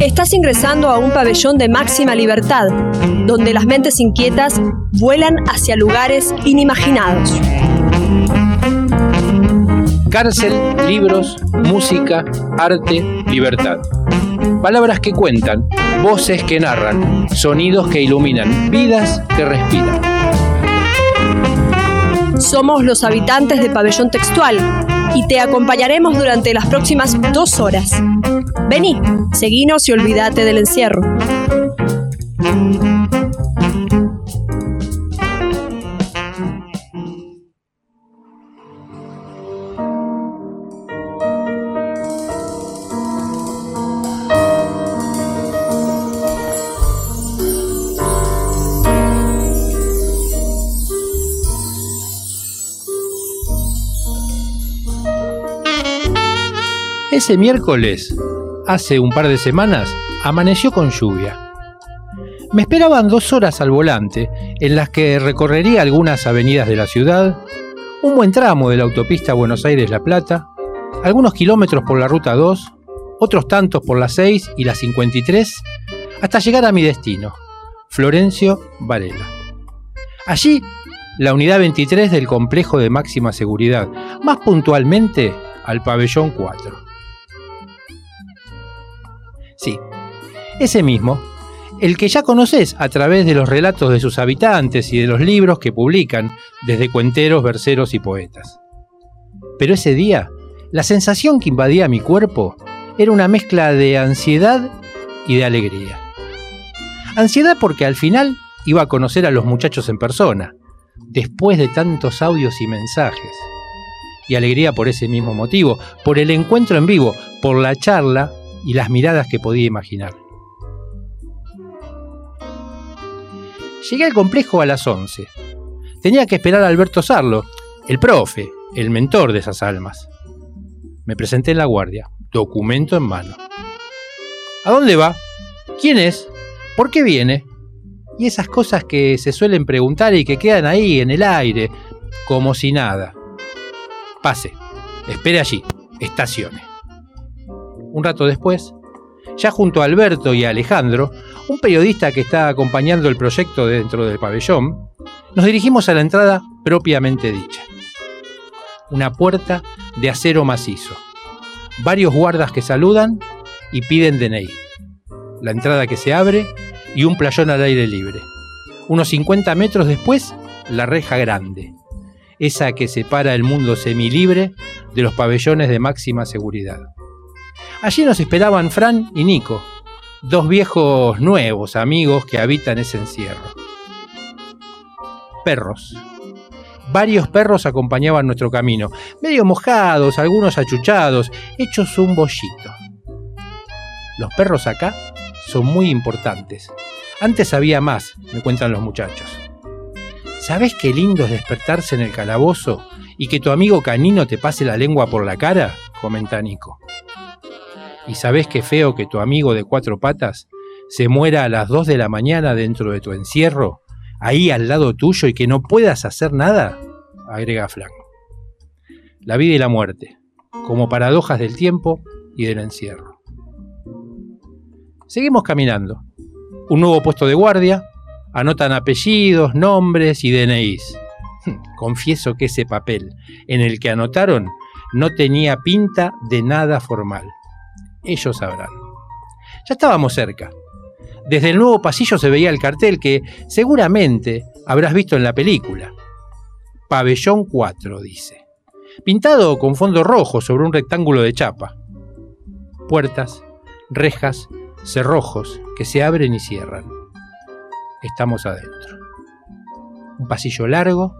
Estás ingresando a un pabellón de máxima libertad, donde las mentes inquietas vuelan hacia lugares inimaginados. Cárcel, libros, música, arte, libertad. Palabras que cuentan, voces que narran, sonidos que iluminan, vidas que respiran. Somos los habitantes de Pabellón Textual y te acompañaremos durante las próximas dos horas. Vení, seguinos y olvídate del encierro. Ese miércoles, hace un par de semanas, amaneció con lluvia. Me esperaban dos horas al volante, en las que recorrería algunas avenidas de la ciudad, un buen tramo de la autopista Buenos Aires-La Plata, algunos kilómetros por la Ruta 2, otros tantos por la 6 y la 53, hasta llegar a mi destino, Florencio Varela. Allí, la unidad 23 del complejo de máxima seguridad, más puntualmente al pabellón 4. Sí, ese mismo, el que ya conoces a través de los relatos de sus habitantes y de los libros que publican, desde cuenteros, verseros y poetas. Pero ese día, la sensación que invadía mi cuerpo era una mezcla de ansiedad y de alegría. Ansiedad porque al final iba a conocer a los muchachos en persona, después de tantos audios y mensajes. Y alegría por ese mismo motivo, por el encuentro en vivo, por la charla y las miradas que podía imaginar. Llegué al complejo a las 11. Tenía que esperar a Alberto Sarlo, el profe, el mentor de esas almas. Me presenté en la guardia, documento en mano. ¿A dónde va? ¿Quién es? ¿Por qué viene? Y esas cosas que se suelen preguntar y que quedan ahí en el aire, como si nada. Pase, espere allí, estacione. Un rato después, ya junto a Alberto y Alejandro, un periodista que está acompañando el proyecto dentro del pabellón, nos dirigimos a la entrada propiamente dicha. Una puerta de acero macizo, varios guardas que saludan y piden DNI, la entrada que se abre y un playón al aire libre. Unos 50 metros después, la reja grande, esa que separa el mundo semilibre de los pabellones de máxima seguridad. Allí nos esperaban Fran y Nico, dos viejos nuevos amigos que habitan ese encierro. Perros. Varios perros acompañaban nuestro camino, medio mojados, algunos achuchados, hechos un bollito. Los perros acá son muy importantes. Antes había más, me cuentan los muchachos. ¿Sabes qué lindo es despertarse en el calabozo y que tu amigo canino te pase la lengua por la cara? comenta Nico. ¿Y sabes qué feo que tu amigo de cuatro patas se muera a las dos de la mañana dentro de tu encierro, ahí al lado tuyo y que no puedas hacer nada? agrega Flan. La vida y la muerte, como paradojas del tiempo y del encierro. Seguimos caminando. Un nuevo puesto de guardia, anotan apellidos, nombres y DNIs. Confieso que ese papel en el que anotaron no tenía pinta de nada formal ellos sabrán. Ya estábamos cerca. Desde el nuevo pasillo se veía el cartel que seguramente habrás visto en la película. Pabellón 4, dice. Pintado con fondo rojo sobre un rectángulo de chapa. Puertas, rejas, cerrojos que se abren y cierran. Estamos adentro. Un pasillo largo.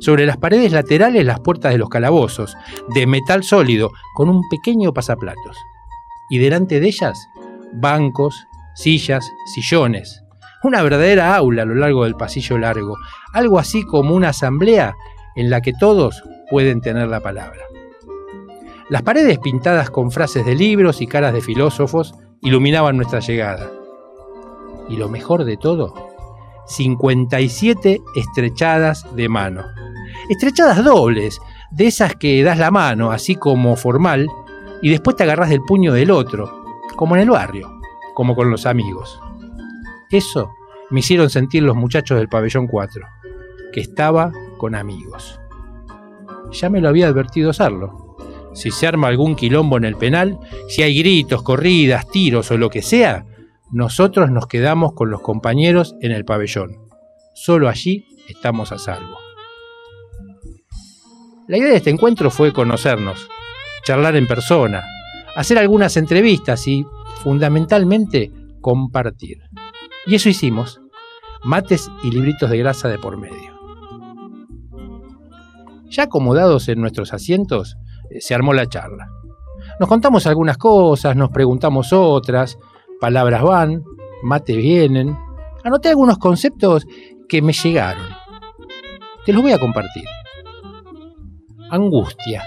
Sobre las paredes laterales las puertas de los calabozos, de metal sólido, con un pequeño pasaplatos y delante de ellas bancos, sillas, sillones. Una verdadera aula a lo largo del pasillo largo, algo así como una asamblea en la que todos pueden tener la palabra. Las paredes pintadas con frases de libros y caras de filósofos iluminaban nuestra llegada. Y lo mejor de todo, 57 estrechadas de mano. Estrechadas dobles, de esas que das la mano, así como formal, y después te agarras del puño del otro, como en el barrio, como con los amigos. Eso me hicieron sentir los muchachos del pabellón 4, que estaba con amigos. Ya me lo había advertido Sarlo. Si se arma algún quilombo en el penal, si hay gritos, corridas, tiros o lo que sea, nosotros nos quedamos con los compañeros en el pabellón. Solo allí estamos a salvo. La idea de este encuentro fue conocernos, charlar en persona, hacer algunas entrevistas y, fundamentalmente, compartir. Y eso hicimos, mates y libritos de grasa de por medio. Ya acomodados en nuestros asientos, eh, se armó la charla. Nos contamos algunas cosas, nos preguntamos otras, palabras van, mates vienen. Anoté algunos conceptos que me llegaron. Te los voy a compartir. Angustia,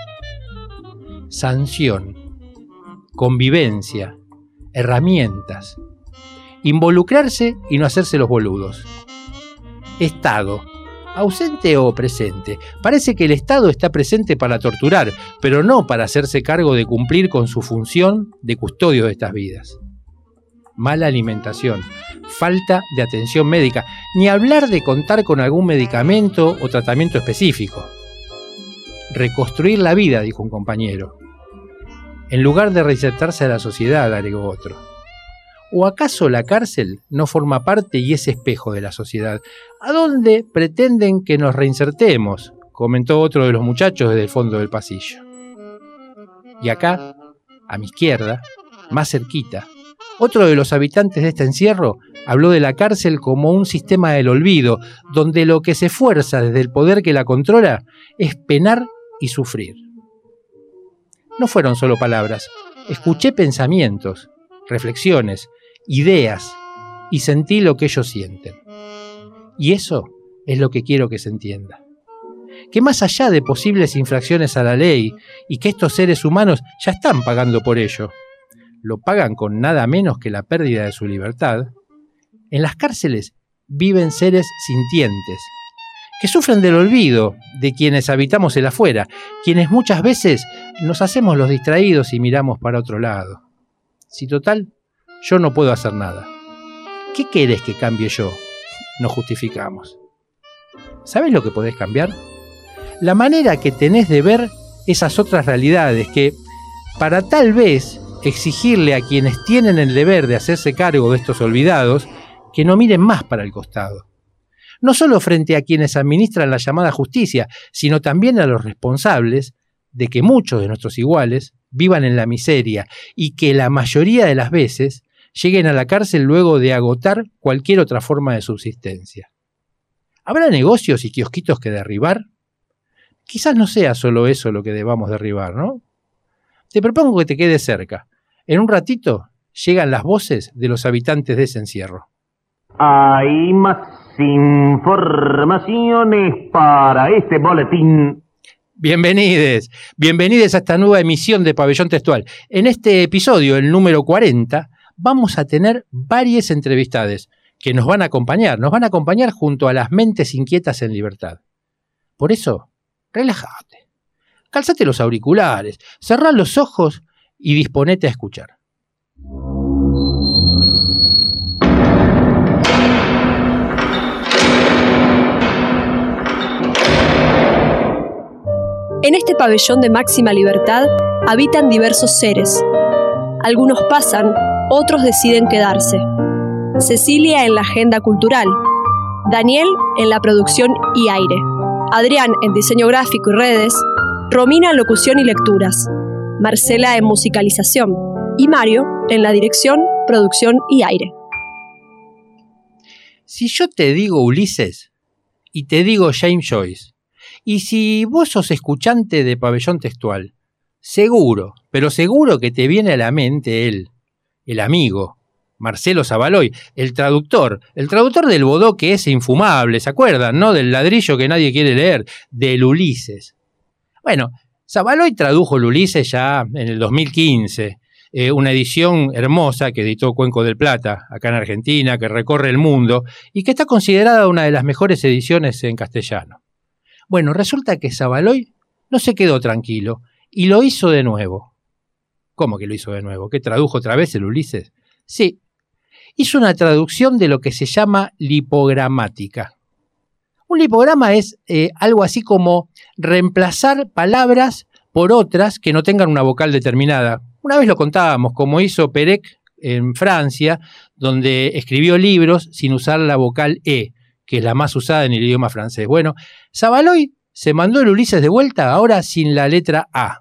sanción, convivencia, herramientas, involucrarse y no hacerse los boludos. Estado, ausente o presente. Parece que el Estado está presente para torturar, pero no para hacerse cargo de cumplir con su función de custodio de estas vidas. Mala alimentación, falta de atención médica, ni hablar de contar con algún medicamento o tratamiento específico. Reconstruir la vida, dijo un compañero. En lugar de reinsertarse a la sociedad, agregó otro. ¿O acaso la cárcel no forma parte y es espejo de la sociedad? ¿A dónde pretenden que nos reinsertemos? comentó otro de los muchachos desde el fondo del pasillo. Y acá, a mi izquierda, más cerquita, otro de los habitantes de este encierro habló de la cárcel como un sistema del olvido, donde lo que se fuerza desde el poder que la controla es penar y sufrir. No fueron solo palabras, escuché pensamientos, reflexiones, ideas y sentí lo que ellos sienten. Y eso es lo que quiero que se entienda. Que más allá de posibles infracciones a la ley y que estos seres humanos ya están pagando por ello, lo pagan con nada menos que la pérdida de su libertad, en las cárceles viven seres sintientes, que sufren del olvido de quienes habitamos el afuera, quienes muchas veces nos hacemos los distraídos y miramos para otro lado. Si total, yo no puedo hacer nada. ¿Qué querés que cambie yo? Nos justificamos. ¿Sabes lo que podés cambiar? La manera que tenés de ver esas otras realidades que, para tal vez exigirle a quienes tienen el deber de hacerse cargo de estos olvidados, que no miren más para el costado. No solo frente a quienes administran la llamada justicia, sino también a los responsables de que muchos de nuestros iguales vivan en la miseria y que la mayoría de las veces lleguen a la cárcel luego de agotar cualquier otra forma de subsistencia. ¿Habrá negocios y kiosquitos que derribar? Quizás no sea solo eso lo que debamos derribar, ¿no? Te propongo que te quedes cerca. En un ratito llegan las voces de los habitantes de ese encierro. Hay más informaciones para este boletín. Bienvenidos, bienvenidos a esta nueva emisión de Pabellón Textual. En este episodio, el número 40, vamos a tener varias entrevistades que nos van a acompañar, nos van a acompañar junto a las mentes inquietas en libertad. Por eso, relájate, calzate los auriculares, cerrá los ojos y disponete a escuchar. En este pabellón de máxima libertad habitan diversos seres. Algunos pasan, otros deciden quedarse. Cecilia en la agenda cultural, Daniel en la producción y aire, Adrián en diseño gráfico y redes, Romina en locución y lecturas, Marcela en musicalización y Mario en la dirección, producción y aire. Si yo te digo Ulises y te digo James Joyce, y si vos sos escuchante de pabellón textual, seguro, pero seguro que te viene a la mente él, el amigo, Marcelo Zavaloy, el traductor, el traductor del bodó que es infumable, ¿se acuerdan? ¿No? Del ladrillo que nadie quiere leer, del Ulises. Bueno, Zavaloy tradujo el Ulises ya en el 2015, eh, una edición hermosa que editó Cuenco del Plata, acá en Argentina, que recorre el mundo y que está considerada una de las mejores ediciones en castellano. Bueno, resulta que Zabaloy no se quedó tranquilo y lo hizo de nuevo. ¿Cómo que lo hizo de nuevo? ¿Qué tradujo otra vez el Ulises? Sí, hizo una traducción de lo que se llama lipogramática. Un lipograma es eh, algo así como reemplazar palabras por otras que no tengan una vocal determinada. Una vez lo contábamos, como hizo Perec en Francia, donde escribió libros sin usar la vocal E, que es la más usada en el idioma francés. Bueno, Savaloy se mandó el Ulises de vuelta ahora sin la letra A.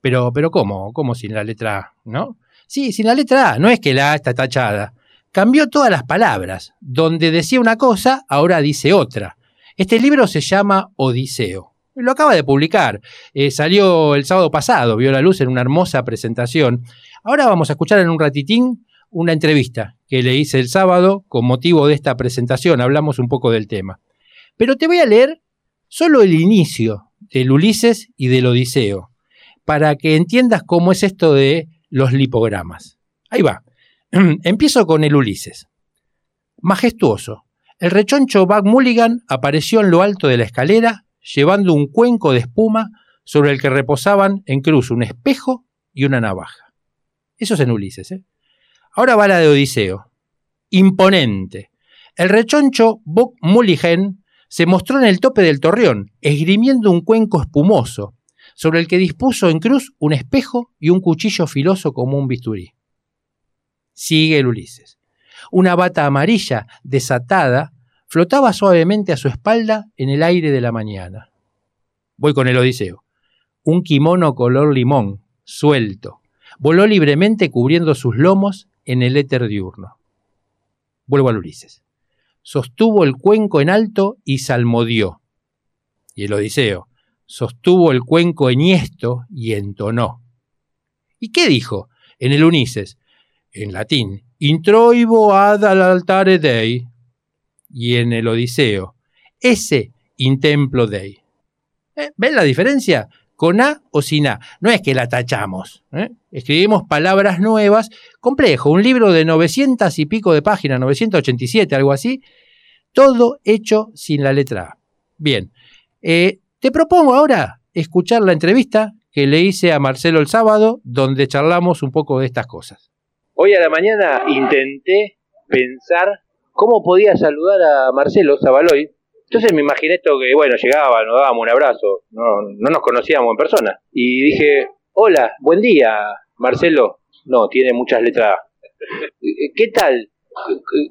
Pero, pero ¿cómo? ¿Cómo sin la letra A? ¿No? Sí, sin la letra A. No es que la A está tachada. Cambió todas las palabras. Donde decía una cosa, ahora dice otra. Este libro se llama Odiseo. Lo acaba de publicar. Eh, salió el sábado pasado, vio la luz en una hermosa presentación. Ahora vamos a escuchar en un ratitín una entrevista que le hice el sábado con motivo de esta presentación. Hablamos un poco del tema. Pero te voy a leer solo el inicio del Ulises y del Odiseo, para que entiendas cómo es esto de los lipogramas. Ahí va. Empiezo con el Ulises. Majestuoso. El rechoncho Buck Mulligan apareció en lo alto de la escalera, llevando un cuenco de espuma sobre el que reposaban en cruz un espejo y una navaja. Eso es en Ulises. ¿eh? Ahora va la de Odiseo. Imponente. El rechoncho Buck Mulligan se mostró en el tope del torreón, esgrimiendo un cuenco espumoso, sobre el que dispuso en cruz un espejo y un cuchillo filoso como un bisturí. Sigue el Ulises. Una bata amarilla, desatada, flotaba suavemente a su espalda en el aire de la mañana. Voy con el Odiseo. Un kimono color limón, suelto, voló libremente cubriendo sus lomos en el éter diurno. Vuelvo al Ulises sostuvo el cuenco en alto y salmodió. Y el Odiseo sostuvo el cuenco enhiesto y entonó. ¿Y qué dijo? En el Unices, en latín, introibo ad al altare dei. Y en el Odiseo, ese intemplo dei. ¿Eh? ¿Ven la diferencia? Con A o sin A. No es que la tachamos. ¿eh? Escribimos palabras nuevas. Complejo, un libro de 900 y pico de páginas, 987, algo así. Todo hecho sin la letra A. Bien, eh, te propongo ahora escuchar la entrevista que le hice a Marcelo el sábado, donde charlamos un poco de estas cosas. Hoy a la mañana intenté pensar cómo podía saludar a Marcelo Zabaloy entonces me imaginé esto que, bueno, llegaba, nos dábamos un abrazo, no, no nos conocíamos en persona. Y dije, hola, buen día, Marcelo. No, tiene muchas letras. ¿Qué tal?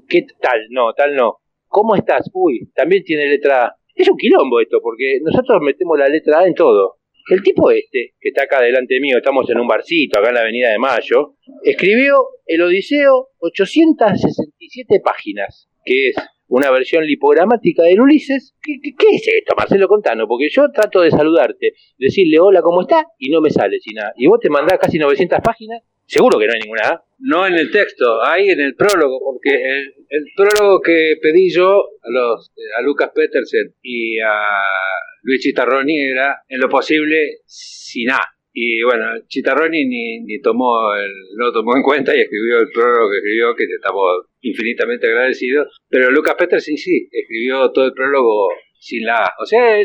¿Qué tal? No, tal no. ¿Cómo estás? Uy, también tiene letra Es un quilombo esto, porque nosotros metemos la letra A en todo. El tipo este, que está acá delante mío, estamos en un barcito, acá en la Avenida de Mayo, escribió el Odiseo 867 páginas, que es una versión lipogramática del Ulises. ¿Qué, es esto, Marcelo Contano? Porque yo trato de saludarte, decirle hola, ¿cómo está? Y no me sale nada. Y vos te mandás casi 900 páginas, seguro que no hay ninguna A. No en el texto, hay en el prólogo, porque el, prólogo que pedí yo a, los, a Lucas Petersen y a Luis Chitarroni era, en lo posible, sin A. Y bueno, Chitarroni ni, ni tomó el, no tomó en cuenta y escribió el prólogo que escribió, que estamos infinitamente agradecidos. Pero Lucas Peterson sí, escribió todo el prólogo sin la A. O sea,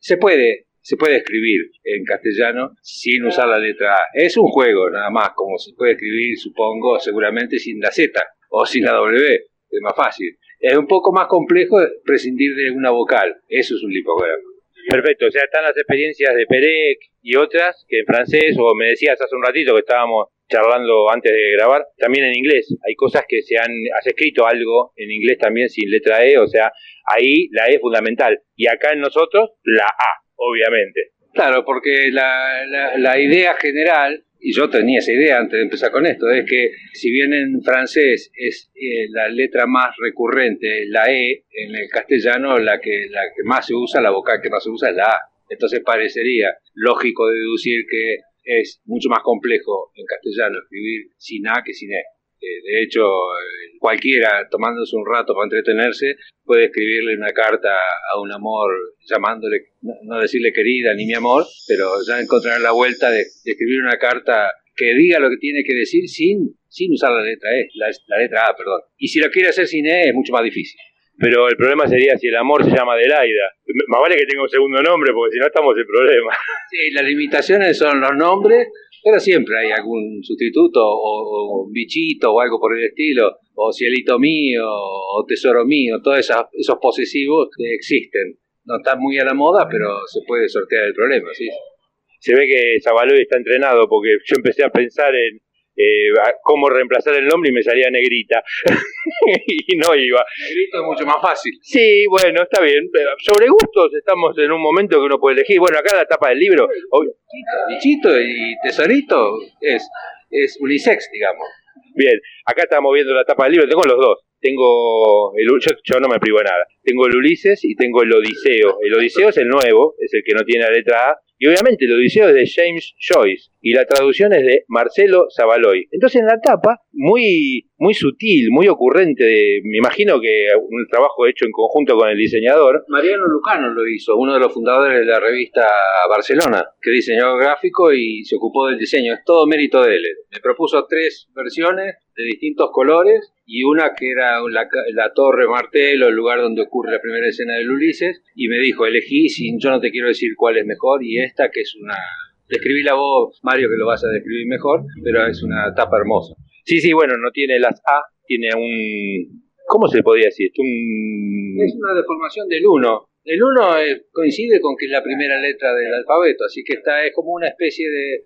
se puede, se puede escribir en castellano sin usar la letra A. Es un juego, nada más, como se puede escribir, supongo, seguramente sin la Z o sin la W. Es más fácil. Es un poco más complejo prescindir de una vocal. Eso es un lipograma. Perfecto, o sea, están las experiencias de Perec y otras que en francés, o me decías hace un ratito que estábamos charlando antes de grabar, también en inglés. Hay cosas que se han, has escrito algo en inglés también sin letra E, o sea, ahí la E es fundamental. Y acá en nosotros, la A, obviamente. Claro, porque la, la, idea general y yo tenía esa idea antes de empezar con esto, es que si bien en francés es eh, la letra más recurrente, la E, en el castellano la que, la que más se usa, la vocal que más se usa es la A. Entonces parecería lógico deducir que es mucho más complejo en castellano escribir sin A que sin E. Eh, de hecho, eh, cualquiera tomándose un rato para entretenerse puede escribirle una carta a un amor llamándole, no decirle querida ni mi amor, pero ya encontrar la vuelta de, escribir una carta que diga lo que tiene que decir sin, sin usar la letra E, la, letra A, perdón. Y si lo quiere hacer sin E es mucho más difícil. Pero el problema sería si el amor se llama Adelaida. Más vale que tenga un segundo nombre, porque si no estamos en problema. Sí, las limitaciones son los nombres Pero siempre hay algún sustituto o, bichito o algo por el estilo, o cielito mío o tesoro mío, todos esos, esos posesivos existen. No están muy a la moda, pero se puede sortear el problema, sí. Se ve que Zabaloy está entrenado porque yo empecé a pensar en eh, cómo reemplazar el nombre y me salía negrita. y no iba. Negrito es mucho más fácil. Sí, bueno, está bien. Sobre gustos estamos en un momento que uno puede elegir. Bueno, acá la tapa del libro. Bichito y tesorito es, es unisex, digamos. Bien, acá estamos viendo la tapa del libro. Tengo los dos. Tengo el yo, yo no me privo de nada. Tengo el Ulises y tengo el Odiseo. El Odiseo es el nuevo, es el que no tiene la letra A y obviamente el Odiseo es de James Joyce y la traducción es de Marcelo Zavaloy. Entonces en la tapa, muy, muy sutil, muy ocurrente, me imagino que un trabajo hecho en conjunto con el diseñador. Mariano Lucano lo hizo, uno de los fundadores de la revista Barcelona, que diseñó gráfico y se ocupó del diseño. Es todo mérito de él. Me propuso tres versiones de distintos colores y una que era la, la, torre martelo, el lugar donde ocurre la primera escena del Ulises, y me dijo, elegí, sin, yo no te quiero decir cuál es mejor, y esta que es una... Describí la voz, Mario, que lo vas a describir mejor, pero es una tapa hermosa. Sí, sí, bueno, no tiene las A, tiene un... ¿Cómo se podría decir? Un... Es una deformación del 1. El 1 eh, coincide con que es la primera letra del alfabeto, así que está, es como una especie de...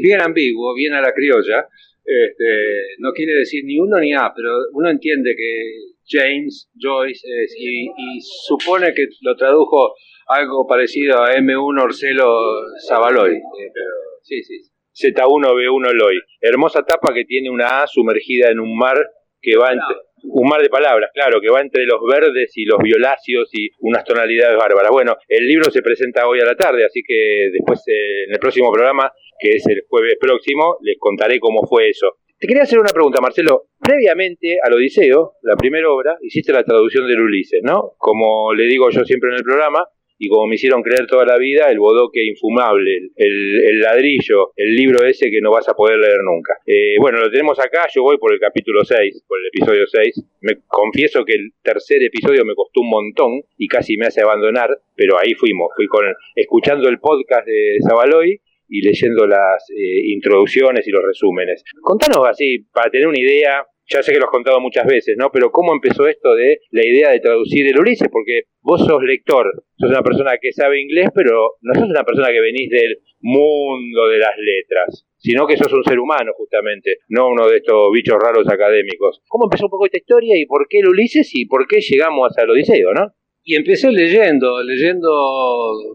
bien ambiguo, bien a la criolla, este, no quiere decir ni uno ni A, pero uno entiende que James Joyce es, y, supone que lo tradujo algo parecido a M1 Orcelo Zavaloy. Eh, pero, sí, sí. Z1B1 Loy. Hermosa tapa que tiene una A sumergida en un mar que va entre, un mar de palabras, claro, que va entre los verdes y los violáceos y unas tonalidades bárbaras. Bueno, el libro se presenta hoy a la tarde, así que después eh, en el próximo programa que es el jueves próximo, les contaré cómo fue eso. Te quería hacer una pregunta, Marcelo. Previamente al Odiseo, la primera obra, hiciste la traducción del Ulises, ¿no? Como le digo yo siempre en el programa, y como me hicieron creer toda la vida, el bodoque infumable, el, ladrillo, el libro ese que no vas a poder leer nunca. Eh, bueno, lo tenemos acá, yo voy por el capítulo 6, por el episodio 6. Me confieso que el tercer episodio me costó un montón y casi me hace abandonar, pero ahí fuimos, fui con escuchando el podcast de Zabaloy y leyendo las eh, introducciones y los resúmenes. Contanos así, para tener una idea, ya sé que lo has contado muchas veces, ¿no? Pero ¿cómo empezó esto de la idea de traducir el Ulises? Porque vos sos lector, sos una persona que sabe inglés, pero no sos una persona que venís del mundo de las letras, sino que sos un ser humano justamente, no uno de estos bichos raros académicos. ¿Cómo empezó un poco esta historia y por qué el Ulises y por qué llegamos el Odiseo, ¿no? Y empecé leyendo, leyendo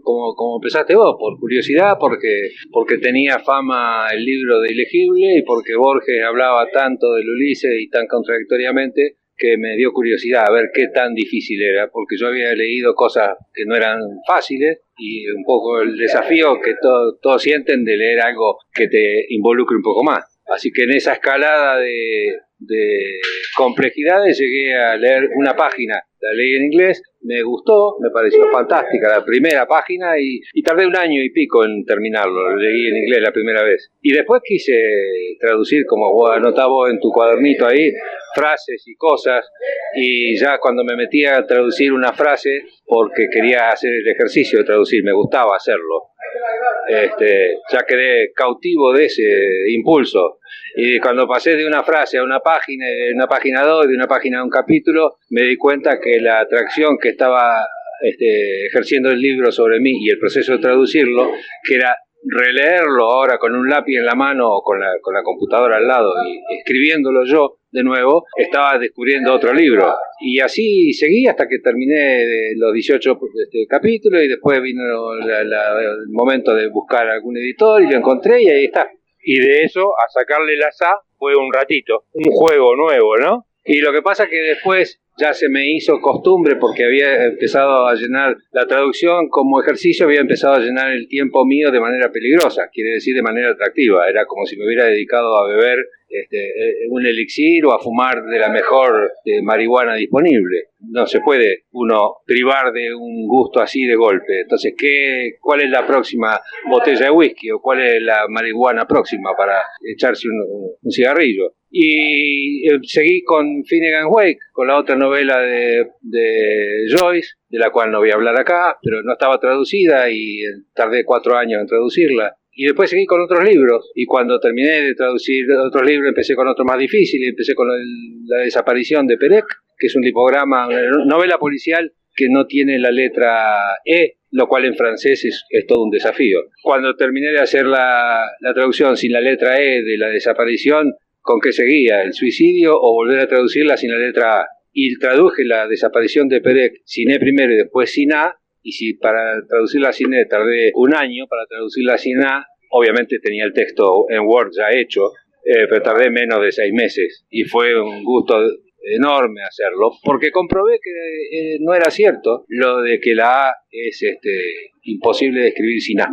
como, como empezaste vos, por curiosidad, porque, porque tenía fama el libro de Ilegible y porque Borges hablaba tanto del Ulises y tan contradictoriamente que me dio curiosidad a ver qué tan difícil era, porque yo había leído cosas que no eran fáciles y un poco el desafío que todos sienten de leer algo que te involucre un poco más. Así que en esa escalada de, de complejidades llegué a leer una página, la leí en inglés, me gustó, me pareció fantástica la primera página y, tardé un año y pico en terminarlo, lo leí en inglés la primera vez. Y después quise traducir, como vos anotaba en tu cuadernito ahí, frases y cosas y ya cuando me metí a traducir una frase, porque quería hacer el ejercicio de traducir, me gustaba hacerlo, este, ya quedé cautivo de ese impulso. Y cuando pasé de una frase a una página, de una página 2, de una página a un capítulo, me di cuenta que la atracción que estaba este, ejerciendo el libro sobre mí y el proceso de traducirlo, que era releerlo ahora con un lápiz en la mano o con la, con la computadora al lado y escribiéndolo yo de nuevo, estaba descubriendo otro libro. Y así seguí hasta que terminé los 18 este, capítulos y después vino el momento de buscar algún editor y lo encontré y ahí está. Y de eso a sacarle la SA fue un ratito, un juego nuevo, ¿no? Y lo que pasa que después ya se me hizo costumbre porque había empezado a llenar la traducción como ejercicio, había empezado a llenar el tiempo mío de manera peligrosa, quiere decir de manera atractiva. Era como si me hubiera dedicado a beber este, eh, un elixir o a fumar de la mejor eh, marihuana disponible. No se puede uno privar de un gusto así de golpe. Entonces, ¿qué, ¿cuál es la próxima botella de whisky o cuál es la marihuana próxima para echarse un, cigarrillo? Y eh, seguí con Finnegan Wake, con la otra novela de, de Joyce, de la cual no voy a hablar acá, pero no estaba traducida y tardé cuatro años en traducirla y después seguí con otros libros. Y cuando terminé de traducir otros libros, empecé con otro más difícil, empecé con la desaparición de Perec, que es un tipograma, una novela policial que no tiene la letra E, lo cual en francés es, todo un desafío. Cuando terminé de hacer la, la, traducción sin la letra E de la desaparición, ¿con qué seguía? ¿El suicidio o volver a traducirla sin la letra A? Y traduje la desaparición de Perec sin E primero y después sin A, y si para traducirla sin E tardé un año, para traducirla sin A, obviamente tenía el texto en Word ya hecho, eh, pero tardé menos de seis meses y fue un gusto enorme hacerlo, porque comprobé que eh, no era cierto lo de que la A es este, imposible de escribir sin A.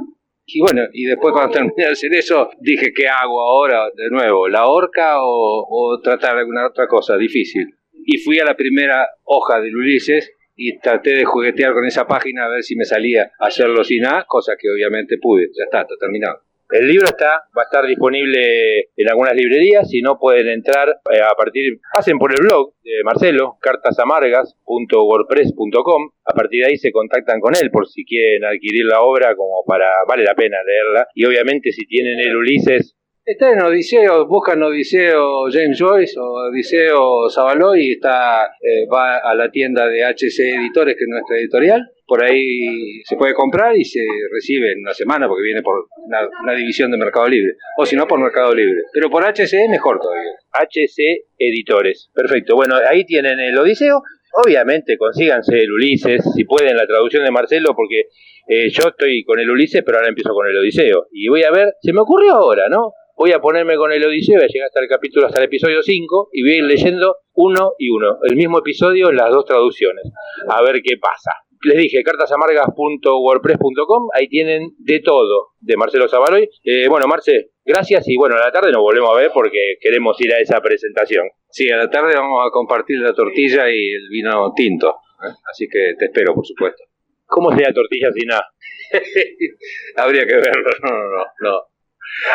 Y bueno, y después cuando terminé de hacer eso, dije, ¿qué hago ahora de nuevo? ¿La horca o, o tratar alguna otra cosa difícil? Y fui a la primera hoja del Ulises y traté de juguetear con esa página a ver si me salía hacerlo sin A, cosa que obviamente pude, ya está, está terminado. El libro está, va a estar disponible en algunas librerías, si no pueden entrar eh, a partir, pasen por el blog de Marcelo, cartasamargas.wordpress.com, a partir de ahí se contactan con él por si quieren adquirir la obra como para, vale la pena leerla, y obviamente si tienen el Ulises Está en Odiseo, buscan Odiseo James Joyce o Odiseo Savaloy y está, eh, va a la tienda de HC Editores, que es nuestra editorial. Por ahí se puede comprar y se recibe en una semana porque viene por una, división de Mercado Libre. O si no, por Mercado Libre. Pero por HC mejor todavía. HC Editores. Perfecto. Bueno, ahí tienen el Odiseo. Obviamente consíganse el Ulises, si pueden, la traducción de Marcelo, porque eh, yo estoy con el Ulises, pero ahora empiezo con el Odiseo. Y voy a ver, se me ocurrió ahora, ¿no? Voy a ponerme con el Odiseo, voy a llegar hasta el capítulo, hasta el episodio 5 y voy a ir leyendo uno y uno, el mismo episodio en las dos traducciones, a ver qué pasa. Les dije, cartasamargas.wordpress.com, ahí tienen de todo de Marcelo Zavaloy. Eh, bueno, Marce, gracias y bueno, a la tarde nos volvemos a ver porque queremos ir a esa presentación. Sí, a la tarde vamos a compartir la tortilla y el vino tinto, ¿eh? así que te espero, por supuesto. ¿Cómo sería tortilla sin nada? Habría que verlo, no, no, no. no.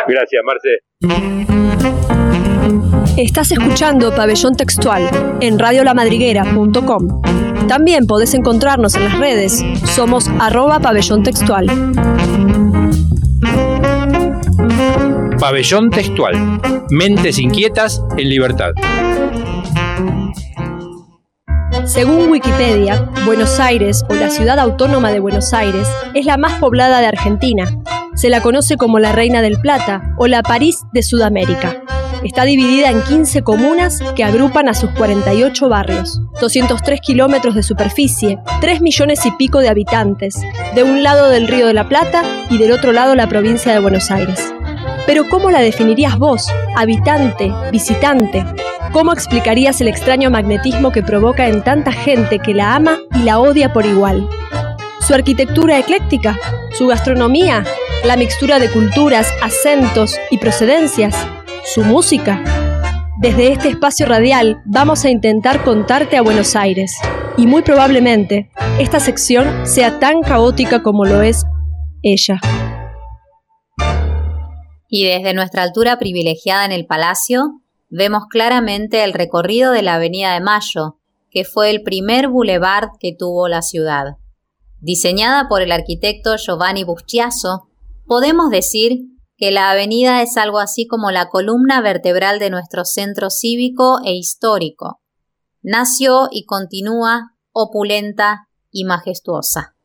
Gracias, Marce. Estás escuchando Pabellón Textual en radiolamadriguera.com. También podés encontrarnos en las redes. Somos arroba pabellón textual. Pabellón Textual. Mentes inquietas en libertad. Según Wikipedia, Buenos Aires o la ciudad autónoma de Buenos Aires es la más poblada de Argentina. Se la conoce como la Reina del Plata o la París de Sudamérica. Está dividida en 15 comunas que agrupan a sus 48 barrios, 203 kilómetros de superficie, 3 millones y pico de habitantes, de un lado del Río de la Plata y del otro lado la provincia de Buenos Aires. Pero ¿cómo la definirías vos, habitante, visitante? ¿Cómo explicarías el extraño magnetismo que provoca en tanta gente que la ama y la odia por igual? ¿Su arquitectura ecléctica? ¿Su gastronomía? ¿La mixtura de culturas, acentos y procedencias? ¿Su música? Desde este espacio radial vamos a intentar contarte a Buenos Aires y muy probablemente esta sección sea tan caótica como lo es ella. Y desde nuestra altura privilegiada en el palacio, vemos claramente el recorrido de la Avenida de Mayo, que fue el primer boulevard que tuvo la ciudad. Diseñada por el arquitecto Giovanni Buschiaso, podemos decir que la avenida es algo así como la columna vertebral de nuestro centro cívico e histórico. Nació y continúa opulenta y majestuosa.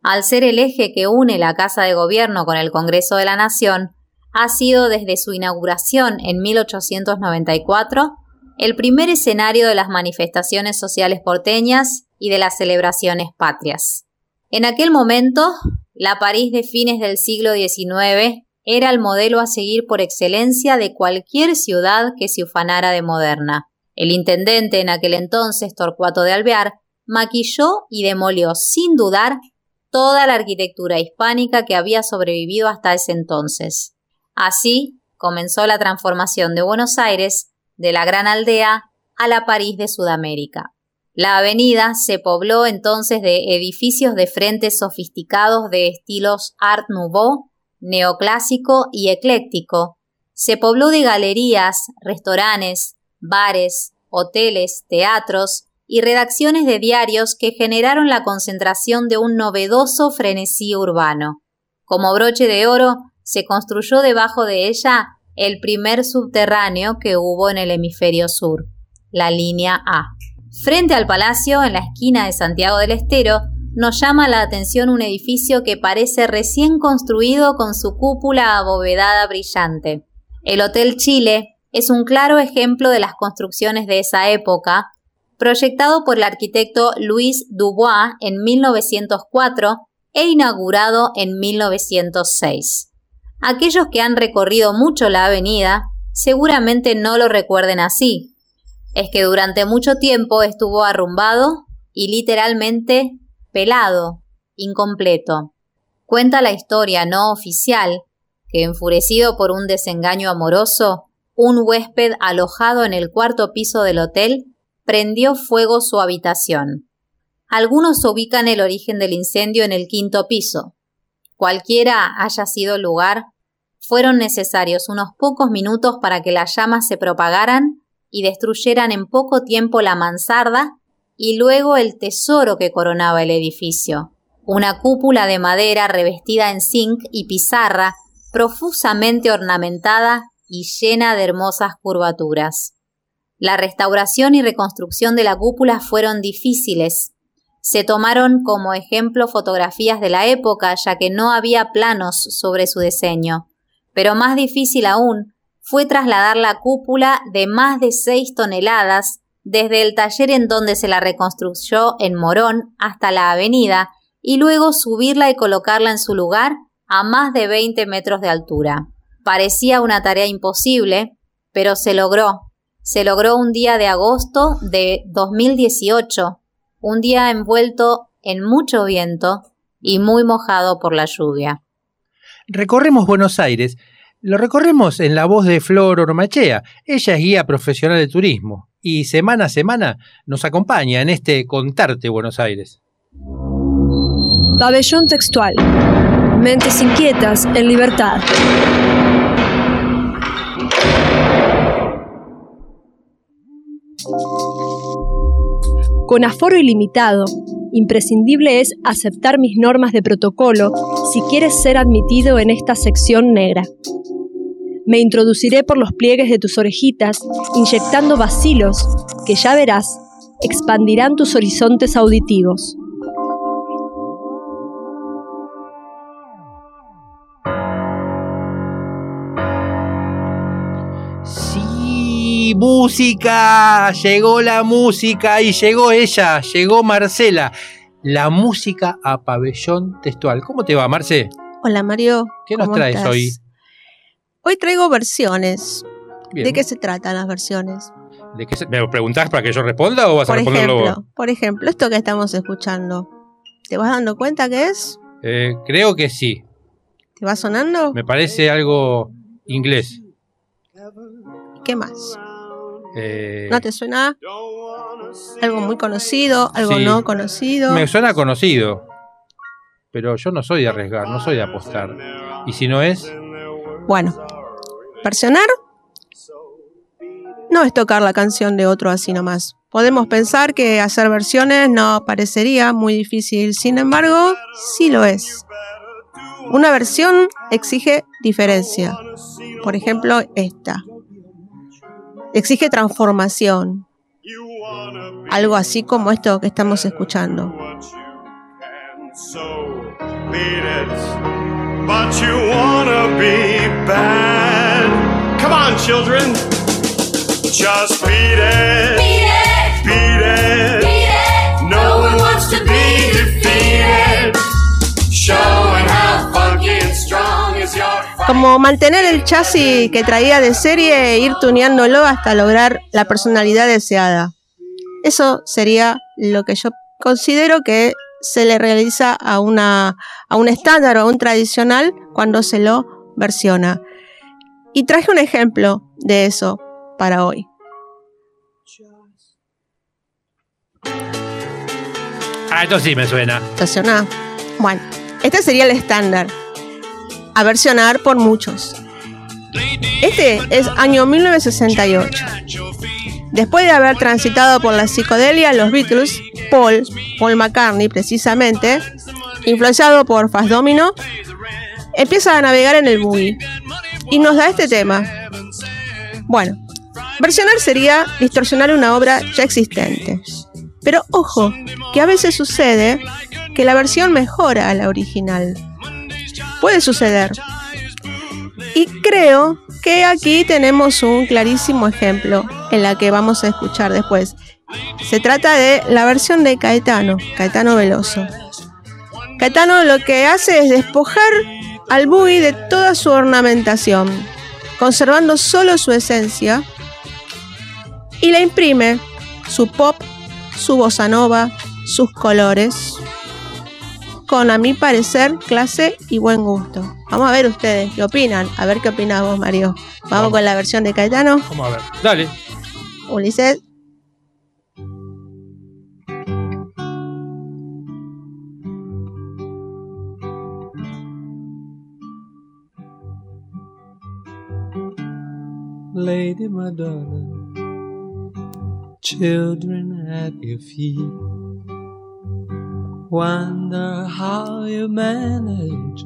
Al ser el eje que une la Casa de Gobierno con el Congreso de la Nación, ha sido desde su inauguración en 1894 el primer escenario de las manifestaciones sociales porteñas y de las celebraciones patrias. En aquel momento, la París de fines del siglo XIX era el modelo a seguir por excelencia de cualquier ciudad que se ufanara de moderna. El intendente en aquel entonces, Torcuato de Alvear, maquilló y demolió sin dudar toda la arquitectura hispánica que había sobrevivido hasta ese entonces. Así comenzó la transformación de Buenos Aires de la gran aldea a la París de Sudamérica. La avenida se pobló entonces de edificios de frentes sofisticados de estilos Art Nouveau, neoclásico y ecléctico. Se pobló de galerías, restaurantes, bares, hoteles, teatros y redacciones de diarios que generaron la concentración de un novedoso frenesí urbano. Como broche de oro, se construyó debajo de ella el primer subterráneo que hubo en el hemisferio sur, la línea A. Frente al palacio, en la esquina de Santiago del Estero, nos llama la atención un edificio que parece recién construido con su cúpula abovedada brillante. El Hotel Chile es un claro ejemplo de las construcciones de esa época, proyectado por el arquitecto Louis Dubois en 1904 e inaugurado en 1906. Aquellos que han recorrido mucho la avenida seguramente no lo recuerden así. Es que durante mucho tiempo estuvo arrumbado y literalmente pelado, incompleto. Cuenta la historia no oficial que, enfurecido por un desengaño amoroso, un huésped alojado en el cuarto piso del hotel prendió fuego su habitación. Algunos ubican el origen del incendio en el quinto piso. Cualquiera haya sido el lugar, fueron necesarios unos pocos minutos para que las llamas se propagaran y destruyeran en poco tiempo la mansarda y luego el tesoro que coronaba el edificio, una cúpula de madera revestida en zinc y pizarra, profusamente ornamentada y llena de hermosas curvaturas. La restauración y reconstrucción de la cúpula fueron difíciles, se tomaron como ejemplo fotografías de la época, ya que no había planos sobre su diseño. Pero más difícil aún fue trasladar la cúpula de más de seis toneladas desde el taller en donde se la reconstruyó en Morón hasta la avenida y luego subirla y colocarla en su lugar a más de 20 metros de altura. Parecía una tarea imposible, pero se logró. Se logró un día de agosto de 2018, un día envuelto en mucho viento y muy mojado por la lluvia. Recorremos Buenos Aires. Lo recorremos en la voz de Flor Ormachea. Ella es guía profesional de turismo y semana a semana nos acompaña en este Contarte Buenos Aires. Pabellón textual. Mentes inquietas en libertad. Con aforo ilimitado, imprescindible es aceptar mis normas de protocolo si quieres ser admitido en esta sección negra. Me introduciré por los pliegues de tus orejitas, inyectando vacilos que ya verás expandirán tus horizontes auditivos. música, llegó la música y llegó ella, llegó Marcela. La música a pabellón textual. ¿Cómo te va, Marce? Hola, Mario. ¿Qué nos traes hoy? Hoy traigo versiones. ¿De qué se tratan las versiones? ¿De qué ¿Me preguntás para que yo responda o vas a responderlo ejemplo, Por ejemplo, esto que estamos escuchando. ¿Te vas dando cuenta qué es? Eh, creo que sí. ¿Te va sonando? Me parece algo inglés. ¿Qué más? Eh, ¿No te suena algo muy conocido, algo no conocido? Me suena conocido, pero yo no soy de arriesgar, no soy de apostar. ¿Y si no es? Bueno, versionar no es tocar la canción de otro así nomás. Podemos pensar que hacer versiones no parecería muy difícil, sin embargo, sí lo es. Una versión exige diferencia. Por ejemplo, esta exige transformación. Algo así como esto que estamos escuchando. Come on, children. Just beat it. Beat it. Beat it. Beat it. No one wants to be defeated. Showing how como mantener el chasis que traía de serie e ir tuneándolo hasta lograr la personalidad deseada. Eso sería lo que yo considero que se le realiza a, una, a un estándar o a un tradicional cuando se lo versiona. Y traje un ejemplo de eso para hoy. Ah, esto sí me suena. ¿Te suena? Bueno, este sería el estándar a versionar por muchos. Este es año 1968. Después de haber transitado por la psicodelia, los Beatles, Paul, Paul McCartney precisamente, influenciado por Fast Domino, empieza a navegar en el buggy y nos da este tema. Bueno, versionar sería distorsionar una obra ya existente. Pero ojo, que a veces sucede que la versión mejora a la original. Puede suceder. Y creo que aquí tenemos un clarísimo ejemplo en la que vamos a escuchar después. Se trata de la versión de Caetano, Caetano Veloso. Caetano lo que hace es despojar al buggy de toda su ornamentación, conservando solo su esencia, y la imprime su pop, su bossa nova, sus colores, con a mi parecer clase y buen gusto. Vamos a ver ustedes qué opinan, a ver qué opinas vos, Mario. Vamos, Vamos. con la versión de Caetano. Vamos a ver. Dale. Ulises. Lady Madonna, children at your feet. Wonder how you manage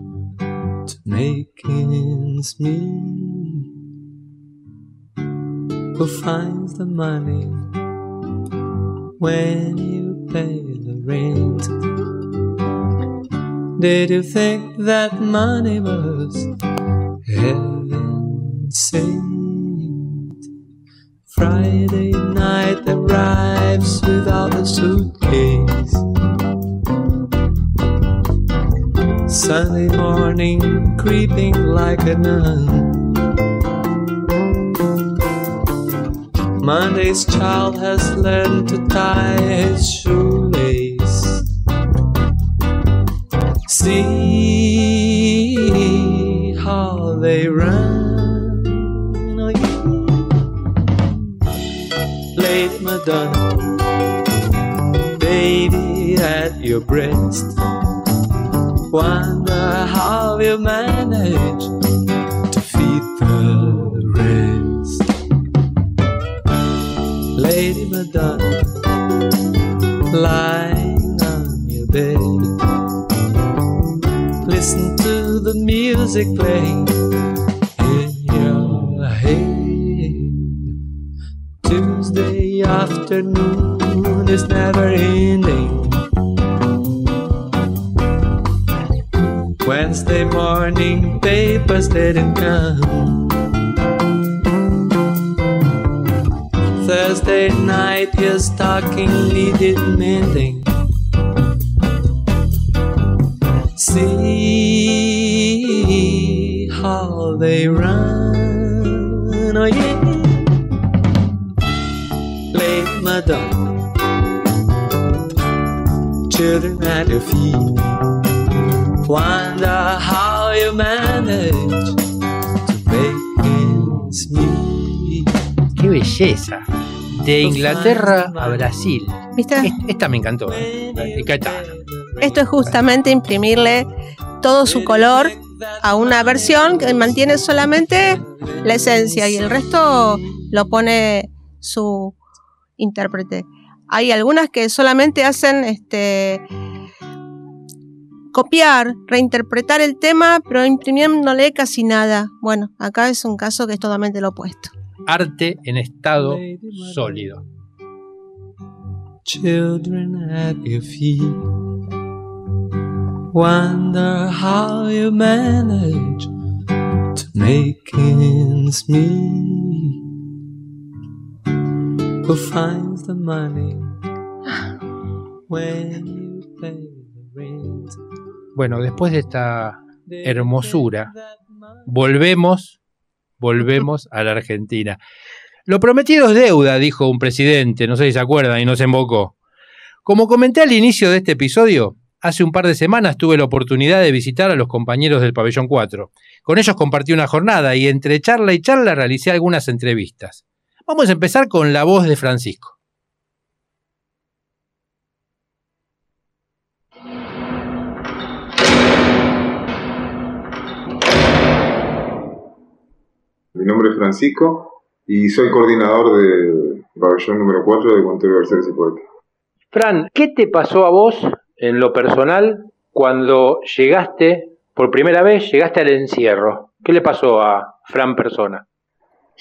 to make ends meet. Who finds the money when you pay the rent? Did you think that money was heaven sent? Friday night arrives without a suitcase. Sunday morning creeping like a nun. Monday's child has learned to tie his shoelace. See how they run. Oh, yeah. Late Madonna, baby at your breast. Wonder how you manage to feed the rest. Lady Madonna, lying on your bed. Listen to the music playing in your head. Tuesday afternoon is never ending. Wednesday morning papers didn't come. Thursday night your stocking needed mending. See how they run. Oh yeah. Late Madonna, children at your feet. Wonder how you manage to make ends meet. Qué belleza. De Inglaterra a Brasil. ¿Viste? Est- Esta me encantó. ¿eh? Caetano. Esto es justamente imprimirle todo su color a una versión que mantiene solamente la esencia y el resto lo pone su intérprete. Hay algunas que solamente hacen este copiar, reinterpretar el tema, pero imprimiéndole casi nada. Bueno, acá es un caso que es totalmente lo opuesto. Arte en estado sólido. Children at your feet. Wonder how you manage to make ends meet. Who finds the money when Bueno, después de esta hermosura, volvemos, volvemos a la Argentina. Lo prometido es deuda, dijo un presidente, no sé si se acuerdan, y nos embocó. Como comenté al inicio de este episodio, hace un par de semanas tuve la oportunidad de visitar a los compañeros del Pabellón 4. Con ellos compartí una jornada y entre charla y charla realicé algunas entrevistas. Vamos a empezar con la voz de Francisco. Mi nombre es Francisco y soy coordinador del pabellón número 4 de Cuento Universales y Poetas. Fran, ¿qué te pasó a vos en lo personal cuando llegaste Por primera vez llegaste al encierro. ¿Qué le pasó a Fran Persona?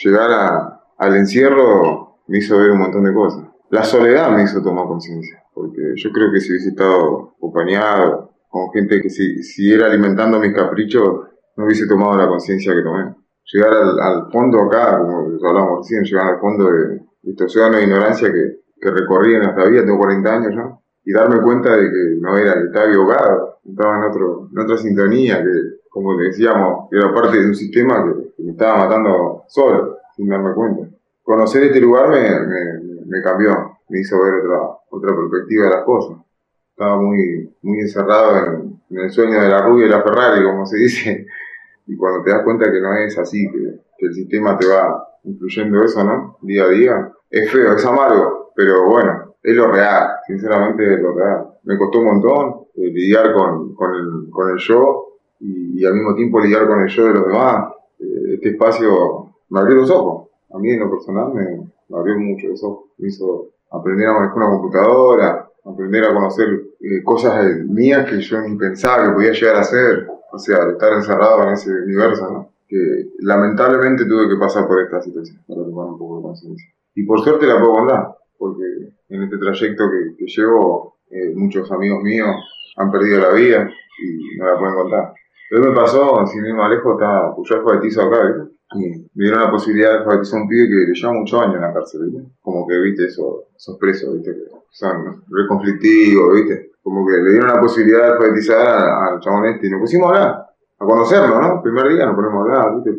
Llegar a- al encierro me hizo ver un montón de cosas. La soledad me hizo tomar conciencia, porque yo creo que si hubiese estado acompañado con gente que si, siguiera alimentando mis caprichos, no hubiese tomado la conciencia que tomé. Llegar al, al fondo acá, como hablamos recién, llegar al fondo de, este océano de ignorancia que, que recorrí en esta vida, tengo 40 años ya, y darme cuenta de que no era, que estaba equivocado, estaba en, otro, en otra sintonía, que como decíamos, era parte de un sistema que, me estaba matando solo, sin darme cuenta. Conocer este lugar me, me, cambió, me hizo ver otra, otra perspectiva de las cosas. Estaba muy, muy encerrado en, en el sueño de la rubia y la Ferrari, como se dice, y cuando te das cuenta que no es así, que, el sistema te va influyendo eso, ¿no? Día a día, es feo, es amargo, pero bueno, es lo real, sinceramente es lo real. Me costó un montón eh, lidiar con, con, el, con el yo y, al mismo tiempo lidiar con el yo de los demás. Eh, este espacio me abrió los ojos. A mí en lo personal me, abrió mucho los ojos. Me hizo aprender a manejar una computadora, aprender a conocer eh, cosas mías que yo ni pensaba que podía llegar a hacer. O sea, de estar encerrado en ese universo. Que lamentablemente tuve que pasar por esta situación para tomar un poco de conciencia. Y por suerte la puedo contar, porque en este trayecto que, llevo, eh, muchos amigos míos han perdido la vida y no la pueden contar. Pero me pasó, sin ir más lejos, estaba, pues yo alfabetizo acá, ¿viste? Y me dieron la posibilidad de alfabetizar un pibe que le lleva muchos años en la cárcel, ¿viste? Como que, ¿viste? Eso, esos presos, ¿viste? Que son re conflictivos, ¿viste? Como que le dieron la posibilidad de alfabetizar al chabón este y nos pusimos a hablar, a conocerlo, ¿no? Primer día nos ponemos a hablar, ¿viste?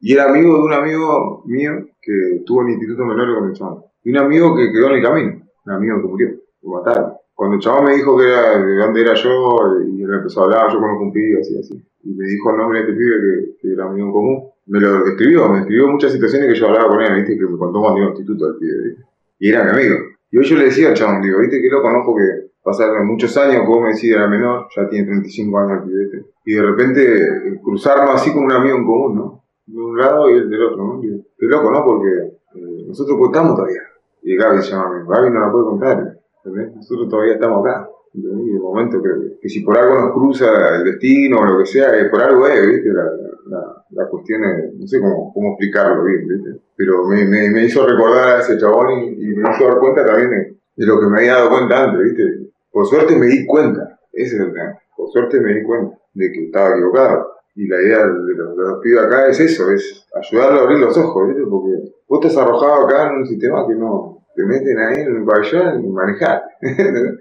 Y era amigo de un amigo mío que estuvo en el Instituto Menor con el chabón. Y un amigo que quedó en el camino, un amigo que murió, lo mataron. Cuando el chabón me dijo que era, de dónde era yo, y él empezó a hablar, yo conozco un pibe, así, así. Y me dijo el nombre de este pibe que, que era amigo en común. Me lo describió, me describió muchas situaciones que yo hablaba con él, ¿viste? Que me contó cuando iba al instituto el pibe, ¿viste? Y era mi amigo. Y hoy yo le decía al chabón, digo, ¿viste que lo conozco que pasaron muchos años, como me decía, era menor, ya tiene 35 años el pibe este. Y de repente eh, cruzarnos así como un amigo en común, ¿no? De un lado y el del otro, ¿no? Qué loco, ¿no? Porque eh, nosotros contamos todavía. Y Gaby se llama. Gaby no la puede contar, ¿entendés? Nosotros todavía estamos acá. Y de momento que, que si por algo nos cruza el destino o lo que sea, es por algo es, ¿viste? La, la, la cuestión es, no sé cómo, cómo explicarlo bien, ¿viste? Pero me, me, me hizo recordar a ese chabón y, y me hizo dar cuenta también de, de lo que me había dado cuenta antes, ¿viste? Por suerte me di cuenta, ese es el tema. Por suerte me di cuenta de que estaba equivocado. Y la idea de los, de los pibes acá es eso, es ayudarlo a abrir los ojos, ¿viste? Porque vos estás arrojado acá en un sistema que no te meten ahí en el pabellón y manejar.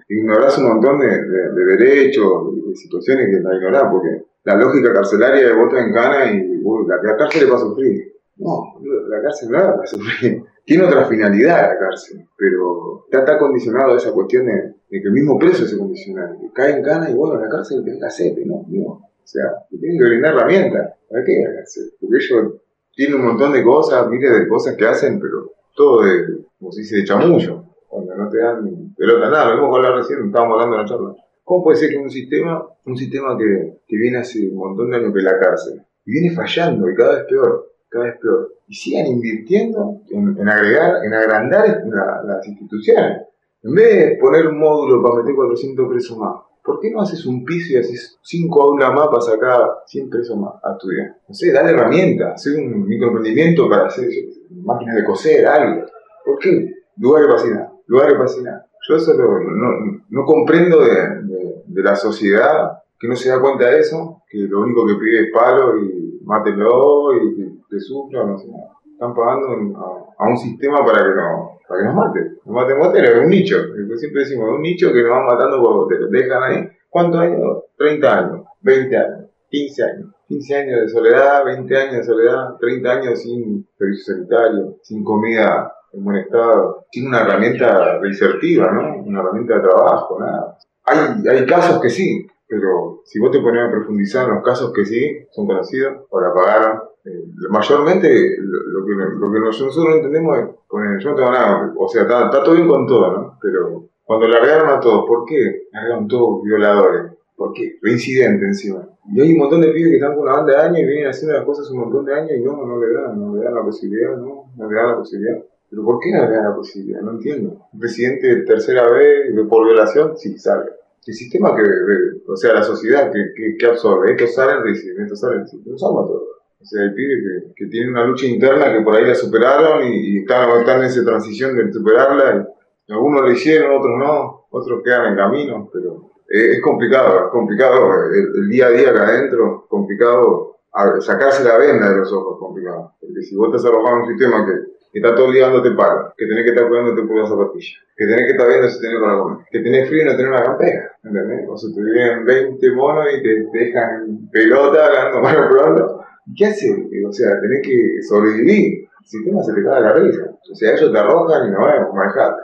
Ignorás un montón de, de- de derechos, de situaciones que la ignorás, porque la lógica carcelaria de vos te encana y vos, la, la cárcel es para sufrir. No, la cárcel no es para sufrir. Tiene otra finalidad la cárcel, pero está, está condicionado a esa cuestión de, que el mismo preso se condiciona, que cae en cana y bueno, la cárcel te hace, ¿no? no. O sea, te tienen que brindar herramientas. ¿Para qué la cárcel? Porque ellos tienen un montón de cosas, miles de cosas que hacen, pero todo de, como se dice, de chamullo. Cuando no te dan pelota nada, lo que hablar recién, estábamos hablando en la charla. ¿Cómo puede ser que un sistema, un sistema que, que viene hace un montón de años que la cárcel, y viene fallando y cada vez peor, cada vez peor, y sigan invirtiendo en, agregar, en agrandar la- las instituciones? En vez de poner un módulo para meter 400 presos más, ¿por qué no haces un piso y haces 5 aulas más para sacar 100 presos más a estudiar? No sé, dale herramientas, hacer un microemprendimiento para hacer máquinas de coser, algo. ¿Por qué? Lugares para nada, lugares para nada. Yo eso lo- no, comprendo de, de- de la sociedad que no se da cuenta de eso, que lo único que pide es palo y mátenlo y que, que sufra, no sé. Están pagando a, un sistema para que, no, para que nos maten. Nos maten, maten, es un nicho. Es Siempre decimos, un nicho que nos van matando te lo dejan ahí. ¿Cuántos años? 30 años, 20 años, 15 años. 15 años de soledad, 20 años de soledad, 30 años sin servicio sanitario, sin comida en buen estado, sin una herramienta reinsertiva, ¿no? Una herramienta de trabajo, nada. Hay, hay casos que sí, pero si vos te pones a profundizar en los casos que sí son conocidos o la pagaron, eh, mayormente lo, lo que, lo que nosotros no entendemos es, poner, yo no tengo nada, o sea, está, está todo bien con todo, ¿no? Pero cuando largaron a todos, ¿por qué largaron todos violadores? ¿Por qué? Reincidente encima. Y hay un montón de pibes que están con una banda de años y vienen haciendo las cosas un montón de años y no, no le dan, no le dan la posibilidad, no, no le dan la posibilidad. ¿Pero por qué no le dan la posibilidad? No entiendo. Un presidente de tercera vez por violación, sí, salga. El sistema que, ve- o sea, la sociedad que, que, que absorbe, estos salen, reciben, salen, no somos todos. O sea, hay pibes que, que tienen una lucha interna que por ahí la superaron y, están, están en esa transición de superarla. Algunos lo hicieron, otros no, otros quedan en camino, pero es, complicado, es complicado el, el día a día acá adentro, complicado sacarse la venda de los ojos, complicado. Porque si vos estás arrojado en un sistema que, que está todo el día dándote palo, que tenés que estar cuidándote por la zapatilla, que tenés que estar viendo si tenés para comer, que tenés frío y no tenés una campera, ¿entendés? O sea, te vienen 20 monos y te, te dejan pelota, ganando malo pronto. ¿Qué haces? O sea, tenés que sobrevivir. El sistema se te cae de la risa. O sea, ellos te arrojan y no vas a manejar.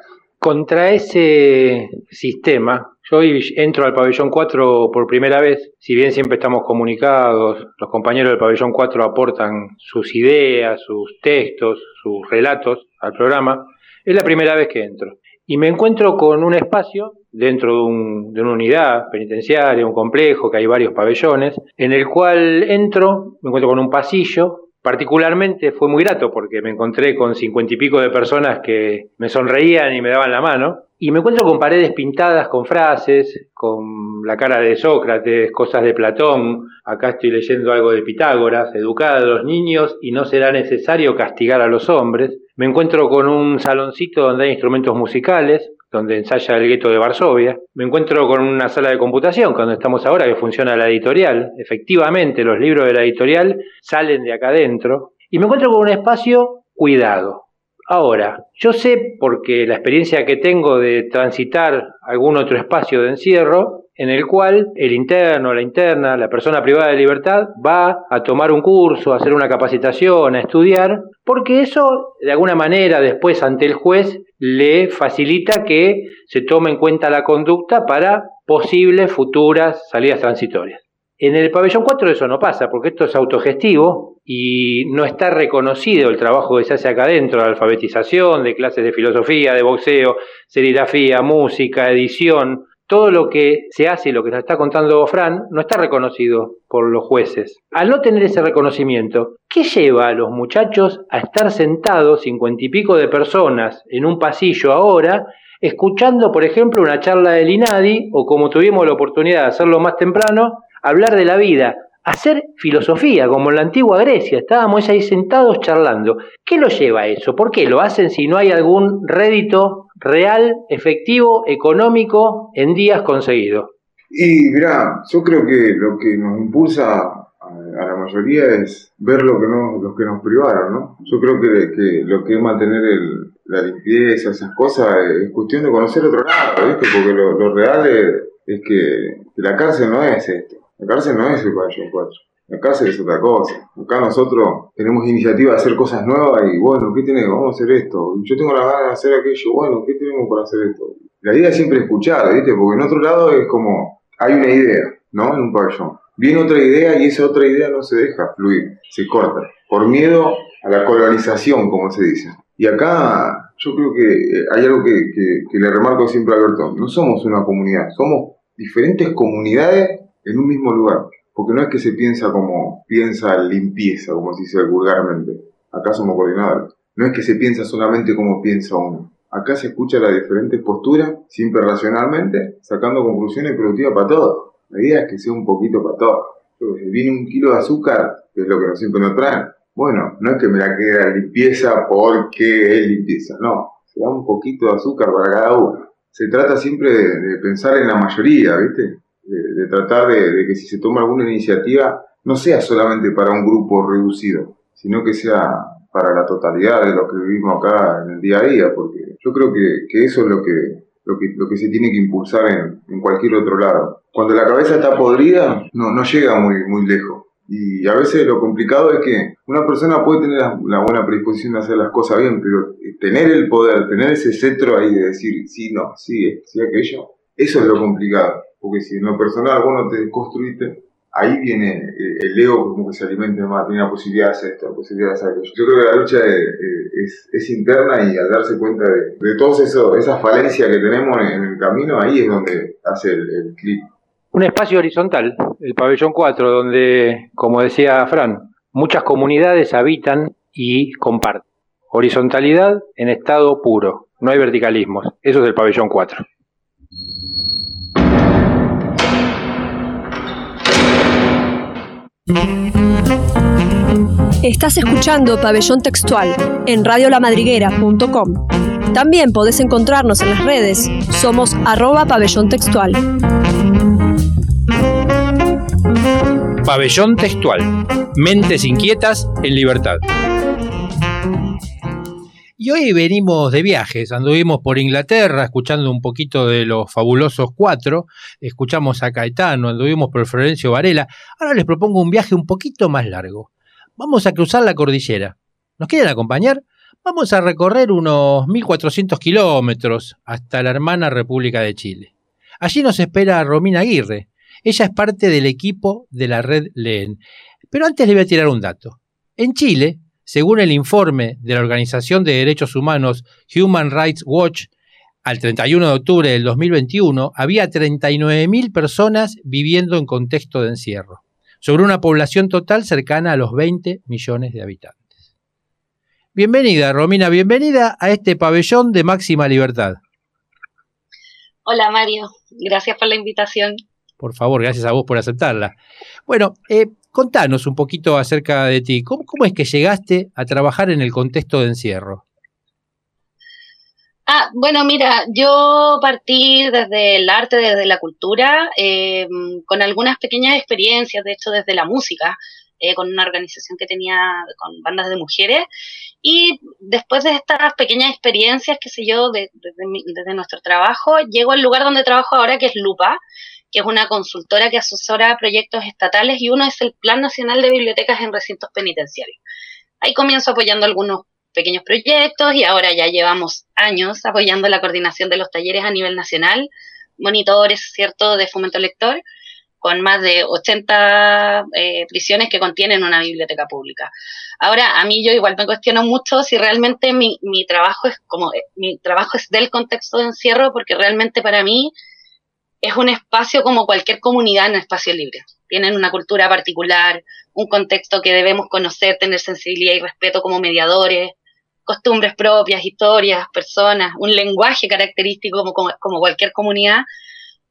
Contra ese sistema, yo hoy entro al pabellón 4 por primera vez, si bien siempre estamos comunicados, los compañeros del pabellón 4 aportan sus ideas, sus textos, sus relatos al programa, es la primera vez que entro. Y me encuentro con un espacio dentro de, un- de una unidad penitenciaria, un complejo, que hay varios pabellones, en el cual entro, me encuentro con un pasillo, particularmente fue muy grato porque me encontré con cincuenta y pico de personas que me sonreían y me daban la mano, y me encuentro con paredes pintadas con frases, con la cara de Sócrates, cosas de Platón, acá estoy leyendo algo de Pitágoras, educad a los niños y no será necesario castigar a los hombres, me encuentro con un saloncito donde hay instrumentos musicales, donde ensaya el gueto de Varsovia. Me encuentro con una sala de computación, donde estamos ahora, que funciona la editorial. Efectivamente, los libros de la editorial salen de acá adentro. Y me encuentro con un espacio cuidado. Ahora, yo sé, porque la experiencia que tengo de transitar algún otro espacio de encierro, en el cual el interno, la interna, la persona privada de libertad va a tomar un curso, a hacer una capacitación, a estudiar, porque eso de alguna manera después ante el juez le facilita que se tome en cuenta la conducta para posibles futuras salidas transitorias. En el pabellón 4 eso no pasa, porque esto es autogestivo y no está reconocido el trabajo que se hace acá adentro, de alfabetización, de clases de filosofía, de boxeo, serigrafía, música, edición, todo lo que se hace lo que nos está contando Fran no está reconocido por los jueces. Al no tener ese reconocimiento, ¿qué lleva a los muchachos a estar sentados cincuenta y pico de personas en un pasillo ahora, escuchando, por ejemplo, una charla del INADI, o como tuvimos la oportunidad de hacerlo más temprano, hablar de la vida, hacer filosofía, como en la antigua Grecia, estábamos ahí sentados charlando. ¿Qué lo lleva a eso? ¿Por qué lo hacen si no hay algún rédito real, efectivo, económico en días conseguidos? Y mirá, yo creo que lo que nos impulsa a, la mayoría es ver lo que nos, los que nos privaron, ¿no? Yo creo que, lo que es mantener el- la limpieza, esas cosas, es cuestión de conocer otro lado, ¿viste? Porque lo, real es, que la cárcel no es esto. La cárcel no es el pabellón 4. La cárcel es otra cosa. Acá nosotros tenemos iniciativa de hacer cosas nuevas y bueno, ¿qué tenemos? Vamos a hacer esto. Yo tengo la ganas de hacer aquello. Bueno, ¿qué tenemos para hacer esto? La idea es siempre escuchar, ¿viste? Porque en otro lado es como, hay una idea, ¿no? En un pabellón. Viene otra idea y esa otra idea no se deja fluir, se corta. Por miedo a la colonización, como se dice. Y acá yo creo que eh, hay algo que, que- que le remarco siempre a Alberto. No somos una comunidad, somos diferentes comunidades en un mismo lugar. Porque no es que se piensa como piensa limpieza, como se dice vulgarmente. Acá somos coordinadores. No es que se piensa solamente como piensa uno. Acá se escucha las diferentes posturas, siempre racionalmente, sacando conclusiones productivas para todos. La idea es que sea un poquito para todos. Sé, Viene un kilo de azúcar, que es lo que nos siempre nos traen. Bueno, no es que me la quede la limpieza porque es limpieza, no. Se da un poquito de azúcar para cada uno. Se trata siempre de, de pensar en la mayoría, ¿viste? De, tratar de, que si se toma alguna iniciativa, no sea solamente para un grupo reducido, sino que sea para la totalidad de lo que vivimos acá en el día a día, porque yo creo que, que eso es lo que, lo que, lo que se tiene que impulsar en, en cualquier otro lado. Cuando la cabeza está podrida, no, no llega muy, muy lejos. Y a veces lo complicado es que una persona puede tener la, buena predisposición de hacer las cosas bien, pero tener el poder, tener ese cetro ahí de decir sí, no, sí, sí, aquello, eso es lo complicado. Porque si en lo personal vos no te construiste, ahí viene eh, el ego como que se alimenta más, tiene la posibilidad de hacer esto, la posibilidad de hacer. Yo creo que la lucha es, es, es interna y al darse cuenta de, de todas esas falencias que tenemos en el camino, ahí es donde hace el, clic. Un espacio horizontal, el pabellón 4, donde, como decía Fran, muchas comunidades habitan y comparten. Horizontalidad en estado puro, no hay verticalismos. Eso es el pabellón 4. Estás escuchando Pabellón Textual en radiolamadriguera.com. También podés encontrarnos en las redes. Somos arroba pabellón textual. Pabellón Textual. Mentes inquietas en libertad. Y hoy venimos de viajes, anduvimos por Inglaterra escuchando un poquito de los fabulosos cuatro, escuchamos a Caetano, anduvimos por Florencio Varela. Ahora les propongo un viaje un poquito más largo. Vamos a cruzar la cordillera. ¿Nos quieren acompañar? Vamos a recorrer unos 1400 kilómetros hasta la hermana República de Chile. Allí nos espera Romina Aguirre. Ella es parte del equipo de la red LEEN. Pero antes le voy a tirar un dato. En Chile, según el informe de la Organización de Derechos Humanos Human Rights Watch, al 31 de octubre del 2021 había 39.000 personas viviendo en contexto de encierro, sobre una población total cercana a los 20 millones de habitantes. Bienvenida, Romina, bienvenida a este pabellón de máxima libertad. Hola Mario, gracias por la invitación. Por favor, gracias a vos por aceptarla. Bueno, eh, contanos un poquito acerca de ti. ¿Cómo, ¿Cómo, es que llegaste a trabajar en el contexto de encierro? Ah, bueno, mira, yo partí desde el arte, desde la cultura, eh, con algunas pequeñas experiencias, de hecho desde la música, eh, con una organización que tenía con bandas de mujeres. Y después de estas pequeñas experiencias, qué sé yo, de, desde nuestro trabajo, llego al lugar donde trabajo ahora, que es Lupa, que es una consultora que asesora proyectos estatales y uno es el Plan Nacional de Bibliotecas en Recintos Penitenciarios. Ahí comienzo apoyando algunos pequeños proyectos y ahora ya llevamos años apoyando la coordinación de los talleres a nivel nacional, monitores, ¿cierto?, de fomento lector, con más de 80 eh, prisiones que contienen una biblioteca pública. Ahora, a mí yo igual me cuestiono mucho si realmente mi, mi trabajo es como, mi trabajo es del contexto de encierro, porque realmente para mí es un espacio como cualquier comunidad en espacio libre. Tienen una cultura particular, un contexto que debemos conocer, tener sensibilidad y respeto como mediadores, costumbres propias, historias, personas, un lenguaje característico como, cualquier comunidad,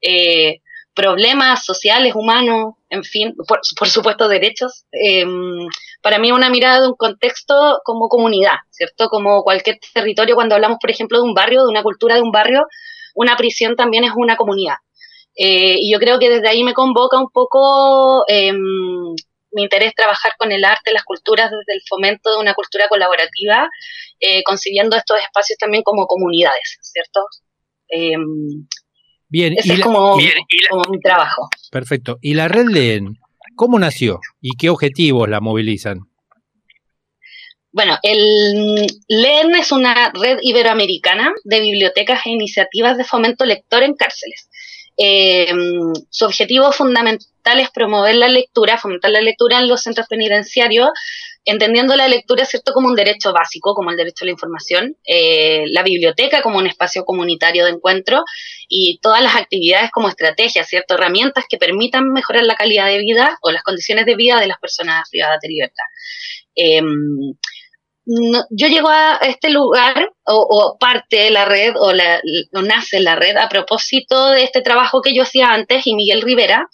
eh, problemas sociales, humanos, en fin, por, por supuesto derechos. Eh, para mí una mirada de un contexto como comunidad, ¿cierto? Como cualquier territorio, cuando hablamos, por ejemplo, de un barrio, de una cultura de un barrio, una prisión también es una comunidad. Eh, y yo creo que desde ahí me convoca un poco eh, mi interés trabajar con el arte, las culturas, desde el fomento de una cultura colaborativa, eh, concibiendo estos espacios también como comunidades, ¿cierto? bien, ese y es la, como, bien, y la, como mi trabajo. Perfecto. ¿Y la red LEEN, cómo nació y qué objetivos la movilizan? Bueno, el LEN es una red iberoamericana de bibliotecas e iniciativas de fomento lector en cárceles. Eh, su objetivo fundamental es promover la lectura, fomentar la lectura en los centros penitenciarios, entendiendo la lectura cierto como un derecho básico, como el derecho a la información, eh, la biblioteca como un espacio comunitario de encuentro y todas las actividades como estrategias, cierto, herramientas que permitan mejorar la calidad de vida o las condiciones de vida de las personas privadas de libertad. Eh, yo llego a este lugar o, parte de la red o nace la red a propósito de este trabajo que yo hacía antes y Miguel Rivera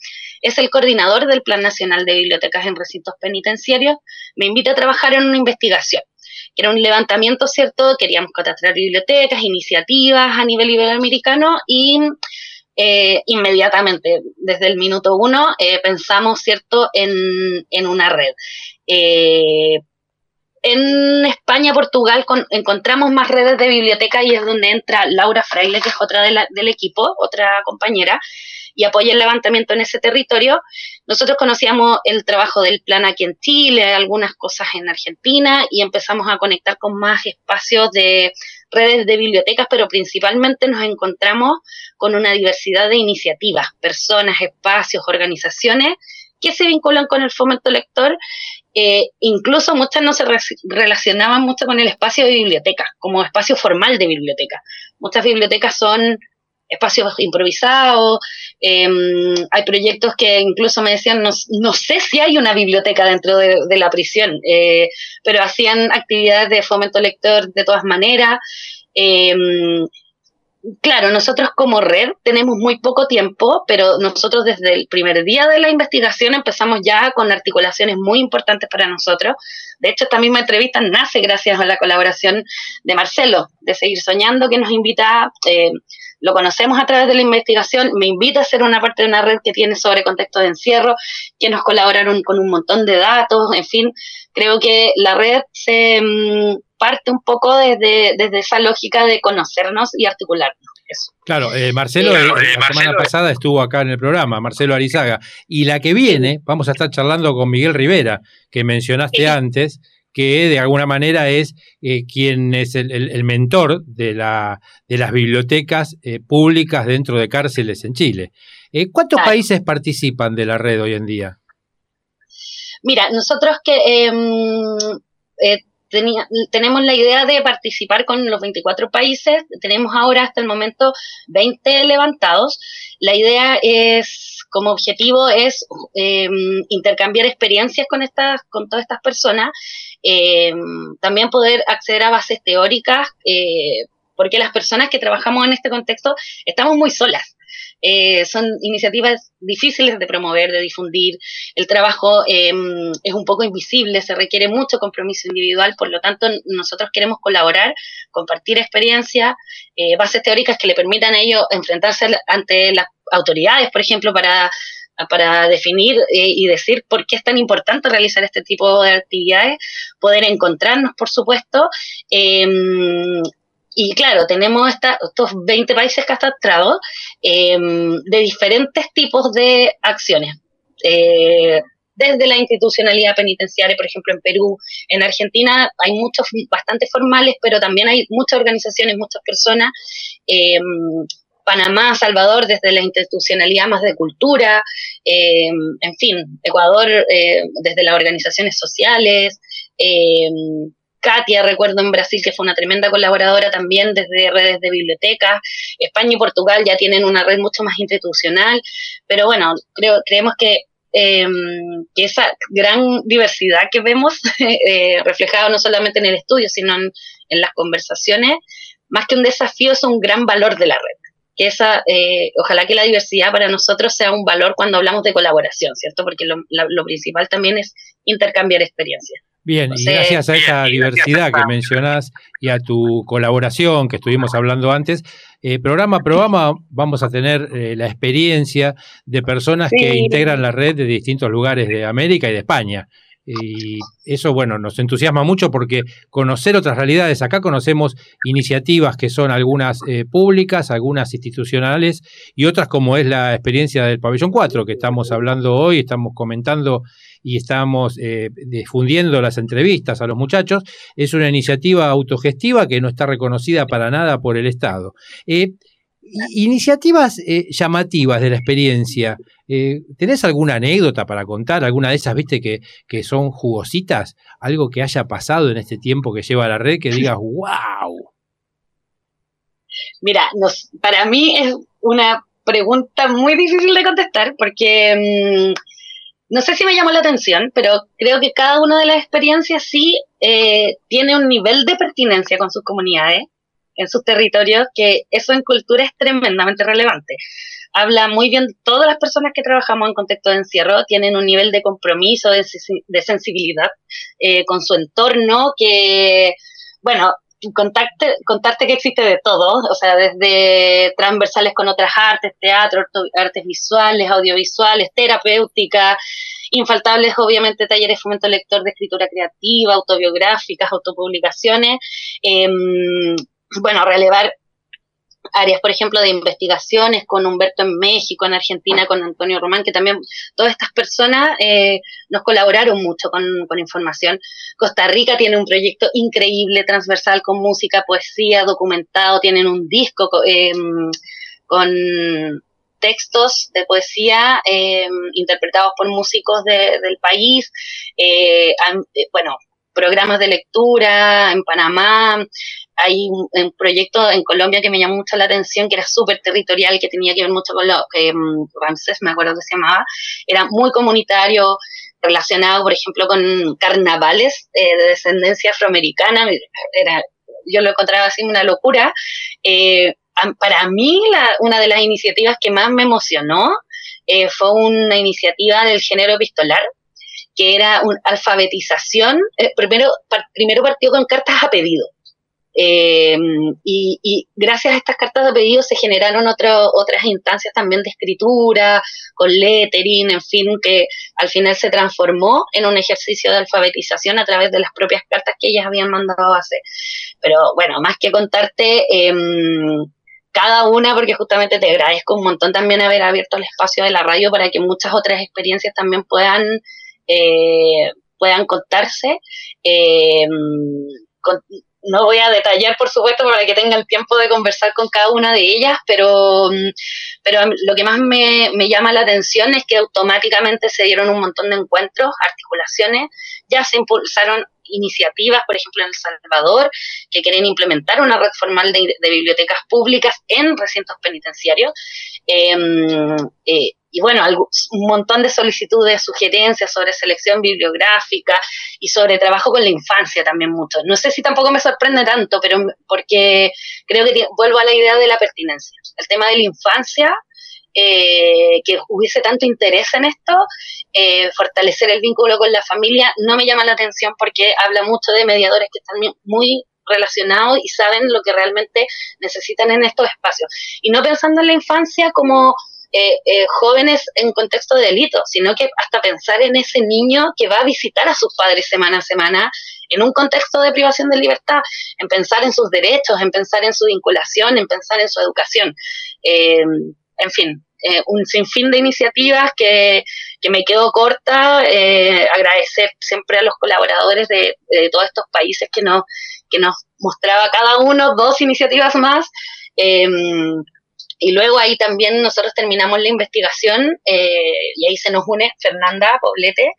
es el coordinador del Plan Nacional de Bibliotecas en Recintos Penitenciarios, me invita a trabajar en una investigación. Era un levantamiento, ¿cierto? Queríamos catastrar bibliotecas, iniciativas a nivel iberoamericano y eh, inmediatamente, desde el minuto uno, eh, pensamos, ¿cierto?, en, en una red. Eh, en España, Portugal, con, encontramos más redes de biblioteca y es donde entra Laura Fraile, que es otra de la, del equipo, otra compañera, y apoya el levantamiento en ese territorio. Nosotros conocíamos el trabajo del plan aquí en Chile, algunas cosas en Argentina y empezamos a conectar con más espacios de redes de bibliotecas, pero principalmente nos encontramos con una diversidad de iniciativas, personas, espacios, organizaciones que se vinculan con el fomento lector eh, incluso muchas no se re relacionaban mucho con el espacio de biblioteca, como espacio formal de biblioteca. Muchas bibliotecas son espacios improvisados, eh, hay proyectos que incluso me decían, no, no, sé si hay una biblioteca dentro de, la prisión, eh, pero hacían actividades de fomento lector de todas maneras. Claro, nosotros como red tenemos muy poco tiempo, pero nosotros desde el primer día de la investigación empezamos ya con articulaciones muy importantes para nosotros. De hecho, esta misma entrevista nace gracias a la colaboración de Marcelo, de Seguir Soñando, que nos invita, eh, lo conocemos a través de la investigación, me invita a ser una parte de una red que tiene sobre contexto de encierro, que nos colaboraron con un montón de datos, en fin, creo que la red se mm, parte un poco desde, desde esa lógica de conocernos y articularnos. Eso. Claro, eh, Marcelo, Sí, eh, claro, eh, la Marcelo, semana pasada estuvo acá en el programa, Marcelo Arizaga. Y la que viene, vamos a estar charlando con Miguel Rivera, que mencionaste antes, que de alguna manera es eh, quien es el, el- el mentor de, la, de las bibliotecas eh, públicas dentro de cárceles en Chile. Eh, ¿Cuántos países participan de la red hoy en día? Mira, nosotros que em, eh, tenía- tenemos la idea de participar con los 24 países, tenemos ahora hasta el momento 20 levantados. La idea es, como objetivo, es em, intercambiar experiencias con estas, con todas estas personas, em, también poder acceder a bases teóricas, eh, porque las personas que trabajamos en este contexto estamos muy solas. Eh, son iniciativas difíciles de promover, de difundir. El trabajo eh, es un poco invisible, se requiere mucho compromiso individual, por lo tanto nosotros queremos colaborar, compartir experiencia, eh, bases teóricas que le permitan a ellos enfrentarse ante las autoridades, por ejemplo, para para definir eh, y decir por qué es tan importante realizar este tipo de actividades, poder encontrarnos, por supuesto, eh, y claro, tenemos esta- estos 20 países catastrados eh, de diferentes tipos de acciones. Eh, desde la institucionalidad penitenciaria, por ejemplo, en Perú, en Argentina hay muchos bastante formales, pero también hay muchas organizaciones, muchas personas. eh, Panamá, Salvador, desde la institucionalidad más de cultura, eh, en fin, Ecuador, eh, desde las organizaciones sociales, Katia, recuerdo en Brasil que fue una tremenda colaboradora también desde redes de bibliotecas. España y Portugal ya tienen una red mucho más institucional, pero bueno, creo, creemos que, que esa gran diversidad que vemos, eh, reflejada no solamente en el estudio, sino en, en las conversaciones, más que un desafío, es un gran valor de la red. Que esa, eh, ojalá que la diversidad para nosotros sea un valor cuando hablamos de colaboración, ¿cierto? Porque lo, la- lo principal también es intercambiar experiencias. Bien, y gracias a esa diversidad que mencionás y a tu colaboración que estuvimos hablando antes, eh, programa a programa vamos a tener eh, la experiencia de personas que integran la red de distintos lugares de América y de España. Y eso, bueno, nos entusiasma mucho porque conocer otras realidades, acá conocemos iniciativas que son algunas eh, públicas, algunas institucionales y otras como es la experiencia del Pabellón 4 que estamos hablando hoy, estamos comentando y estamos eh, difundiendo las entrevistas a los muchachos, es una iniciativa autogestiva que no está reconocida para nada por el Estado. Eh, iniciativas eh, llamativas de la experiencia, eh, ¿tenés alguna anécdota para contar? ¿Alguna de esas, viste, que, que son jugositas? ¿Algo que haya pasado en este tiempo que lleva la red que digas, wow? Mira, nos, para mí es una pregunta muy difícil de contestar porque mm, no sé si me llamó la atención, pero creo que cada una de las experiencias sí eh, tiene un nivel de pertinencia con sus comunidades, en sus territorios, que eso en cultura es tremendamente relevante. Habla muy bien, todas las personas que trabajamos en contexto de encierro tienen un nivel de compromiso, de, sensi- de sensibilidad eh, con su entorno que, bueno, contacte, contarte que existe de todo, o sea, desde transversales con otras artes, teatro, artes visuales, audiovisuales, terapéutica, infaltables obviamente talleres fomento lector de escritura creativa, autobiográficas, autopublicaciones, em, bueno, relevar áreas, por ejemplo, de investigaciones con Humberto en México, en Argentina con Antonio Román, que también todas estas personas eh, nos colaboraron mucho con, información. Costa Rica tiene un proyecto increíble, transversal, con música, poesía, documentado, tienen un disco co- em, con textos de poesía em, interpretados por músicos de- del país, eh, eh, bueno, programas de lectura en Panamá, hay un, proyecto en Colombia que me llamó mucho la atención, que era súper territorial, que tenía que ver mucho con lo que Ramsés, me acuerdo que se llamaba, era muy comunitario, relacionado, por ejemplo, con carnavales eh, de descendencia afroamericana, era, yo lo encontraba así una locura, eh, para mí la- una de las iniciativas que más me emocionó eh, fue una iniciativa del género epistolar, que era una alfabetización. eh, primero, primero partió con cartas a pedido. Eh, y, y gracias a estas cartas de pedido se generaron otro- otras instancias también de escritura, con lettering, en fin, que al final se transformó en un ejercicio de alfabetización a través de las propias cartas que ellas habían mandado a hacer. Pero bueno, más que contarte em, cada una, porque justamente te agradezco un montón también haber abierto el espacio de la radio para que muchas otras experiencias también puedan, eh, puedan contarse. Con- no voy a detallar, por supuesto, para que tenga el tiempo de conversar con cada una de ellas, pero, pero lo que más me, me llama la atención es que automáticamente se dieron un montón de encuentros, articulaciones, ya se impulsaron iniciativas, por ejemplo, en El Salvador, que quieren implementar una red formal de, de bibliotecas públicas en recintos penitenciarios. Em, eh, y bueno, un montón de solicitudes, sugerencias sobre selección bibliográfica y sobre trabajo con la infancia también mucho. No sé si tampoco me sorprende tanto, pero porque creo que vuelvo a la idea de la pertinencia. El tema de la infancia, eh, que hubiese tanto interés en esto, eh, fortalecer el vínculo con la familia, no me llama la atención porque habla mucho de mediadores que están muy relacionados y saben lo que realmente necesitan en estos espacios. Y no pensando en la infancia como eh, eh, jóvenes en contexto de delito, sino que hasta pensar en ese niño que va a visitar a sus padres semana a semana en un contexto de privación de libertad, en pensar en sus derechos, en pensar en su vinculación, en pensar en su educación. Eh, en fin, eh, un sinfín de iniciativas que, que me quedo corta, eh, agradecer siempre a los colaboradores de, de todos estos países que nos, que nos mostraba cada uno dos iniciativas más. eh, y luego ahí también nosotros terminamos la investigación eh, y ahí se nos une Fernanda Poblete,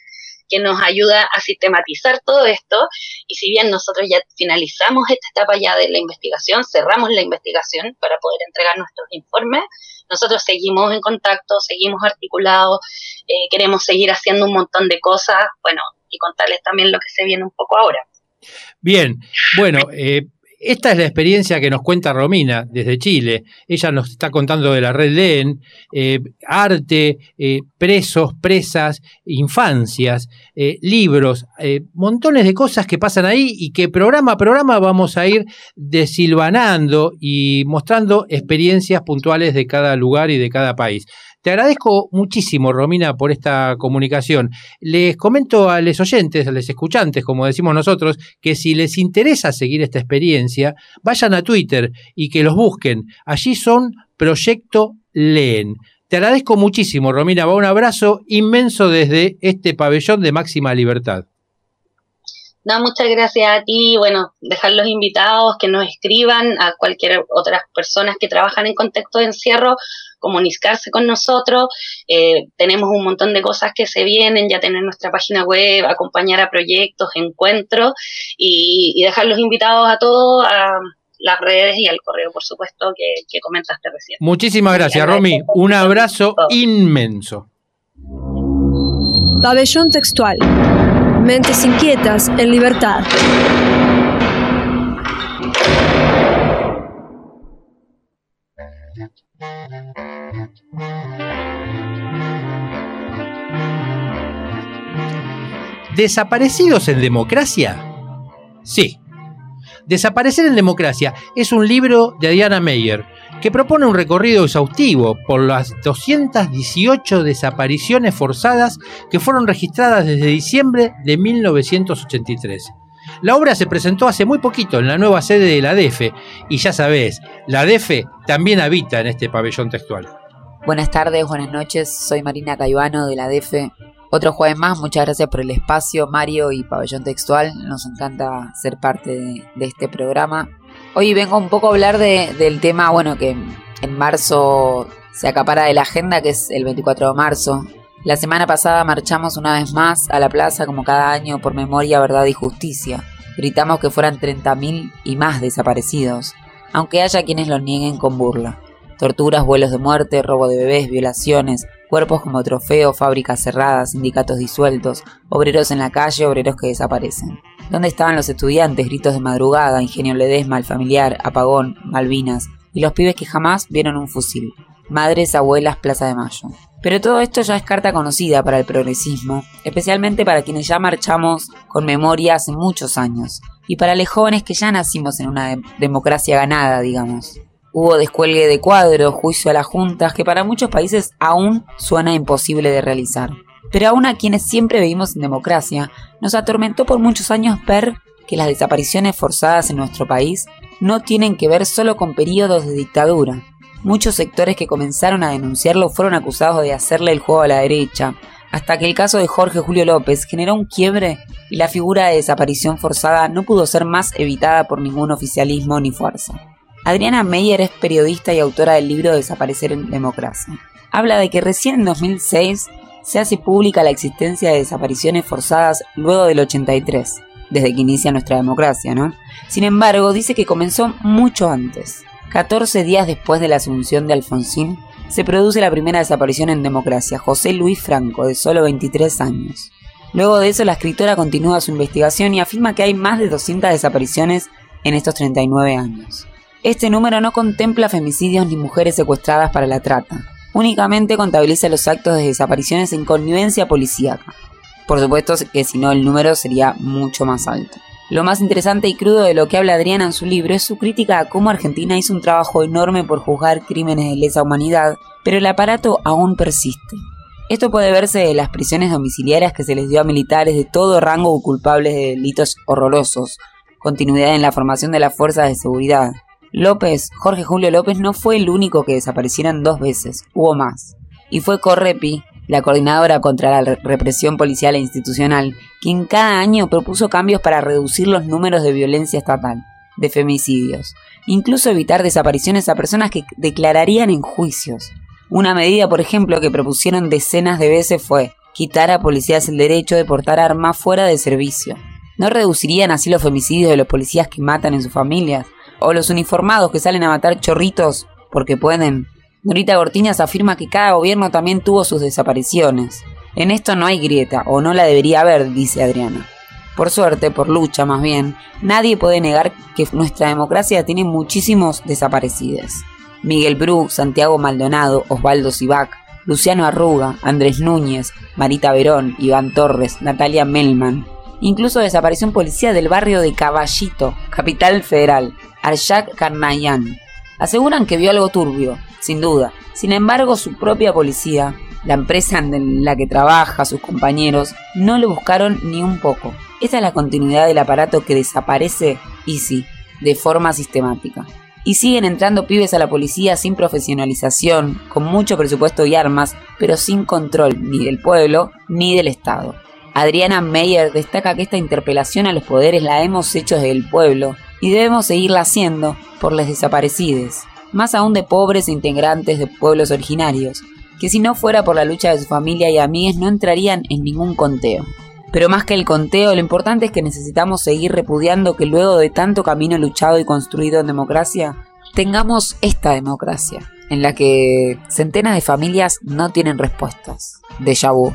que nos ayuda a sistematizar todo esto. Y si bien nosotros ya finalizamos esta etapa ya de la investigación, cerramos la investigación para poder entregar nuestros informes, nosotros seguimos en contacto, seguimos articulados, eh, queremos seguir haciendo un montón de cosas, bueno, y contarles también lo que se viene un poco ahora. Bien, bueno, eh, esta es la experiencia que nos cuenta Romina desde Chile. Ella nos está contando de la red LEN, eh, arte, eh, presos, presas, infancias, eh, libros, montones de cosas que pasan ahí y que programa a programa vamos a ir desilvanando y mostrando experiencias puntuales de cada lugar y de cada país. Te agradezco muchísimo, Romina, por esta comunicación. Les comento a los oyentes, a los escuchantes, como decimos nosotros, que si les interesa seguir esta experiencia, vayan a Twitter y que los busquen. Allí son Proyecto Leen. Te agradezco muchísimo, Romina. Va un abrazo inmenso desde este pabellón de máxima libertad. No, muchas gracias a ti. Bueno, dejar los invitados que nos escriban a cualquier otras personas que trabajan en contexto de encierro, comunicarse con nosotros. Eh, tenemos un montón de cosas que se vienen, ya tener nuestra página web, acompañar a proyectos, encuentros y, y dejar los invitados a todos a las redes y al correo, por supuesto, que, que comentaste recién. Muchísimas gracias, Romy. Un abrazo inmenso. Pabellón textual. Mentes inquietas en libertad. ¿Desaparecidos en democracia? Sí. Desaparecer en democracia es un libro de Diana Meyer que propone un recorrido exhaustivo por las 218 desapariciones forzadas que fueron registradas desde diciembre de 1983. La obra se presentó hace muy poquito en la nueva sede de la DEFE y ya sabés, la DEFE también habita en este pabellón textual. Buenas tardes, buenas noches, soy Marina Cayuano de la DEFE. Otro jueves más, muchas gracias por el espacio, Mario y Pabellón Textual. Nos encanta ser parte de, este programa. Hoy vengo un poco a hablar de, del tema, bueno, que en marzo se acapara de la agenda, que es el 24 de marzo. La semana pasada marchamos una vez más a la plaza, como cada año, por memoria, verdad y justicia. Gritamos que fueran 30.000 y más desaparecidos, aunque haya quienes lo nieguen con burla. Torturas, vuelos de muerte, robo de bebés, violaciones, cuerpos como trofeo, fábricas cerradas, sindicatos disueltos, obreros en la calle, obreros que desaparecen. ¿Dónde estaban los estudiantes? Gritos de madrugada, ingenio Ledesma, el familiar, apagón, Malvinas y los pibes que jamás vieron un fusil. Madres, abuelas, Plaza de Mayo. Pero todo esto ya es carta conocida para el progresismo, especialmente para quienes ya marchamos con memoria hace muchos años, y para los jóvenes que ya nacimos en una de- democracia ganada, digamos. Hubo descuelgue de cuadros, juicio a las juntas, que para muchos países aún suena imposible de realizar. Pero aún a quienes siempre vivimos en democracia, nos atormentó por muchos años ver que las desapariciones forzadas en nuestro país no tienen que ver solo con periodos de dictadura. Muchos sectores que comenzaron a denunciarlo fueron acusados de hacerle el juego a la derecha, hasta que el caso de Jorge Julio López generó un quiebre y la figura de desaparición forzada no pudo ser más evitada por ningún oficialismo ni fuerza. Adriana Meyer es periodista y autora del libro Desaparecer en Democracia. Habla de que recién en 2006 se hace pública la existencia de desapariciones forzadas luego del 83, desde que inicia nuestra democracia, ¿no? Sin embargo, dice que comenzó mucho antes. 14 días después de la asunción de Alfonsín, se produce la primera desaparición en democracia, José Luis Franco, de solo 23 años. Luego de eso, la escritora continúa su investigación y afirma que hay más de 200 desapariciones en estos 39 años. Este número no contempla femicidios ni mujeres secuestradas para la trata. Únicamente contabiliza los actos de desapariciones en connivencia policíaca. Por supuesto que si no el número sería mucho más alto. Lo más interesante y crudo de lo que habla Adriana en su libro es su crítica a cómo Argentina hizo un trabajo enorme por juzgar crímenes de lesa humanidad, pero el aparato aún persiste. Esto puede verse de las prisiones domiciliarias que se les dio a militares de todo rango culpables de delitos horrorosos, continuidad en la formación de las fuerzas de seguridad. López, Jorge Julio López, no fue el único que desaparecieron dos veces, hubo más. Y fue Correpi, la coordinadora contra la re- represión policial e institucional, quien cada año propuso cambios para reducir los números de violencia estatal, de femicidios, incluso evitar desapariciones a personas que declararían en juicios. Una medida, por ejemplo, que propusieron decenas de veces fue quitar a policías el derecho de portar armas fuera de servicio. ¿No reducirían así los femicidios de los policías que matan en sus familias? ¿O los uniformados que salen a matar chorritos porque pueden? Norita Gortiñas afirma que cada gobierno también tuvo sus desapariciones. En esto no hay grieta, o no la debería haber, dice Adriana. Por suerte, por lucha más bien, nadie puede negar que nuestra democracia tiene muchísimos desaparecidos. Miguel Bru, Santiago Maldonado, Osvaldo Sivac, Luciano Arruga, Andrés Núñez, Marita Verón, Iván Torres, Natalia Melman. Incluso desapareció un policía del barrio de Caballito, capital federal, Arshak Karnayan. Aseguran que vio algo turbio, sin duda. Sin embargo, su propia policía, la empresa en la que trabaja, sus compañeros, no lo buscaron ni un poco. Esa es la continuidad del aparato que desaparece, y sí, de forma sistemática. Y siguen entrando pibes a la policía sin profesionalización, con mucho presupuesto y armas, pero sin control ni del pueblo ni del Estado. Adriana Meyer destaca que esta interpelación a los poderes la hemos hecho desde el pueblo y debemos seguirla haciendo por los desaparecidos, más aún de pobres e integrantes de pueblos originarios, que si no fuera por la lucha de su familia y amigues no entrarían en ningún conteo. Pero más que el conteo, lo importante es que necesitamos seguir repudiando que luego de tanto camino luchado y construido en democracia, tengamos esta democracia, en la que centenas de familias no tienen respuestas. Déjà vu.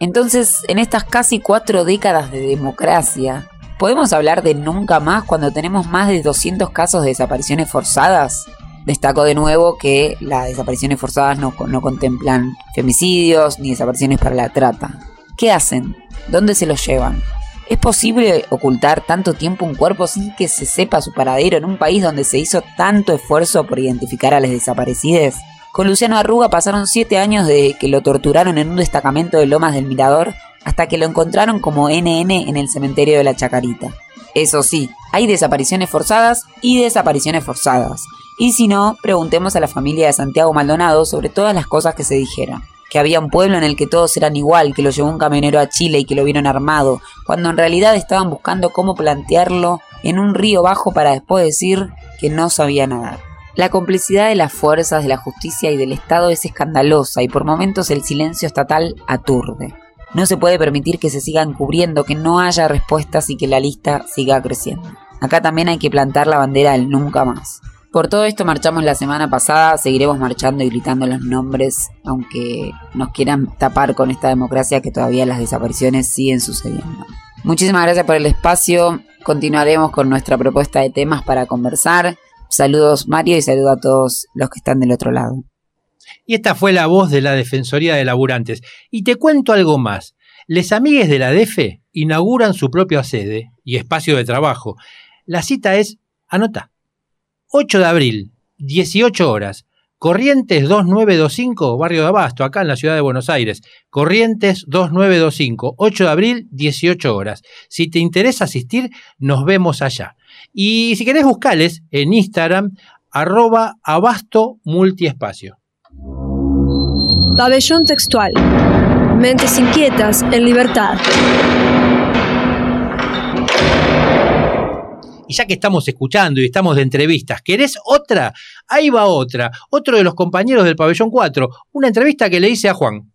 Entonces, en estas casi cuatro décadas de democracia, ¿podemos hablar de nunca más cuando tenemos más de 200 casos de desapariciones forzadas? Destaco de nuevo que las desapariciones forzadas no, no contemplan femicidios ni desapariciones para la trata. ¿Qué hacen? ¿Dónde se los llevan? ¿Es posible ocultar tanto tiempo un cuerpo sin que se sepa su paradero en un país donde se hizo tanto esfuerzo por identificar a los desaparecidos? Con Luciano Arruga pasaron siete años de que lo torturaron en un destacamento de Lomas del Mirador hasta que lo encontraron como NN en el cementerio de la Chacarita. Eso sí, hay desapariciones forzadas y desapariciones forzadas. Y si no, preguntemos a la familia de Santiago Maldonado sobre todas las cosas que se dijeron. Que había un pueblo en el que todos eran igual, que lo llevó un camionero a Chile y que lo vieron armado, cuando en realidad estaban buscando cómo plantearlo en un río bajo para después decir que no sabía nadar. La complicidad de las fuerzas de la justicia y del Estado es escandalosa y por momentos el silencio estatal aturde. No se puede permitir que se sigan cubriendo, que no haya respuestas y que la lista siga creciendo. Acá también hay que plantar la bandera del nunca más. Por todo esto marchamos la semana pasada, seguiremos marchando y gritando los nombres, aunque nos quieran tapar con esta democracia que todavía las desapariciones siguen sucediendo. Muchísimas gracias por el espacio, continuaremos con nuestra propuesta de temas para conversar. Saludos Mario y saludo a todos los que están del otro lado. Y esta fue la voz de la Defensoría de Laburantes. Y te cuento algo más. Les amigues de la DEFE inauguran su propia sede y espacio de trabajo. La cita es, anota, 8 de abril, 18 horas, Corrientes 2925, barrio de Abasto, acá en la ciudad de Buenos Aires. Corrientes 2925, 8 de abril, 18 horas. Si te interesa asistir, nos vemos allá. Y si querés buscarles en Instagram, arroba abasto multiespacio. Pabellón textual. Mentes inquietas en libertad. Y ya que estamos escuchando y estamos de entrevistas, ¿querés otra? Ahí va otra. Otro de los compañeros del pabellón 4. Una entrevista que le hice a Juan.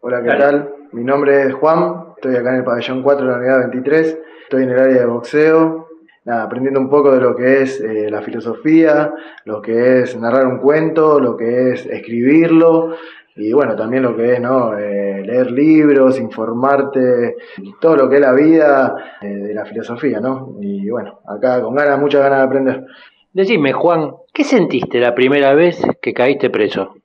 Hola, ¿qué tal? Mi nombre es Juan, estoy acá en el pabellón 4 de la unidad 23, estoy en el área de boxeo, nada, aprendiendo un poco de lo que es eh, la filosofía, lo que es narrar un cuento, lo que es escribirlo y bueno, también lo que es ¿no? Eh, leer libros, informarte, todo lo que es la vida eh, de la filosofía, ¿no? Y bueno, acá con ganas, muchas ganas de aprender. Decime, Juan, ¿qué sentiste la primera vez que caíste preso?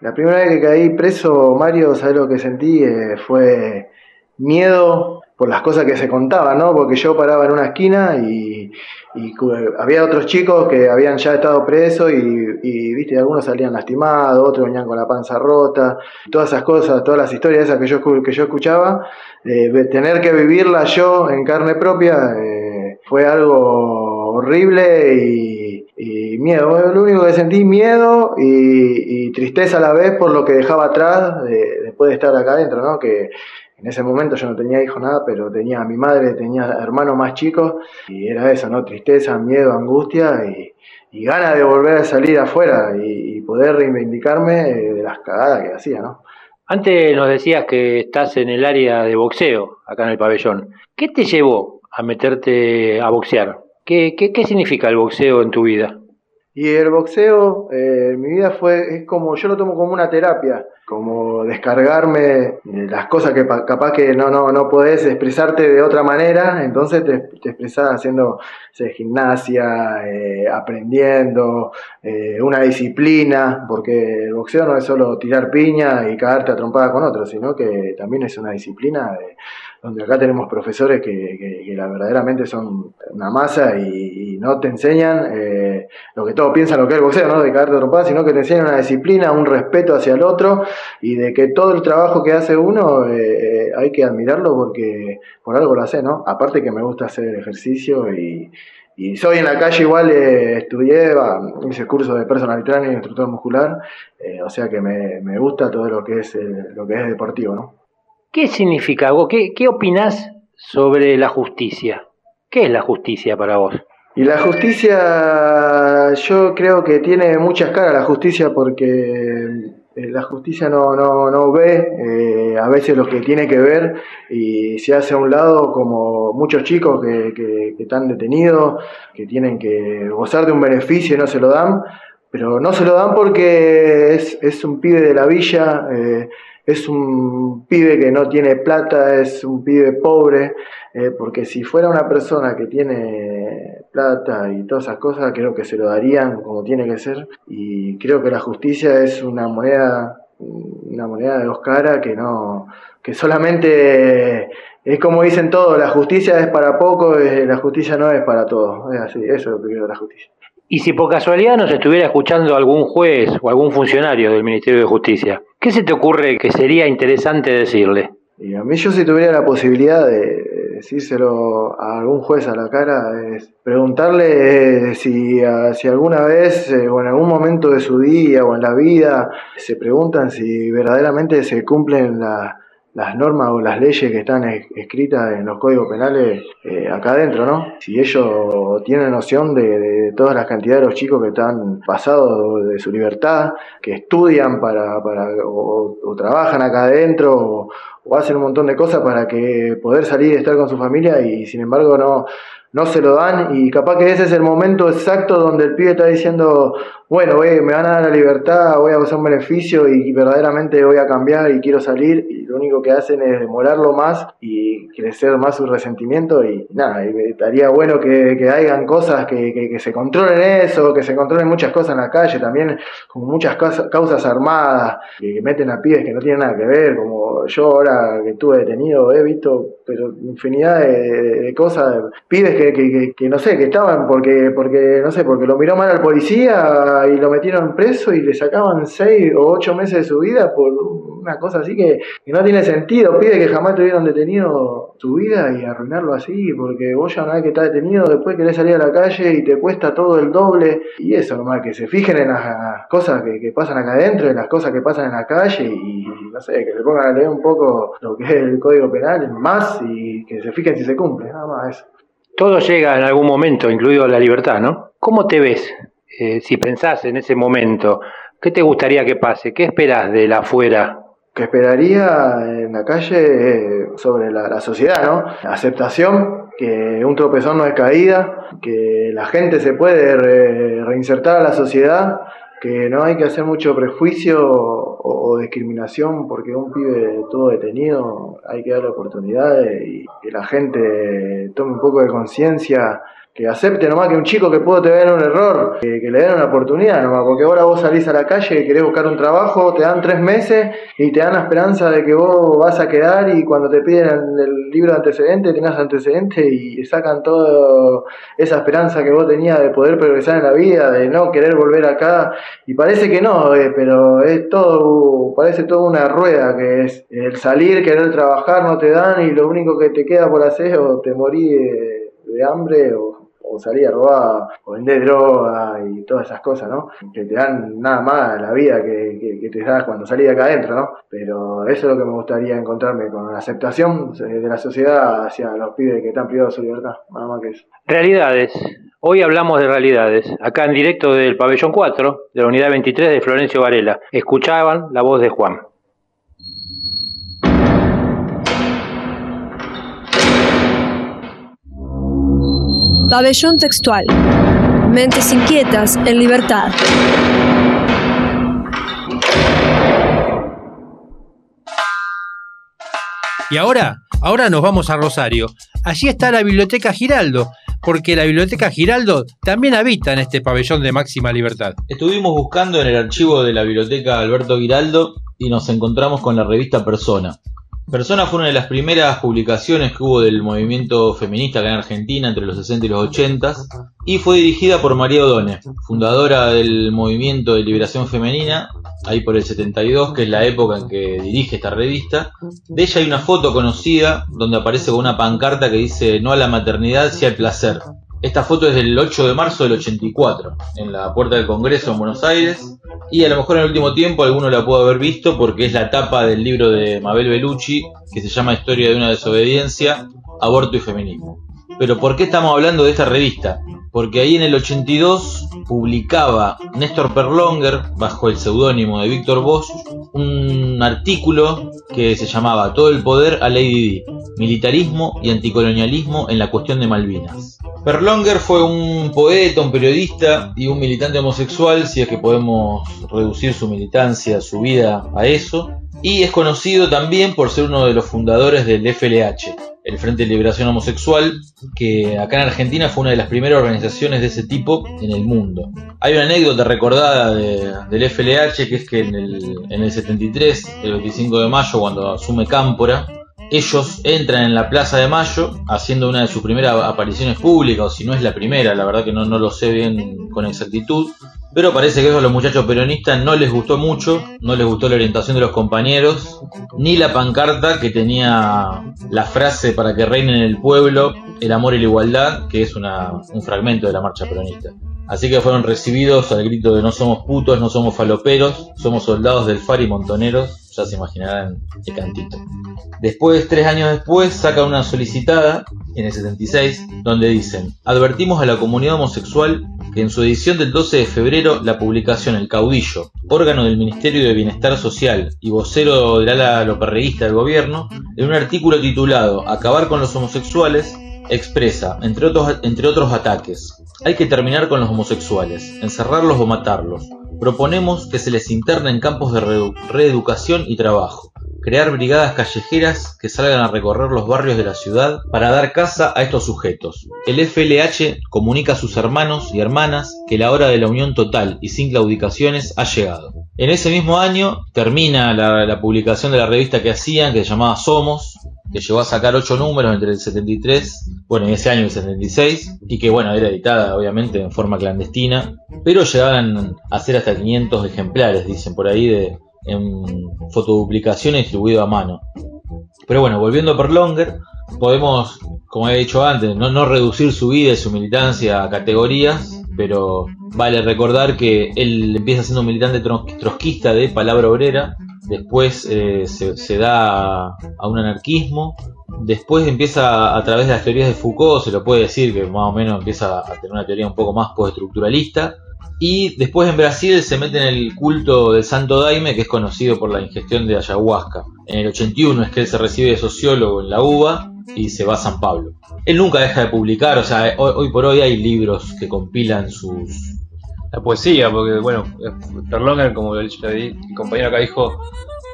La primera vez que caí preso, Mario, ¿sabes lo que sentí? Fue miedo por las cosas que se contaban, ¿no? Porque yo paraba en una esquina y, había otros chicos que habían ya estado presos y, y, viste, algunos salían lastimados, otros venían con la panza rota, todas esas cosas, todas las historias esas que yo, que yo escuchaba, eh, tener que vivirlas yo en carne propia eh, fue algo horrible y, y miedo. Lo único que sentí miedo y, tristeza a la vez por lo que dejaba atrás de- después de estar acá adentro, ¿no? Que en ese momento yo no tenía hijo nada, pero tenía a mi madre, tenía hermanos más chicos y era eso, ¿no? Tristeza, miedo, angustia y, y ganas de volver a salir afuera y, poder reivindicarme eh, de las cagadas que hacía, ¿no? Antes nos decías que estás en el área de boxeo, acá en el pabellón. ¿Qué te llevó a meterte a boxear? ¿Qué, qué, qué significa el boxeo en tu vida? Y el boxeo eh, en mi vida fue, es como, yo lo tomo como una terapia, como descargarme de las cosas que pa- capaz que no, no, no podés expresarte de otra manera, entonces te, te expresás haciendo gimnasia, eh, aprendiendo, eh, una disciplina, porque el boxeo no es solo tirar piña y cagarte a trompada con otros, sino que también es una disciplina de- donde acá tenemos profesores que, que- la verdaderamente son una masa y, no te enseñan eh, lo que todos piensan lo que es el boxeo, ¿no? De cagarte a trompada, sino que te enseñan una disciplina, un respeto hacia el otro y de que todo el trabajo que hace uno eh, eh, hay que admirarlo porque por algo lo hace, ¿no? Aparte que me gusta hacer ejercicio y, y soy en la calle igual, eh, estudié, va, hice curso de personal trainer y instructor muscular, eh, o sea que me, me gusta todo lo que es lo que es deportivo, ¿no? ¿Qué significa o qué, qué opinás sobre la justicia? ¿Qué es la justicia para vos? Y la justicia, yo creo que tiene muchas caras la justicia porque eh, la justicia no, no, no ve eh, a veces lo que tiene que ver y se hace a un lado como muchos chicos que, que- que están detenidos, que tienen que gozar de un beneficio y no se lo dan, pero no se lo dan porque es, es un pibe de la villa, eh, es un pibe que no tiene plata, es un pibe pobre, eh, porque si fuera una persona que tiene plata y todas esas cosas, creo que se lo darían como tiene que ser. Y creo que la justicia es una moneda, una moneda de dos caras que no, que solamente es como dicen todos, la justicia es para poco, eh, la justicia no es para todos. Es así, eso es lo que creo de la justicia. Y si por casualidad nos estuviera escuchando algún juez o algún funcionario del Ministerio de Justicia, ¿qué se te ocurre que sería interesante decirle? Y a mí yo si tuviera la posibilidad de decírselo a algún juez a la cara, es preguntarle eh, si, a- si alguna vez eh, o en algún momento de su día o en la vida se preguntan si verdaderamente se cumplen la- las normas o las leyes que están es- escritas en los códigos penales eh, acá adentro, ¿no? Si ellos tienen noción de, de todas las cantidades de los chicos que están pasados de su libertad, que estudian para, para o, o trabajan acá adentro o, o hacen un montón de cosas para que poder salir y estar con su familia y sin embargo no, no se lo dan y capaz que ese es el momento exacto donde el pibe está diciendo, bueno, güey, me van a dar la libertad, voy a usar un beneficio y verdaderamente voy a cambiar y quiero salir y lo único que hacen es demorarlo más y crecer más su resentimiento y nada, y estaría bueno que, que hagan cosas que, que, se controlen eso, que se controlen muchas cosas en la calle, también como muchas causas, armadas que meten a pibes que no tienen nada que ver, como yo ahora que estuve detenido he visto pero infinidad de, de cosas, pibes que, no sé, que estaban porque, porque, no sé, porque lo miró mal al policía y lo metieron preso y le sacaban seis o ocho meses de su vida por una cosa así que, no tiene sentido, pide que jamás tuvieron detenido tu vida y arruinarlo así, porque vos ya una vez que estás detenido, después querés salir a la calle y te cuesta todo el doble, y eso nomás, que se fijen en las cosas que, que pasan acá adentro, en las cosas que pasan en la calle, y no sé, que se pongan a leer un poco lo que es el Código Penal, más, y que se fijen si se cumple, nada más eso. Todo llega en algún momento, incluido la libertad, ¿no? ¿Cómo te ves eh, si pensás en ese momento? ¿Qué te gustaría que pase? ¿Qué esperas de la afuera que esperaría en la calle sobre la, sociedad, ¿no? Aceptación, que un tropezón no es caída, que la gente se puede re, reinsertar a la sociedad, que no hay que hacer mucho prejuicio o, o, discriminación porque un pibe todo detenido hay que darle oportunidades y que la gente tome un poco de conciencia que acepte nomás que un chico que pudo tener un error, que, le den una oportunidad nomás, porque ahora vos salís a la calle y querés buscar un trabajo, te dan tres meses y te dan la esperanza de que vos vas a quedar y cuando te piden el, libro de antecedentes, tenés antecedentes y sacan toda esa esperanza que vos tenías de poder progresar en la vida, de no querer volver acá, y parece que no, eh, pero es todo, parece toda una rueda que es el salir, querer trabajar, no te dan y lo único que te queda por hacer es o te morís de, de hambre o o salir a robar, o vender droga y todas esas cosas, ¿no? Que te dan nada más la vida que, que, te das cuando salís de acá adentro, ¿no? Pero eso es lo que me gustaría encontrarme con la aceptación de la sociedad hacia los pibes que están privados de su libertad, nada más que eso. Realidades. Hoy hablamos de realidades, acá en directo del pabellón 4, de la unidad 23 de Florencio Varela. Escuchaban la voz de Juan. Pabellón textual. Mentes inquietas en libertad. Y ahora, ahora nos vamos a Rosario. Allí está la Biblioteca Giraldo, porque la Biblioteca Giraldo también habita en este pabellón de máxima libertad. Estuvimos buscando en el archivo de la Biblioteca Alberto Giraldo y nos encontramos con la revista Persona. Persona fue una de las primeras publicaciones que hubo del movimiento feminista acá en Argentina entre los 60 y los 80 y fue dirigida por María Odone, fundadora del movimiento de liberación femenina, ahí por el 72, que es la época en que dirige esta revista. De ella hay una foto conocida donde aparece con una pancarta que dice no a la maternidad, sí al placer. Esta foto es del 8 de marzo del 84, en la puerta del Congreso en Buenos Aires, y a lo mejor en el último tiempo alguno la pudo haber visto porque es la tapa del libro de Mabel Bellucci, que se llama Historia de una desobediencia, aborto y feminismo. Pero ¿por qué estamos hablando de esta revista? Porque ahí en el 82 publicaba Néstor Perlonger, bajo el seudónimo de Víctor Bosch, un artículo que se llamaba Todo el poder a Lady Di, militarismo y anticolonialismo en la cuestión de Malvinas. Perlonger fue un poeta, un periodista y un militante homosexual, si es que podemos reducir su militancia, su vida a eso, y es conocido también por ser uno de los fundadores del FLH, el Frente de Liberación Homosexual, que acá en Argentina fue una de las primeras organizaciones de ese tipo en el mundo. Hay una anécdota recordada de, del FLH, que es que en el, en el 73, el 25 de mayo, cuando asume Cámpora, ellos entran en la Plaza de Mayo haciendo una de sus primeras apariciones públicas, o si no es la primera, la verdad que no, no lo sé bien con exactitud, pero parece que eso a los muchachos peronistas no les gustó mucho, no les gustó la orientación de los compañeros, ni la pancarta que tenía la frase para que reine en el pueblo el amor y la igualdad, que es un fragmento de la marcha peronista. Así que fueron recibidos al grito de no somos putos, no somos faloperos, somos soldados del FAR y montoneros, ya se imaginarán el cantito. Después, tres años después, saca una solicitada, en el 76, donde dicen, advertimos a la comunidad homosexual que en su edición del 12 de febrero la publicación El Caudillo, órgano del Ministerio de Bienestar Social y vocero del ala loperreísta del gobierno, en un artículo titulado Acabar con los homosexuales, expresa, entre otros, entre otros ataques, hay que terminar con los homosexuales, encerrarlos o matarlos. Proponemos que se les interne en campos de reedu- reeducación y trabajo. Crear brigadas callejeras que salgan a recorrer los barrios de la ciudad para dar caza a estos sujetos. El FLH comunica a sus hermanos y hermanas que la hora de la unión total y sin claudicaciones ha llegado. En ese mismo año termina la, publicación de la revista que hacían, que se llamaba Somos, que llegó a sacar ocho números entre el 73, bueno, en ese año el 76, y que bueno, era editada obviamente en forma clandestina, pero llegaban a ser hasta 500 ejemplares, dicen por ahí, de, en fotoduplicación distribuido a mano. Pero bueno, volviendo a Perlonger, podemos, como he dicho antes, no reducir su vida y su militancia a categorías, pero vale recordar que él empieza siendo un militante trotskista de palabra obrera, después eh, se, da a, a un anarquismo, después empieza a través de las teorías de Foucault, se lo puede decir que más o menos empieza a tener una teoría un poco más postestructuralista, y después en Brasil se mete en el culto del Santo Daime, que es conocido por la ingestión de ayahuasca. En el 81 es que él se recibe de sociólogo en la UBA y se va a San Pablo. Él nunca deja de publicar, o sea, hoy, hoy por hoy hay libros que compilan sus... La poesía, porque bueno, Perlonger, como el, el compañero acá dijo,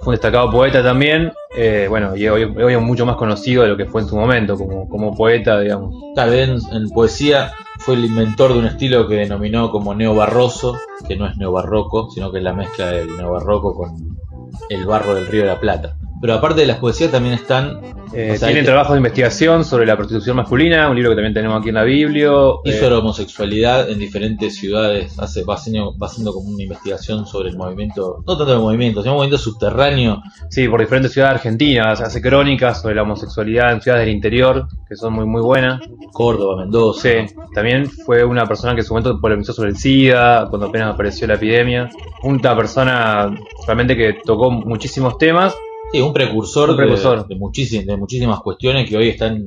fue un destacado poeta también, eh, bueno, y hoy, hoy es mucho más conocido de lo que fue en su momento, como, como poeta, digamos. Tal vez en, en poesía fue el inventor de un estilo que denominó como neobarroso, que no es neobarroco, sino que es la mezcla del neobarroco con el barro del Río de la Plata. Pero aparte de las poesías también están... Eh, o sea, tiene hay- trabajos de investigación sobre la prostitución masculina, un libro que también tenemos aquí en la Biblio. y eh, sobre homosexualidad en diferentes ciudades, hace, va, haciendo, va haciendo como una investigación sobre el movimiento, no tanto el movimiento, sino el movimiento subterráneo. Sí, por diferentes ciudades argentinas, hace crónicas sobre la homosexualidad en ciudades del interior, que son muy muy buenas. Córdoba, Mendoza. Sí, también fue una persona que en su momento polemizó sobre el SIDA, cuando apenas apareció la epidemia. Una persona realmente que tocó muchísimos temas. Sí, un precursor, Un precursor. De, de, muchísimas, de muchísimas cuestiones que hoy están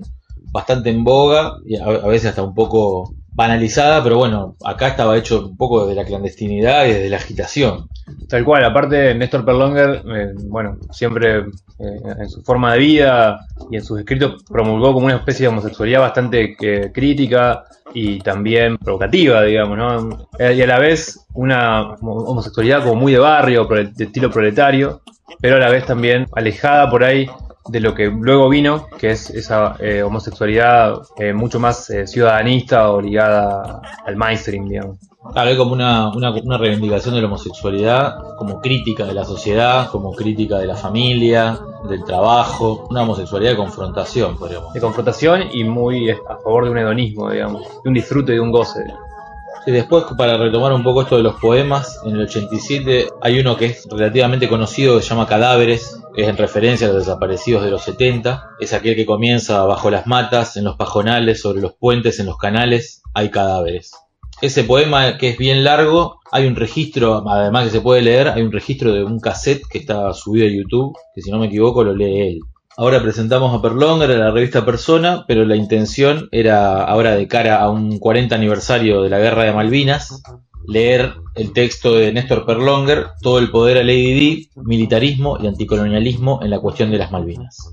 bastante en boga y a, a veces hasta un poco banalizada, pero bueno, acá estaba hecho un poco desde la clandestinidad y desde la agitación. Tal cual, aparte Néstor Perlonger, eh, bueno, siempre eh, en su forma de vida y en sus escritos promulgó como una especie de homosexualidad bastante eh, crítica y también provocativa, digamos, ¿no? Eh, Y a la vez una homosexualidad como muy de barrio, de estilo proletario, pero a la vez también alejada por ahí de lo que luego vino, que es esa eh, homosexualidad eh, mucho más eh, ciudadanista o ligada al mainstream, digamos. Claro, hay como una, una, una reivindicación de la homosexualidad como crítica de la sociedad, como crítica de la familia, del trabajo, una homosexualidad de confrontación, podríamos de confrontación y muy a favor de un hedonismo, digamos, de un disfrute y de un goce. Y después, para retomar un poco esto de los poemas, en el 87 hay uno que es relativamente conocido que se llama Cadáveres, es en referencia a los desaparecidos de los 70. Es aquel que comienza bajo las matas, en los pajonales, sobre los puentes, en los canales, hay cadáveres. Ese poema que es bien largo, hay un registro, además que se puede leer, hay un registro de un cassette que está subido a YouTube, que si no me equivoco lo lee él. Ahora presentamos a Perlonger a la revista Persona, pero la intención era, ahora de cara a un 40 aniversario de la Guerra de Malvinas, leer el texto de Néstor Perlonger, Todo el poder a Lady Di, militarismo y anticolonialismo en la cuestión de las Malvinas.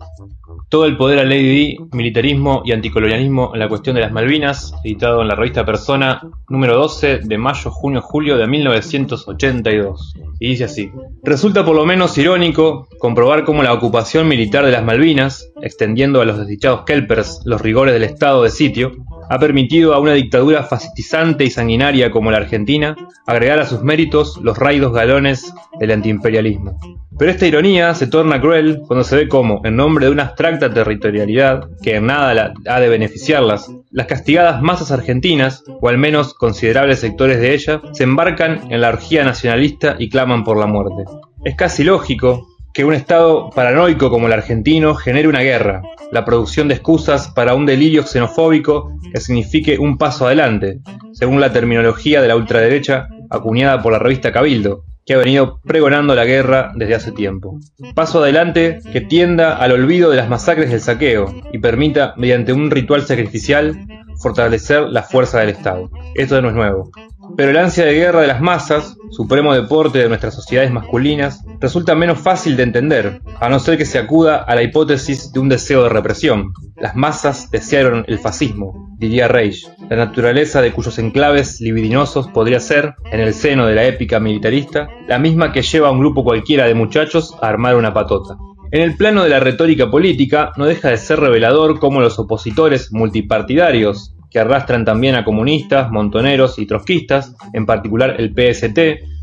Todo el poder a Lady Di, militarismo y anticolonialismo en la cuestión de las Malvinas, editado en la revista Persona número 12 de mayo, junio, julio de 1982. Y dice así, resulta por lo menos irónico comprobar cómo la ocupación militar de las Malvinas, extendiendo a los desdichados kelpers los rigores del estado de sitio, ha permitido a una dictadura fascistizante y sanguinaria como la Argentina agregar a sus méritos los raidos galones del antiimperialismo. Pero esta ironía se torna cruel cuando se ve cómo, en nombre de una abstracta territorialidad que en nada la- ha de beneficiarlas, las castigadas masas argentinas, o al menos considerables sectores de ella, se embarcan en la orgía nacionalista y claman por la muerte. Es casi lógico que un Estado paranoico como el argentino genere una guerra, la producción de excusas para un delirio xenofóbico que signifique un paso adelante, según la terminología de la ultraderecha acuñada por la revista Cabildo, que ha venido pregonando la guerra desde hace tiempo. Paso adelante que tienda al olvido de las masacres del saqueo y permita, mediante un ritual sacrificial, fortalecer la fuerza del Estado. Esto no es nuevo. Pero el ansia de guerra de las masas, supremo deporte de nuestras sociedades masculinas, resulta menos fácil de entender, a no ser que se acuda a la hipótesis de un deseo de represión. Las masas desearon el fascismo, diría Reich, la naturaleza de cuyos enclaves libidinosos podría ser, en el seno de la épica militarista, la misma que lleva a un grupo cualquiera de muchachos a armar una patota. En el plano de la retórica política, no deja de ser revelador cómo los opositores multipartidarios, que arrastran también a comunistas, montoneros y trotskistas, en particular el PST,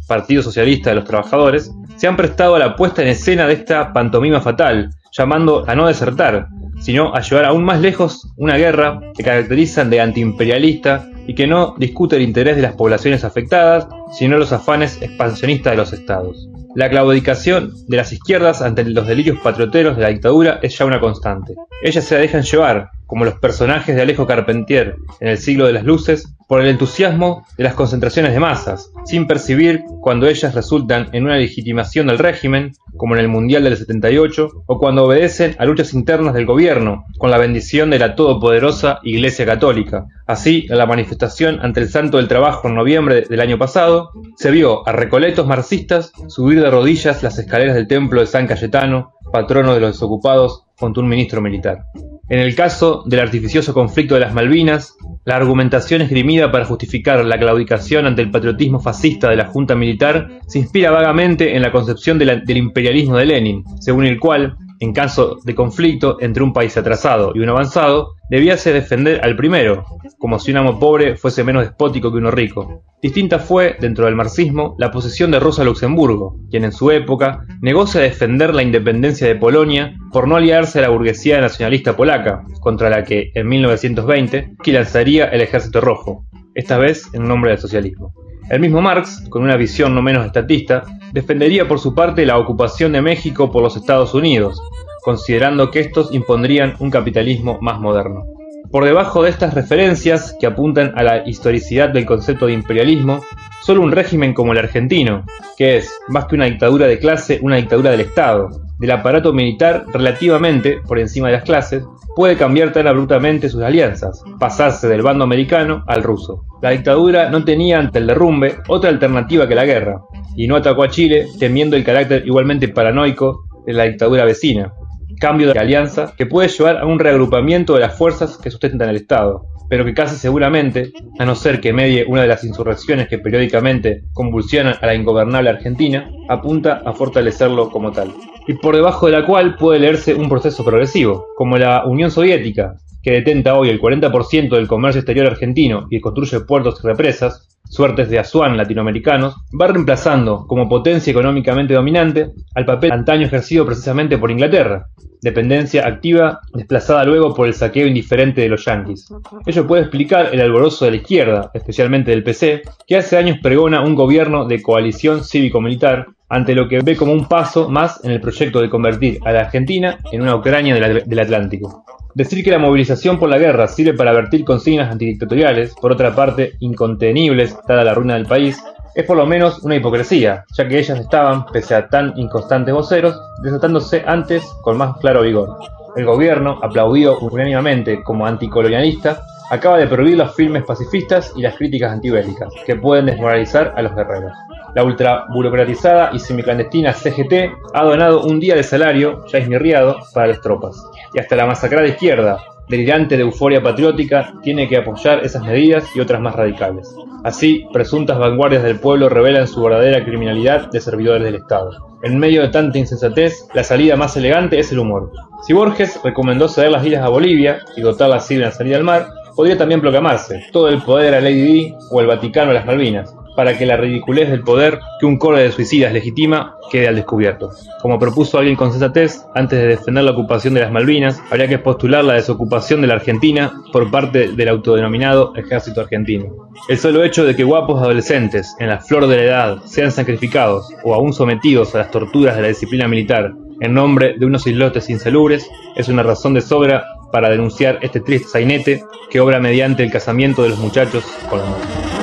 Partido Socialista de los Trabajadores, se han prestado a la puesta en escena de esta pantomima fatal, llamando a no desertar, sino a llevar aún más lejos una guerra que caracterizan de antiimperialista y que no discute el interés de las poblaciones afectadas, sino los afanes expansionistas de los estados. La claudicación de las izquierdas ante los delirios patrioteros de la dictadura es ya una constante. Ellas se dejan llevar, como los personajes de Alejo Carpentier en el siglo de las luces, por el entusiasmo de las concentraciones de masas, sin percibir cuando ellas resultan en una legitimación del régimen, como en el Mundial del 78, o cuando obedecen a luchas internas del gobierno, con la bendición de la todopoderosa Iglesia Católica. Así, en la manifestación ante el Santo del Trabajo en noviembre del año pasado, se vio a recoletos marxistas subir de rodillas las escaleras del templo de San Cayetano, patrono de los desocupados, junto a un ministro militar. En el caso del artificioso conflicto de las Malvinas, la argumentación esgrimida para justificar la claudicación ante el patriotismo fascista de la Junta Militar se inspira vagamente en la concepción del imperialismo de Lenin, según el cual, en caso de conflicto entre un país atrasado y uno avanzado, debíase defender al primero, como si un amo pobre fuese menos despótico que uno rico. Distinta fue, dentro del marxismo, la posición de Rosa Luxemburgo, quien en su época negóse a defender la independencia de Polonia por no aliarse a la burguesía nacionalista polaca, contra la que, en 1920, que lanzaría el Ejército Rojo, esta vez en nombre del socialismo. El mismo Marx, con una visión no menos estatista, defendería por su parte la ocupación de México por los Estados Unidos, considerando que estos impondrían un capitalismo más moderno. Por debajo de estas referencias, que apuntan a la historicidad del concepto de imperialismo, solo un régimen como el argentino, que es, más que una dictadura de clase, una dictadura del Estado, del aparato militar relativamente por encima de las clases, puede cambiar tan abruptamente sus alianzas, pasarse del bando americano al ruso. La dictadura no tenía ante el derrumbe otra alternativa que la guerra, y no atacó a Chile temiendo el carácter igualmente paranoico de la dictadura vecina. Cambio de alianza que puede llevar a un reagrupamiento de las fuerzas que sustentan el Estado, pero que casi seguramente, a no ser que medie una de las insurrecciones que periódicamente convulsionan a la ingobernable Argentina, apunta a fortalecerlo como tal. Y por debajo de la cual puede leerse un proceso progresivo, como la Unión Soviética, que detenta hoy el 40% del comercio exterior argentino y construye puertos y represas, suertes de Asuán latinoamericanos, va reemplazando como potencia económicamente dominante al papel antaño ejercido precisamente por Inglaterra, dependencia activa desplazada luego por el saqueo indiferente de los yanquis. Ello puede explicar el alborozo de la izquierda, especialmente del PC, que hace años pregona un gobierno de coalición cívico-militar ante lo que ve como un paso más en el proyecto de convertir a la Argentina en una Ucrania del, del Atlántico. Decir que la movilización por la guerra sirve para vertir consignas antidictatoriales, por otra parte incontenibles, dada la ruina del país, es por lo menos una hipocresía, ya que ellas estaban, pese a tan inconstantes voceros, desatándose antes con más claro vigor. El gobierno, aplaudido unánimemente como anticolonialista, acaba de prohibir los filmes pacifistas y las críticas antibélicas, que pueden desmoralizar a los guerreros. La ultraburocratizada y semiclandestina CGT ha donado un día de salario, ya esmirriado, para las tropas. Y hasta la masacrada izquierda, delirante de euforia patriótica, tiene que apoyar esas medidas y otras más radicales. Así, presuntas vanguardias del pueblo revelan su verdadera criminalidad de servidores del Estado. En medio de tanta insensatez, la salida más elegante es el humor. Si Borges recomendó ceder las islas a Bolivia y dotarla así de una salida al mar, podría también proclamarse todo el poder a Lady Di o el Vaticano a las Malvinas, para que la ridiculez del poder que un coro de suicidas legitima quede al descubierto. Como propuso alguien con sensatez, antes de defender la ocupación de las Malvinas, habría que postular la desocupación de la Argentina por parte del autodenominado Ejército Argentino. El solo hecho de que guapos adolescentes, en la flor de la edad, sean sacrificados o aún sometidos a las torturas de la disciplina militar en nombre de unos islotes insalubres es una razón de sobra para denunciar este triste sainete que obra mediante el casamiento de los muchachos con la muerte.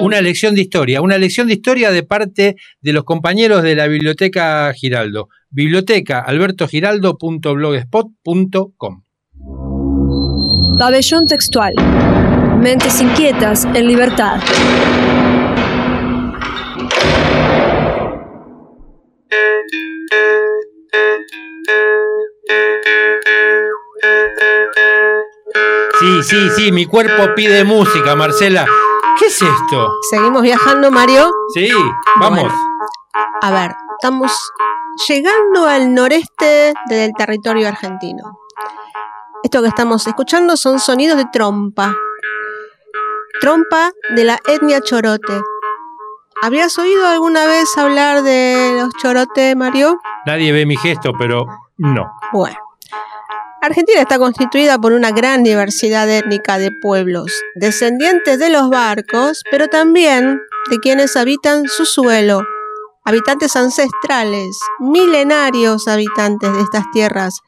Una lección de historia, una lección de historia de parte de los compañeros de la Biblioteca Giraldo. Biblioteca albertogiraldo.blogspot.com Pabellón textual. Mentes inquietas en libertad. Sí, sí, sí, mi cuerpo pide música, Marcela. ¿Qué es esto? ¿Seguimos viajando, Mario? Sí, vamos. Bueno. A ver, estamos llegando al noreste del territorio argentino. Esto que estamos escuchando son sonidos de trompa. Trompa de la etnia chorote. ¿Habías oído alguna vez hablar de los chorote, Mario? Nadie ve mi gesto, pero no. Bueno. Argentina está constituida por una gran diversidad étnica de pueblos, descendientes de los barcos, pero también de quienes habitan su suelo, habitantes ancestrales, milenarios habitantes de estas tierras,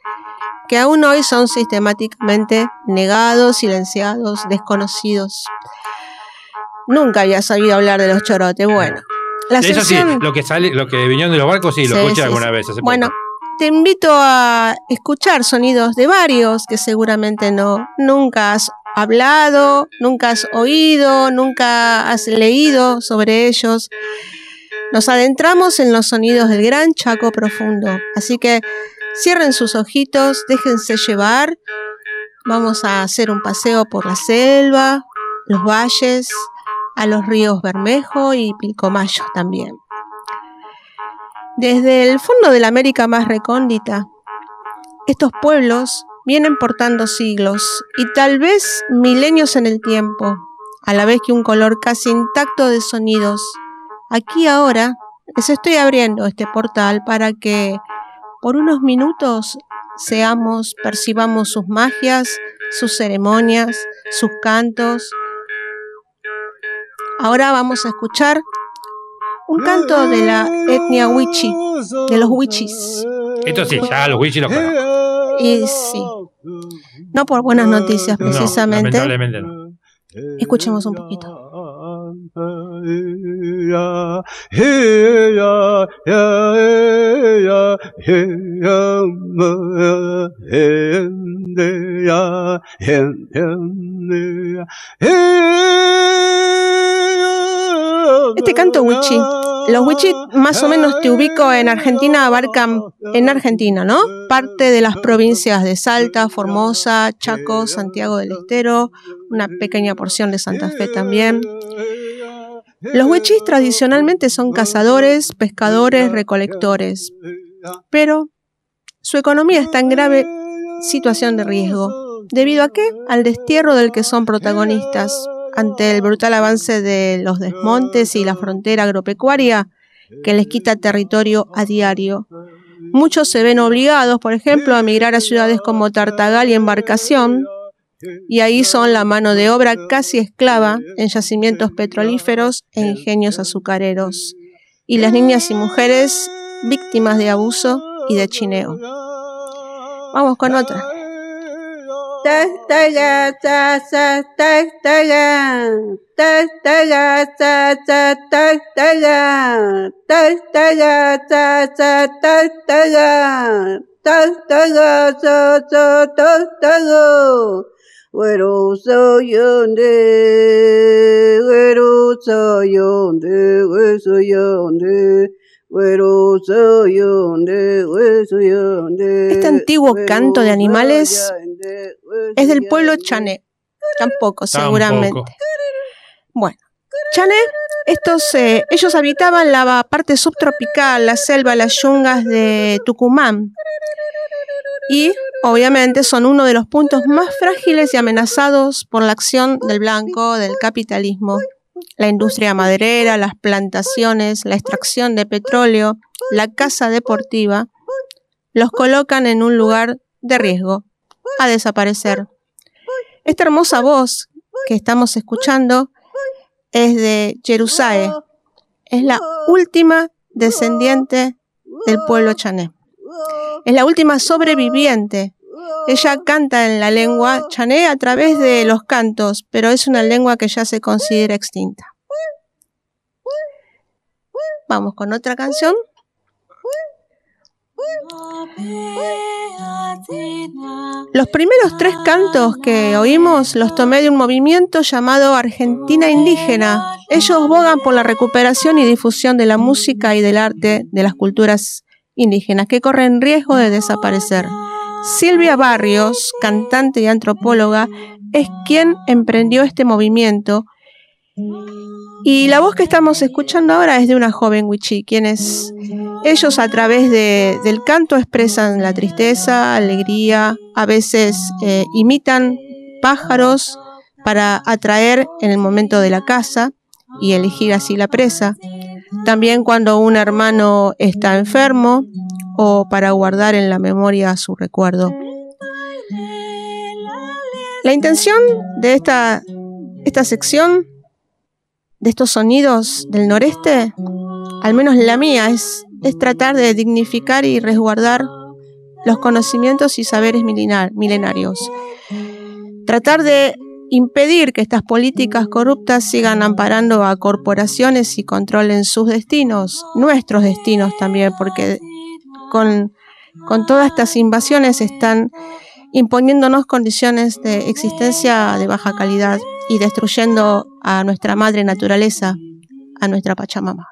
que aún hoy son sistemáticamente negados, silenciados, desconocidos. Nunca había sabido hablar de los chorotes. Bueno, la Eso sí, lo que sale, lo que vinieron de los barcos, sí, lo Sí, escuché sí, alguna sí. vez. Hace Bueno, poco. Te invito a escuchar sonidos de varios que seguramente no nunca has hablado, nunca has oído, nunca has leído sobre ellos. Nos adentramos en los sonidos del gran Chaco profundo, así que cierren sus ojitos, déjense llevar. Vamos a hacer un paseo por la selva, los valles, a los ríos Bermejo y Pilcomayo también. Desde el fondo de la América más recóndita, estos pueblos vienen portando siglos y tal vez milenios en el tiempo, a la vez que un color casi intacto de sonidos. Aquí ahora les estoy abriendo este portal para que por unos minutos seamos, percibamos sus magias, sus ceremonias, sus cantos. Ahora vamos a escuchar un canto de la etnia Wichi, de los Wichis. Esto sí, ya los wichis los conozco. Y sí, no por buenas noticias No, precisamente. lamentablemente no. Escuchemos un poquito. Este canto wichi, los wichis más o menos te ubico en Argentina, abarcan en Argentina, ¿no? Parte de las provincias de Salta, Formosa, Chaco, Santiago del Estero, una pequeña porción de Santa Fe también. Los wichis tradicionalmente son cazadores, pescadores, recolectores, pero su economía está en grave situación de riesgo. ¿Debido a qué? Al destierro del que son protagonistas ante el brutal avance de los desmontes y la frontera agropecuaria que les quita territorio a diario. Muchos se ven obligados, por ejemplo, a emigrar a ciudades como Tartagal y Embarcación, y ahí son la mano de obra casi esclava en yacimientos petrolíferos e ingenios azucareros, y las niñas y mujeres víctimas de abuso y de chineo. Vamos con otra. Tastaga, ta, ta, tastaga, tastaga, ta, ta, tastaga, tastaga, ta, ta, tastaga, tastaga, ta, ta, tastaga. Güero soy yonde, güero soy yonde, güero soy yonde, güero soy yonde, güero soy yonde. Este antiguo canto de animales es del pueblo chané. Tampoco, seguramente. Tampoco. Bueno, chané, estos, eh, ellos habitaban la parte subtropical, la selva, las yungas de Tucumán. Y obviamente son uno de los puntos más frágiles y amenazados por la acción del blanco, del capitalismo. La industria maderera, las plantaciones, la extracción de petróleo, la caza deportiva, los colocan en un lugar de riesgo a desaparecer. Esta hermosa voz que estamos escuchando es de Jerusae. Es la última descendiente del pueblo chané. Es la última sobreviviente. Ella canta en la lengua chané a través de los cantos, pero es una lengua que ya se considera extinta. Vamos con otra canción. Los primeros tres cantos que oímos los tomé de un movimiento llamado Argentina Indígena. Ellos bogan por la recuperación y difusión de la música y del arte de las culturas indígenas que corren riesgo de desaparecer. Silvia Barrios, cantante y antropóloga, es quien emprendió este movimiento. Y la voz que estamos escuchando ahora es de una joven wichí, quienes ellos a través de- del canto expresan la tristeza, alegría, a veces eh, imitan pájaros para atraer en el momento de la caza y elegir así la presa. También cuando un hermano está enfermo o para guardar en la memoria su recuerdo. La intención de esta, esta sección, de estos sonidos del noreste, al menos la mía, es, tratar de dignificar y resguardar los conocimientos y saberes milenar- milenarios. Tratar de impedir que estas políticas corruptas sigan amparando a corporaciones y controlen sus destinos, nuestros destinos también, porque con, con todas estas invasiones están imponiéndonos condiciones de existencia de baja calidad y destruyendo a nuestra madre naturaleza, a nuestra Pachamama.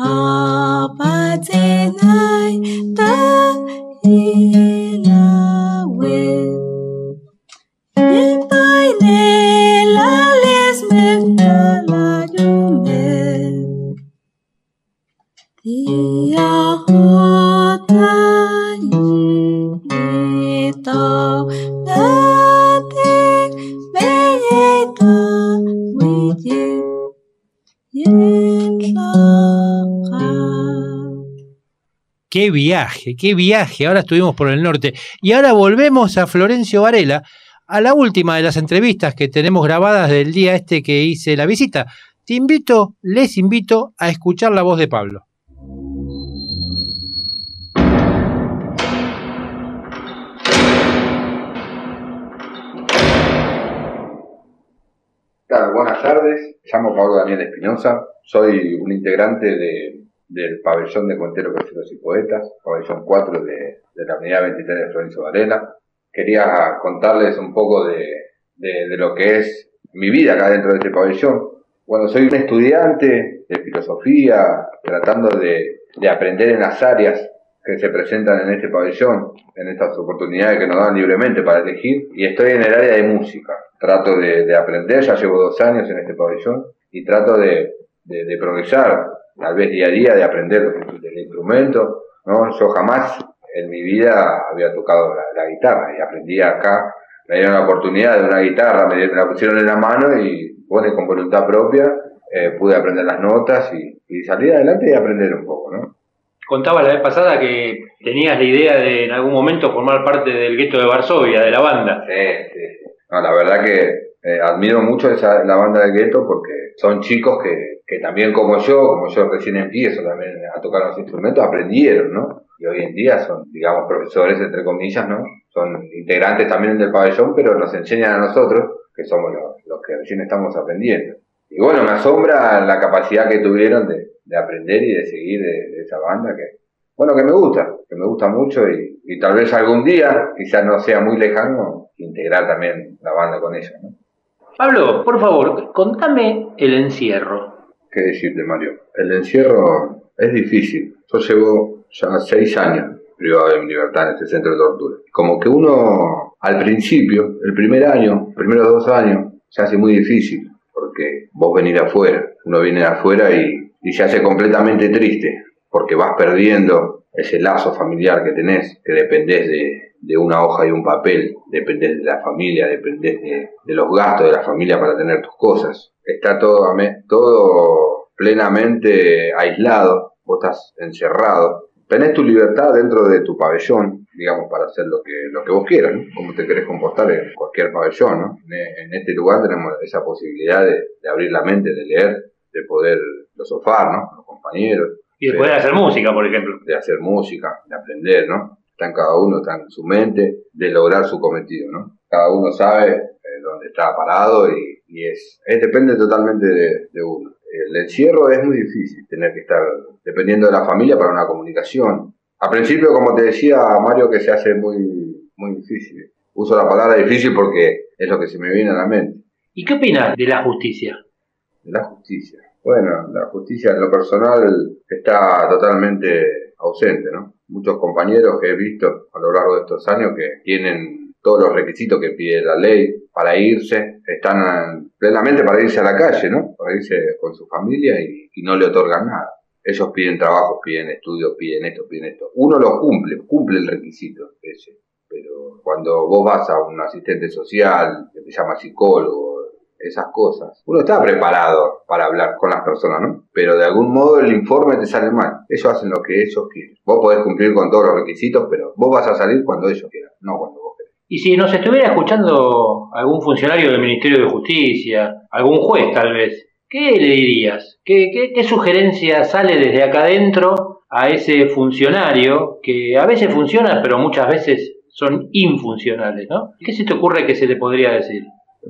apa tenai tak Qué viaje, qué viaje. Ahora estuvimos por el norte. Y ahora volvemos a Florencio Varela, a la última de las entrevistas que tenemos grabadas del día este que hice la visita. Te invito, les invito a escuchar la voz de Pablo. Buenas tardes. Me llamo Pablo Daniel Espinosa. Soy un integrante de- del pabellón de cuenteros, verseros y poetas, pabellón 4 de, de la unidad 23 de Florencio Varela. Quería contarles un poco de, de- lo que es mi vida acá dentro de este pabellón. Bueno, soy un estudiante de filosofía, tratando de, de aprender en las áreas que se presentan en este pabellón, en estas oportunidades que nos dan libremente para elegir, y estoy en el área de música. Trato de, de aprender, ya llevo dos años en este pabellón, y trato de- de progresar, tal vez día a día, de aprender del, instrumento. ¿no? Yo jamás en mi vida había tocado la, la guitarra, y aprendí acá, me dieron la oportunidad de una guitarra, me, la pusieron en la mano, y bueno, con voluntad propia, eh, pude aprender las notas y, y salir adelante y aprender un poco, ¿no? Contaba la vez pasada que tenías la idea de en algún momento formar parte del gueto de Varsovia, de la banda. Sí, sí. No, la verdad que eh, admiro mucho esa, la banda de Gueto porque son chicos que, que también como yo, como yo recién empiezo también a tocar los instrumentos, aprendieron, ¿no? Y hoy en día son, digamos, profesores, entre comillas, ¿no? Son integrantes también del pabellón, pero nos enseñan a nosotros, que somos los, los que recién estamos aprendiendo. Y bueno, me asombra la capacidad que tuvieron de, de aprender y de seguir de, de esa banda que, bueno, que me gusta, que me gusta mucho y, y tal vez algún día, quizás no sea muy lejano, integrar también la banda con ellos, ¿no? Pablo, por favor, contame el encierro. ¿Qué decirte, Mario? El encierro es difícil. Yo llevo ya seis años privado de mi libertad en este centro de tortura. Como que uno, al principio, el primer año, primeros dos años, se hace muy difícil, porque vos venís afuera, uno viene afuera y se hace completamente triste, porque vas perdiendo ese lazo familiar que tenés, que dependés de, de una hoja y un papel, dependés de la familia, dependés de, de los gastos de la familia para tener tus cosas. Está todo, todo plenamente aislado, vos estás encerrado. Tenés tu libertad dentro de tu pabellón, digamos, para hacer lo que, lo que vos quieras, ¿no? Como te querés comportar en cualquier pabellón, ¿no? En, en este lugar tenemos esa posibilidad de, de abrir la mente, de leer, de poder filosofar, ¿no? Los compañeros. Y de poder hacer música, por ejemplo. De hacer música, de aprender, ¿no? Está en cada uno, está en su mente, de lograr su cometido, ¿no? Cada uno sabe eh, dónde está parado y, y es, es depende totalmente de, de uno. El encierro es muy difícil, tener que estar dependiendo de la familia para una comunicación. Al principio, como te decía Mario, que se hace muy, muy difícil. Uso la palabra difícil porque es lo que se me viene a la mente. ¿Y qué opinas de la justicia? De la justicia. Bueno, la justicia en lo personal está totalmente ausente, ¿no? Muchos compañeros que he visto a lo largo de estos años que tienen todos los requisitos que pide la ley para irse, están plenamente para irse a la calle, ¿no? Para irse con su familia y, no le otorgan nada. Ellos piden trabajo, piden estudios, piden esto, piden esto. Uno lo cumple, cumple el requisito ese. Pero cuando vos vas a un asistente social, que te llama psicólogo, esas cosas, uno está preparado para hablar con las personas, ¿no? Pero de algún modo el informe te sale mal. Ellos hacen lo que ellos quieren. Vos podés cumplir con todos los requisitos, pero vos vas a salir cuando ellos quieran, no cuando vos querés. Y si nos estuviera escuchando algún funcionario del Ministerio de Justicia, algún juez tal vez, ¿qué le dirías? ¿Qué, qué, qué sugerencia sale desde acá adentro a ese funcionario que a veces funciona, pero muchas veces son infuncionales, ¿no? ¿Qué se te ocurre que se le podría decir?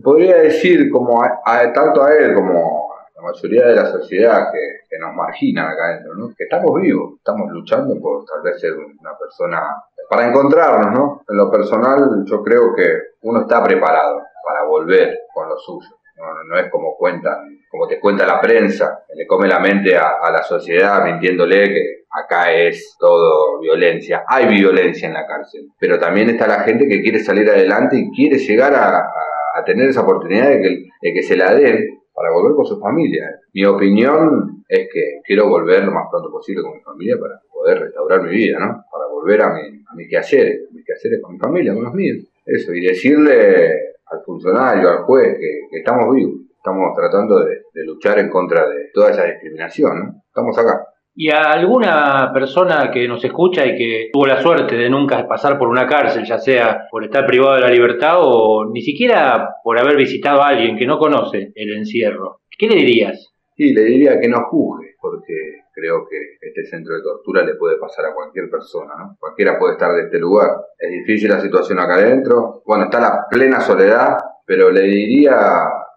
Podría decir, como a- a- tanto a él como a la mayoría de la sociedad que, que nos marginan acá adentro, ¿no? que estamos vivos, estamos luchando por tal vez ser una persona, para encontrarnos, ¿no? En lo personal, yo creo que uno está preparado para volver con lo suyo. No, no- es como cuentan, como te cuenta la prensa, le come la mente a, a la sociedad mintiéndole que acá es todo violencia. Hay violencia en la cárcel, pero también está la gente que quiere salir adelante y quiere llegar a, a- a tener esa oportunidad de que, de que se la den para volver con su familia. Mi opinión es que quiero volver lo más pronto posible con mi familia para poder restaurar mi vida, ¿no? Para volver a, mi, a mis quehaceres, mis quehaceres con mi familia, con los míos. Eso, y decirle al funcionario, al juez, que, que estamos vivos, estamos tratando de, de luchar en contra de toda esa discriminación, ¿no? Estamos acá. ¿Y a alguna persona que nos escucha y que tuvo la suerte de nunca pasar por una cárcel, ya sea por estar privado de la libertad o ni siquiera por haber visitado a alguien que no conoce el encierro, ¿qué le dirías? Sí, le diría que no juzgue, porque creo que este centro de tortura le puede pasar a cualquier persona, ¿no? Cualquiera puede estar de este lugar. Es difícil la situación acá adentro. Bueno, está la plena soledad, pero le diría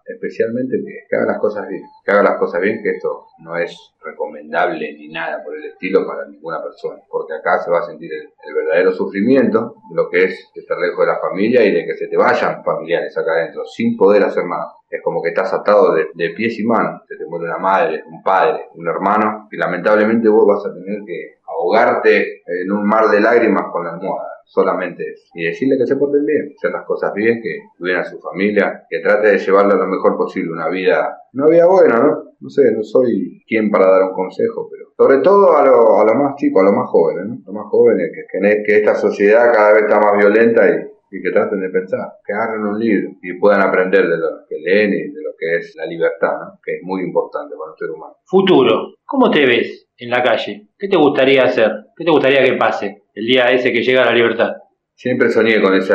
especialmente que, que haga las cosas bien. Que haga las cosas bien, que esto no es recomendable ni nada por el estilo para ninguna persona, porque acá se va a sentir el, verdadero sufrimiento lo que es estar lejos de la familia y de que se te vayan familiares acá adentro sin poder hacer nada. Es como que estás atado de, de pies y manos. Se te muere una madre, un padre, un hermano, y lamentablemente vos vas a tener que ahogarte en un mar de lágrimas con la almohada. Solamente eso. Y decirle que se porten bien, hacer las cosas bien, que cuiden a su familia, que trate de llevarle lo mejor posible una vida, una vida buena, ¿no? No sé, no soy quien para dar un consejo, pero sobre todo a los a lo más chicos, a los más jóvenes, ¿no? Los más jóvenes, que, esta sociedad cada vez está más violenta y, y que traten de pensar, que agarren un libro y puedan aprender de lo que leen y de lo que es la libertad, ¿no? que es muy importante para un ser humano. Futuro, ¿cómo te ves en la calle? ¿Qué te gustaría hacer? ¿Qué te gustaría que pase el día ese que llega a la libertad? Siempre soñé con ese,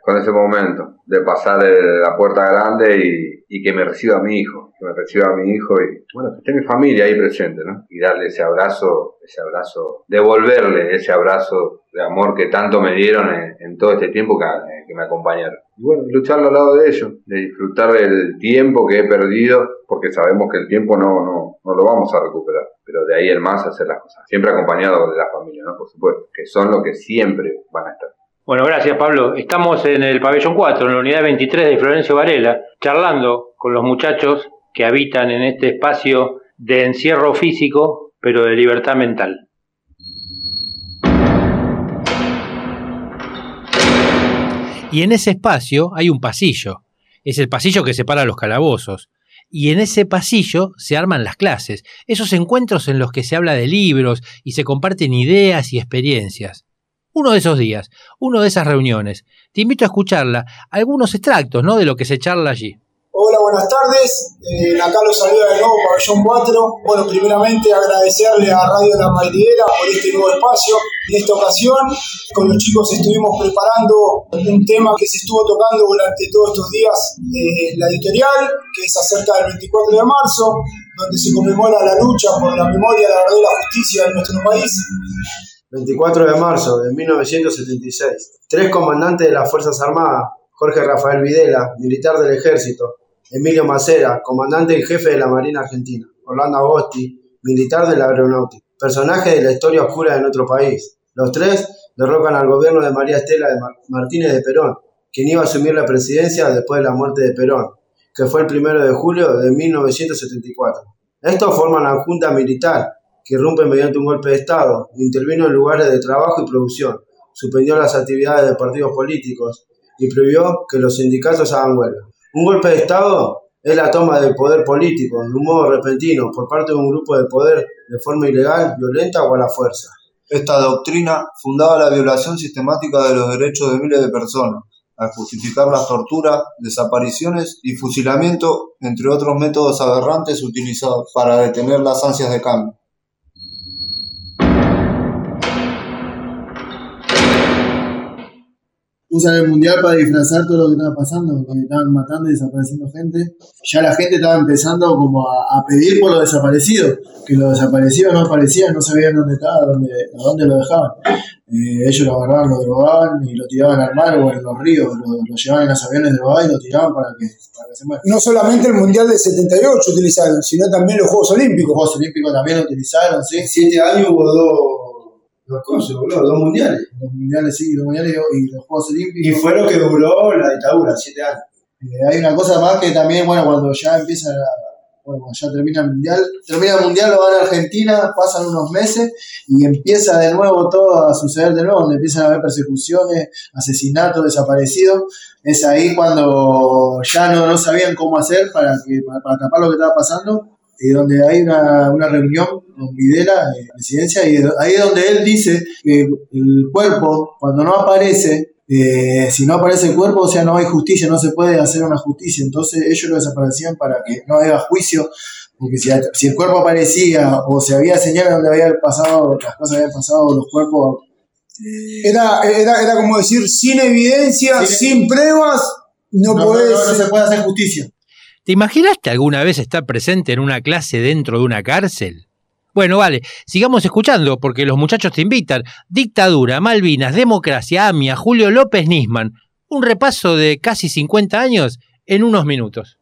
con ese momento de pasar de la puerta grande y, y que me reciba mi hijo, que me reciba mi hijo y bueno, que esté mi familia ahí presente, ¿no? Y darle ese abrazo, ese abrazo, devolverle ese abrazo de amor que tanto me dieron en, en todo este tiempo que, que me acompañaron. Y bueno, luchar al lado de ellos, de disfrutar del tiempo que he perdido, porque sabemos que el tiempo no, no, no lo vamos a recuperar, pero de ahí en más hacer las cosas, siempre acompañado de la familia, ¿no? Por supuesto, que son lo que siempre van a estar. Bueno, gracias Pablo. Estamos en el pabellón 4, en la unidad 23 de Florencio Varela, charlando con los muchachos que habitan en este espacio de encierro físico, pero de libertad mental. Y en ese espacio hay un pasillo. Es el pasillo que separa los calabozos. Y en ese pasillo se arman las clases, esos encuentros en los que se habla de libros y se comparten ideas y experiencias. Uno de esos días, uno de esas reuniones. Te invito a escucharla, algunos extractos, ¿no? De lo que se charla allí. Hola, buenas tardes. Eh, acá los saluda de nuevo Pabellón 4. Bueno, primeramente agradecerle a Radio La Maidera por este nuevo espacio. En esta ocasión, con los chicos estuvimos preparando un tema que se estuvo tocando durante todos estos días en la editorial, que es acerca del 24 de marzo, donde se conmemora la lucha por la memoria, la verdad y la justicia en nuestro país. 24 de marzo de 1976. Tres comandantes de las Fuerzas Armadas, Jorge Rafael Videla, militar del Ejército, Emilio Macera, comandante y jefe de la Marina Argentina, Orlando Agosti, militar de la Aeronáutica, personaje de la historia oscura de nuestro país. Los tres derrocan al gobierno de María Estela Martínez de Perón, quien iba a asumir la presidencia después de la muerte de Perón, que fue el primero de julio de 1974. Estos forman la Junta Militar, que irrumpe mediante un golpe de Estado, intervino en lugares de trabajo y producción, suspendió las actividades de partidos políticos y prohibió que los sindicatos hagan huelga. Un golpe de Estado es la toma del poder político de un modo repentino por parte de un grupo de poder de forma ilegal, violenta o a la fuerza. Esta doctrina fundaba la violación sistemática de los derechos de miles de personas, al justificar las torturas, desapariciones y fusilamiento, entre otros métodos aberrantes utilizados para detener las ansias de cambio. Usan el mundial para disfrazar todo lo que estaba pasando, que estaban matando y desapareciendo gente. Ya la gente estaba empezando como a, a pedir por los desaparecidos, que los desaparecidos no aparecían, no sabían dónde estaba, dónde, a dónde lo dejaban. Eh, ellos lo agarraban, lo drogaban y lo tiraban al mar o en los ríos, lo, lo llevaban en los aviones drogados y lo tiraban para que, para que se muera. No solamente el Mundial del 78 utilizaron, sino también los Juegos Olímpicos. Los Juegos Olímpicos también lo utilizaron, sí. Siete años hubo dos, dos cosas, boludo, dos mundiales. Los mundiales, sí, los mundiales y los Juegos Olímpicos. Y fue lo que duró la dictadura, siete años. Eh, hay una cosa más que también, bueno, cuando ya empieza, bueno, cuando ya termina el mundial, termina el mundial, lo van a Argentina, pasan unos meses y empieza de nuevo todo a suceder de nuevo, donde empiezan a haber persecuciones, asesinatos, desaparecidos. Es ahí cuando ya no, no sabían cómo hacer para, que, para, para tapar lo que estaba pasando y donde hay una, una reunión con Videla en presidencia y ahí es donde él dice que el cuerpo cuando no aparece eh, si no aparece el cuerpo, o sea, no hay justicia, no se puede hacer una justicia. Entonces ellos lo desaparecían para que no haya juicio, porque si, si el cuerpo aparecía o se había señal donde había pasado, las cosas habían pasado, los cuerpos... Era, era, era como decir, sin evidencia, sin, pruebas, no, no, podés... no, no se puede hacer justicia. ¿Te imaginaste alguna vez estar presente en una clase dentro de una cárcel? Bueno, vale, sigamos escuchando porque los muchachos te invitan. Dictadura, Malvinas, democracia, AMIA, Julio López Nisman. Un repaso de casi 50 años en unos minutos.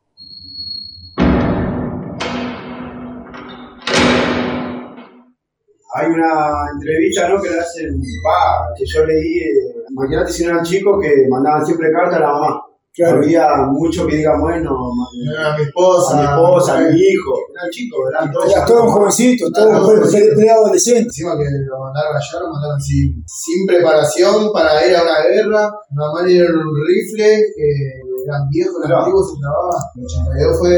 Hay una entrevista ¿no? que le hacen, va, que yo leí, eh, imagínate si no eran chicos que mandaban siempre carta a la mamá. Claro. Había muchos que digan, bueno, a mi esposa, a mi esposa, a mi hijo. Eran chicos, eran todos. Eran pre- jovencitos. pre- preadolescentes. Encima que lo mandaron allá, lo mandaron sin, sin preparación para ir a una guerra. Nada más le dieron un rifle, eh, eran viejos, eran antiguos, se trababa. El 82 fue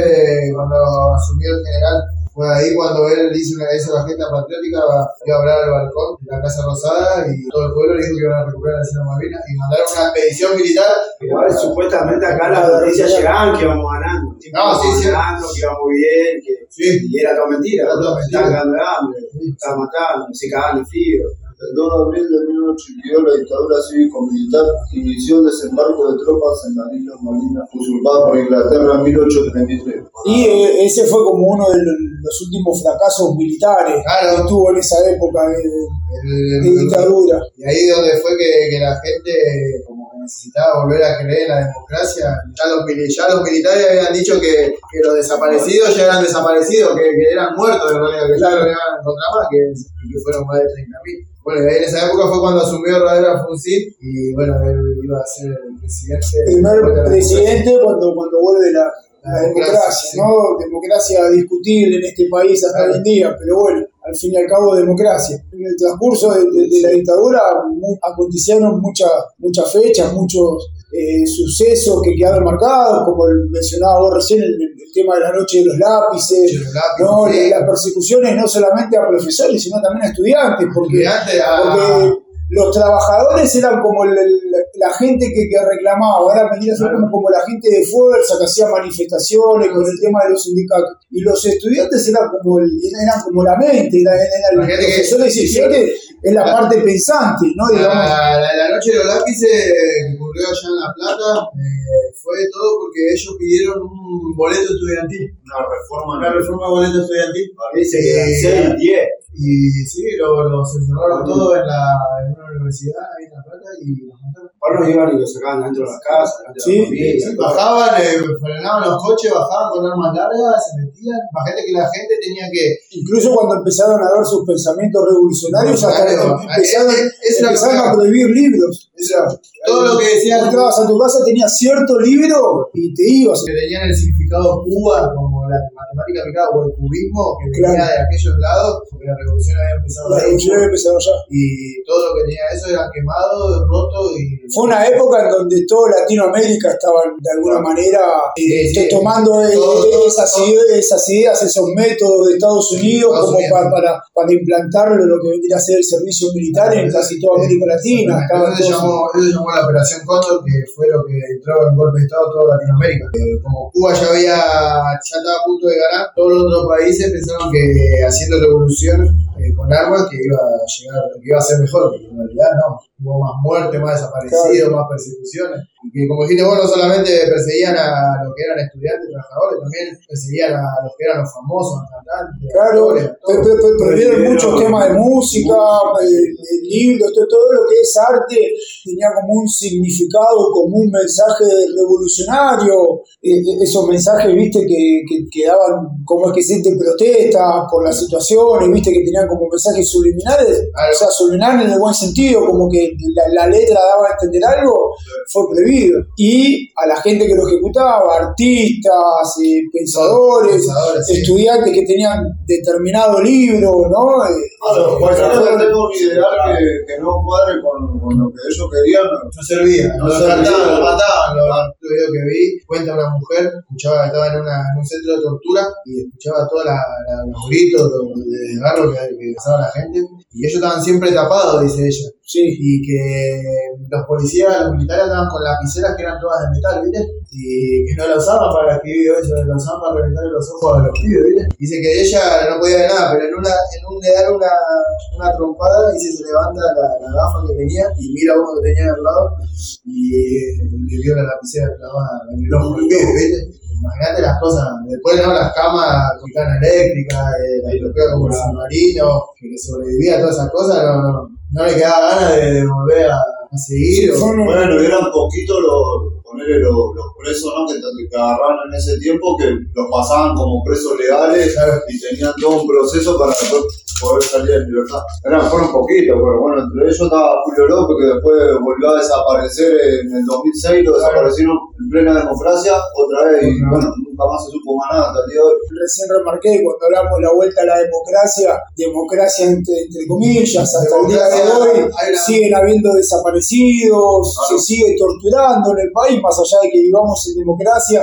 cuando asumió el general. Fue ahí cuando él hizo una la agenda patriótica, iba a hablar al balcón de la Casa Rosada y todo el pueblo le dijo que iban a recuperar la Isla Malvinas y mandaron una expedición militar. Igual supuestamente acá las noticias llegaban que íbamos ganando. No, íbamos sí, sí. ganando, que íbamos bien, que y era todo mentira. Era Estaban mentira. de hambre, estaban matando, se cagaban de frío. El 2 de abril de 1982, la dictadura cívico-militar inició el desembarco de tropas en las Islas Malvinas, usurpadas por Inglaterra en 1833. Y eh, ese fue como uno de los últimos fracasos militares que tuvo en esa época de, de dictadura. Y ahí donde fue que, que la gente como que necesitaba volver a creer en la democracia. Ya los, ya los militares habían dicho que, que los desaparecidos ya eran desaparecidos, que, que eran muertos en realidad, que ya no iban a encontrar más, que, que fueron más de 30.000. Bueno, en esa época fue cuando asumió Raúl Alfonsín y bueno, él iba a ser el presidente. Primer presidente cuando, cuando vuelve la, la democracia, ¿no? Democracia discutible en este país hasta hoy en día, pero bueno, al fin y al cabo democracia. En el transcurso de, de- de la dictadura acontecieron muchas muchas fechas, muchos eh, sucesos que quedaron marcados, como mencionaba vos recién, el, el tema de la noche de los lápices, ¿no? sí. las persecuciones no solamente a profesores, sino también a estudiantes, porque, los trabajadores eran como el- el- la gente que, que reclamaba, a ser como, como la gente de fuerza que hacía manifestaciones con el tema de los sindicatos. Y los estudiantes eran como, el- eran como la mente, eran, eran los gente que- profesores y estudiantes, es la parte pensante, ¿no? Digamos, La, la- la noche de los lápices que ocurrió allá en La Plata eh, fue todo porque ellos pidieron un boleto estudiantil. Una reforma. Una reforma de boleto estudiantil. Dice que eran Eh, seis, diez. Y sí, lo- los encerraron todos en, la, en una universidad ahí en La Plata y los no iban y los sacaban dentro de la casa, dentro de Sí, la familia. bajaban, eh, frenaban los coches, bajaban con armas largas, se metían. Imagínate que la gente tenía que. incluso cuando empezaron a ver sus pensamientos revolucionarios, hasta Claro, empezaron, es- es la empezaron a prohibir libros. Todo lo que decían- entrabas a tu casa, tenías cierto libro y te ibas. que tenían el significado Cuba, como la matemática aplicada o el cubismo, que venía Claro. de aquellos lados, porque la revolución había empezado La revolución había empezado ya. Y todo lo que tenía eso era quemado, roto y. Fue una época en donde toda Latinoamérica estaba de alguna manera eh, Sí, sí. tomando eh, Todo, todo, esas, todo. ideas, esas ideas, esos métodos de Estados Unidos Estados como Unidos. Para, para, para implantarlo lo que vendría a ser el servicio militar en casi toda América Latina. Eso se llamó, eso se llamó la Operación Cóndor, que fue lo que entró en golpe de Estado toda Latinoamérica. Eh, como Cuba ya había, ya estaba a punto de ganar, todos los otros países pensaron que haciendo revolución eh, con armas que iba a llegar, que iba a ser mejor, y en realidad no. Hubo más muertes, más desaparecidos, más persecuciones. Y como dijiste vos, no solamente perseguían a los que eran estudiantes, trabajadores, también perseguían a los que eran los famosos, cantantes, Claro, prohibieron muchos temas de música, libros, todo, lo que es arte tenía como un significado, como un mensaje revolucionario, eh, eh, esos mensajes, viste, que, que, que daban, como es que siente protesta por las situaciones, viste, que tenían como mensajes subliminales, o sea, subliminales en el buen sentido, como que la, la letra daba a entender algo, fue prohibido. Y a la gente que lo ejecutaba, artistas, eh, pensadores, Pensadores, sí. estudiantes que tenían determinado libro, ¿no? Eh, Claro, eh, fueron- que tenga un ideal que, que no cuadre con, con lo que ellos querían, no servía, No lo servía. mataban, lo mataban. Lo, lo video que vi, cuenta una mujer, escuchaba, estaba en, una, en un centro de tortura y escuchaba todos los gritos, los de desgarro que, que pasaba la gente, y ellos estaban siempre tapados, dice ella. Sí. Y que los policías, los militares andaban con lapiceras que eran todas de metal, ¿viste? Y que no la usaban para escribir eso, la usaban para reventarle los ojos a los pibes, ¿viste? Dice que ella no podía ver nada, pero en una, en un le dan una, una trompada y se levanta la, la gafa que tenía y mira a uno que tenía al lado y le dio la lapicera clavada en el ojo del pibe, ¿viste? Imagínate las cosas, después no las camas con cana eléctrica, eh, la europea como el submarino, que sobrevivía a todas esas cosas, no, no, no le quedaba ganas de, de volver a, a seguir. o- Bueno, y eran poquitos los, ponerle los, los presos ¿no? que, que agarraron en ese tiempo, que los pasaban como presos legales y tenían todo un proceso para poder salir en libertad. Eran, fueron poquitos, pero bueno, entre ellos estaba Julio López, que después volvió a desaparecer en el 2006, lo desaparecieron en plena democracia, otra vez, y bueno, nunca más se supo más nada hasta el día de hoy. Recién remarqué cuando hablamos de la vuelta a la democracia, democracia entre, entre comillas, hasta el día de hoy siguen habiendo desaparecidos, se sigue torturando en el país, más allá de que vivamos en democracia,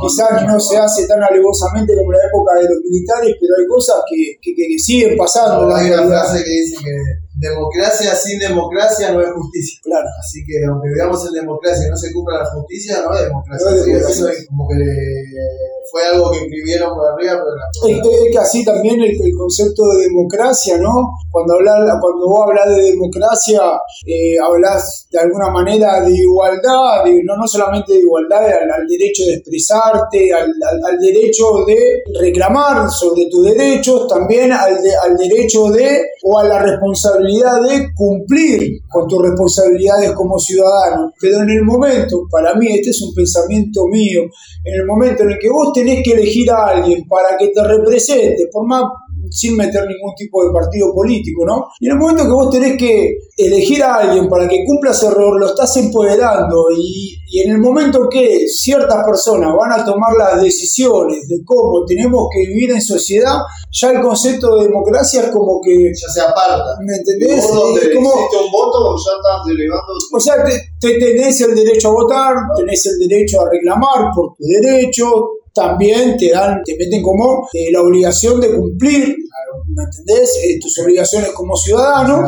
quizás no se hace tan alevosamente como en la época de los militares, pero hay cosas que, que, que- que siguen pasando. Hay una frase que dice que democracia sin democracia no es justicia. Claro. Así que aunque vivamos en democracia y no se cumpla la justicia, no es democracia. No es Sí, democracia. eso es como que fue algo que escribieron por arriba, pero Es, es así también el, el concepto de democracia, ¿no? Cuando, habla, cuando vos hablas de democracia, eh, hablas de alguna manera de igualdad, de- no, no solamente de igualdad al, al derecho de expresarte, al, al- al derecho de reclamar sobre tus derechos, también al, de- al derecho de, o a la responsabilidad de cumplir con tus responsabilidades como ciudadano. Pero en el momento, para mí, este es un pensamiento mío, en el momento en el que vos tenés que elegir a alguien para que te represente, por más sin meter ningún tipo de partido político, ¿no? Y en el momento que vos tenés que elegir a alguien para que cumpla ese error, lo estás empoderando y, y en el momento que ciertas personas van a tomar las decisiones de cómo tenemos que vivir en sociedad, ya el concepto de democracia es como que... Ya se aparta. ¿Me entendés? Vos Es como- un voto, ya estás delegando o sea, te, te tenés el derecho a votar, tenés el derecho a reclamar por tu derecho, también te dan, te meten como eh, la obligación de cumplir ¿me entendés? Eh, tus obligaciones como ciudadano,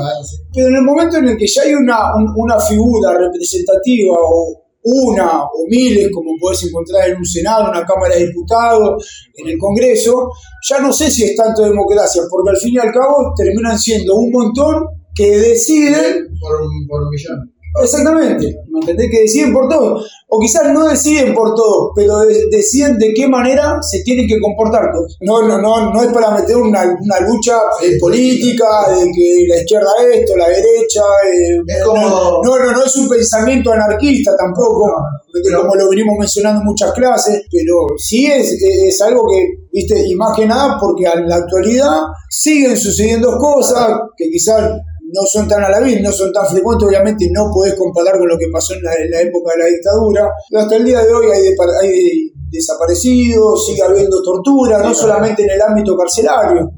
pero en el momento en el que ya hay una, un- una figura representativa o una o miles, como puedes encontrar en un Senado, una Cámara de Diputados, en el Congreso, ya no sé si es tanto democracia, porque al fin y al cabo terminan siendo un montón que deciden por un, por un millón. Exactamente, ¿me entendés? Que deciden por todo. O quizás no deciden por todo, pero de- deciden de qué manera se tienen que comportar todos. No, no, no, no es para meter una, una lucha eh, política de que la izquierda esto, la derecha. eh, no, no, no, no es un pensamiento anarquista tampoco, de como lo venimos mencionando en muchas clases, pero sí es, es algo que, viste, y más que nada porque en la actualidad siguen sucediendo cosas que quizás no son tan a la vez, no son tan frecuentes, obviamente no podés comparar con lo que pasó en la, en la época de la dictadura. Pero hasta el día de hoy hay, de- hay desaparecidos, sigue habiendo tortura, no solamente en el ámbito carcelario.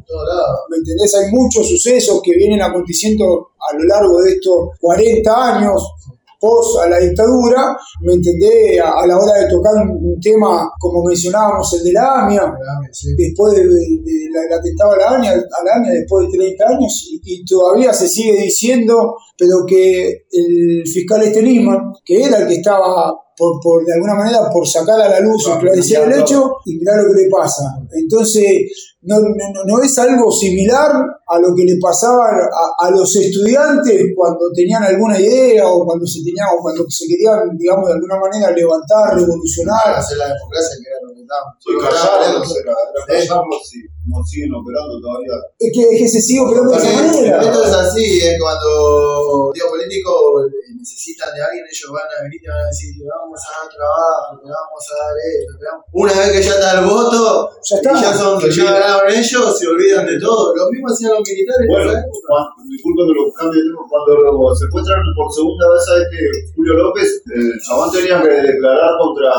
¿Me entendés? Hay muchos sucesos que vienen aconteciendo a lo largo de estos 40 años post a la dictadura, ¿me entendés? A, a la hora de tocar un, un tema como mencionábamos, el de la AMIA, después de- de- de atentado a la AMIA, a la AMIA después de 30 años, y, y todavía se sigue diciendo, pero que el fiscal este Lima, que era el que estaba por, por, de alguna manera por sacar a la luz, esclarecer el hecho y mirar lo que le pasa. Entonces, no, no, no- no es algo similar a lo que le pasaba a, a los estudiantes cuando tenían alguna idea o cuando se tenían o cuando se querían, digamos, de alguna manera levantar, revolucionar. Hacer la democracia que era lo que estábamos. Sí, nos siguen operando todavía. Es que, es que se sigue operando de esa manera. Esto es así, es cuando los políticos necesitan de alguien, ellos van a venir y van a decir, te vamos a dar trabajo, te vamos a dar esto, vamos- Una vez que ya está el voto, ya, y ya, son, ya ganaron ellos, se olvidan de todo. Lo mismo hacían los militares en Bueno, esa época. cuando, disculpen que lo cambie de tema, cuando lo- se encuentran por segunda vez a este Julio López, el chabón tenía que declarar contra,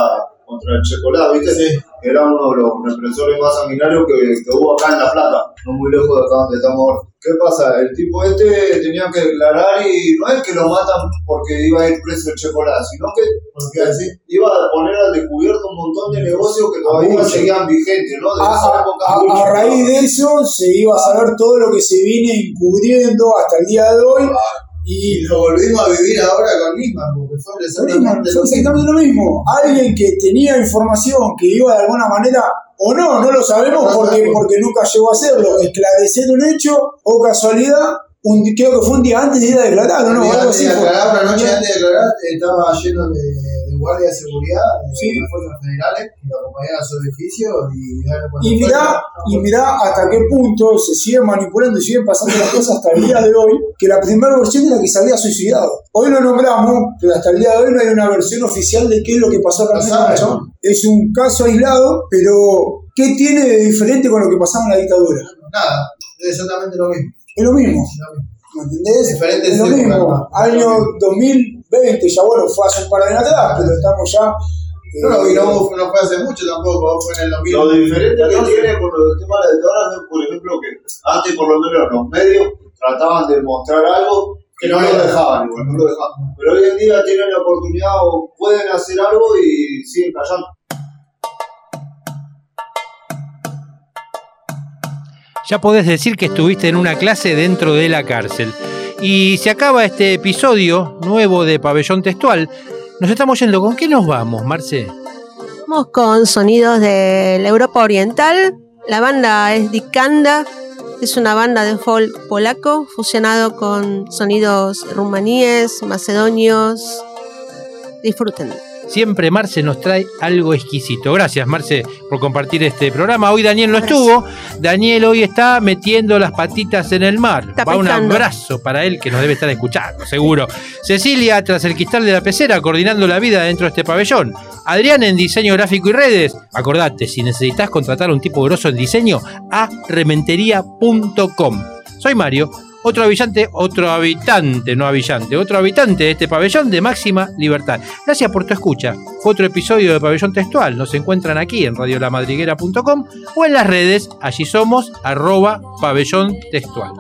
contra el Checolá, ¿viste? Que era uno de los represores más sanguinarios que, que hubo acá en La Plata, no muy lejos de acá donde estamos ahora. ¿Qué pasa? El tipo este tenía que declarar y no es que lo matan porque iba a ir preso el Checolá, sino que porque así iba a poner al descubierto un montón de negocios que todavía Mucho. seguían vigentes, ¿no? De A, esa a- época a- mucho, a ¿no? raíz de eso se iba a saber todo lo que se viene encubriendo hasta el día de hoy. Y lo volvimos a vivir ahora con Nisman, porque fue exactamente fue exactamente lo mismo. Alguien que tenía información que iba de alguna manera, o no, no lo sabemos porque, porque nunca llegó a hacerlo, esclarecer un hecho o casualidad, un, creo que fue un día antes de ir a declarar, ¿o ¿no? Día Algo así declarar, una noche antes de declarar, estaba lleno de, guardia de seguridad de sí. las fuerzas federales que lo acompañaban a su edificio y, y mirá, y mirá hasta qué punto se siguen manipulando y siguen pasando las cosas hasta el día de hoy, que la primera versión es la que se había suicidado. Hoy lo nombramos, pero hasta el día de hoy no hay una versión oficial de qué es lo que pasó con Carmen ¿no? Es un caso aislado, pero ¿qué tiene de diferente con lo que pasaba en la dictadura? Nada, es exactamente lo mismo. Es lo mismo. ¿Me entendés? Es lo mismo. Año 2000 20, ya bueno, fue hace un par de años pero estamos ya no, eh, no, y no, fue hace mucho tampoco, fue en el 2000. Lo diferente que tiene con los temas de dólares, por ejemplo, que antes por lo menos los medios trataban de mostrar algo que no lo dejaban, igual, no lo dejaban. Pero hoy en día tienen la oportunidad o pueden hacer algo y siguen callando. Ya podés decir que estuviste en una clase dentro de la cárcel. Y se acaba este episodio nuevo de Pabellón Textual. Nos estamos yendo. ¿Con qué nos vamos, Marce? Vamos con sonidos de la Europa Oriental. La banda es Dikanda. Es una banda de folk polaco fusionado con sonidos rumaníes, macedonios. Disfruten. Siempre Marce nos trae algo exquisito. Gracias, Marce, por compartir este programa. Hoy Daniel no estuvo. Daniel hoy está metiendo las patitas en el mar. Va un abrazo para él que nos debe estar escuchando, seguro. Cecilia, tras el cristal de la pecera, coordinando la vida dentro de este pabellón. Adrián en diseño gráfico y redes. Acordate, si necesitas contratar a un tipo grosso en diseño, a rementería.com. Soy Mario. Otro habitante, otro habitante, no habitante, otro habitante de este pabellón de máxima libertad. Gracias por tu escucha. Fue otro episodio de Pabellón Textual. Nos encuentran aquí en radiolamadriguera.com o en las redes. Allí somos arroba pabellón textual.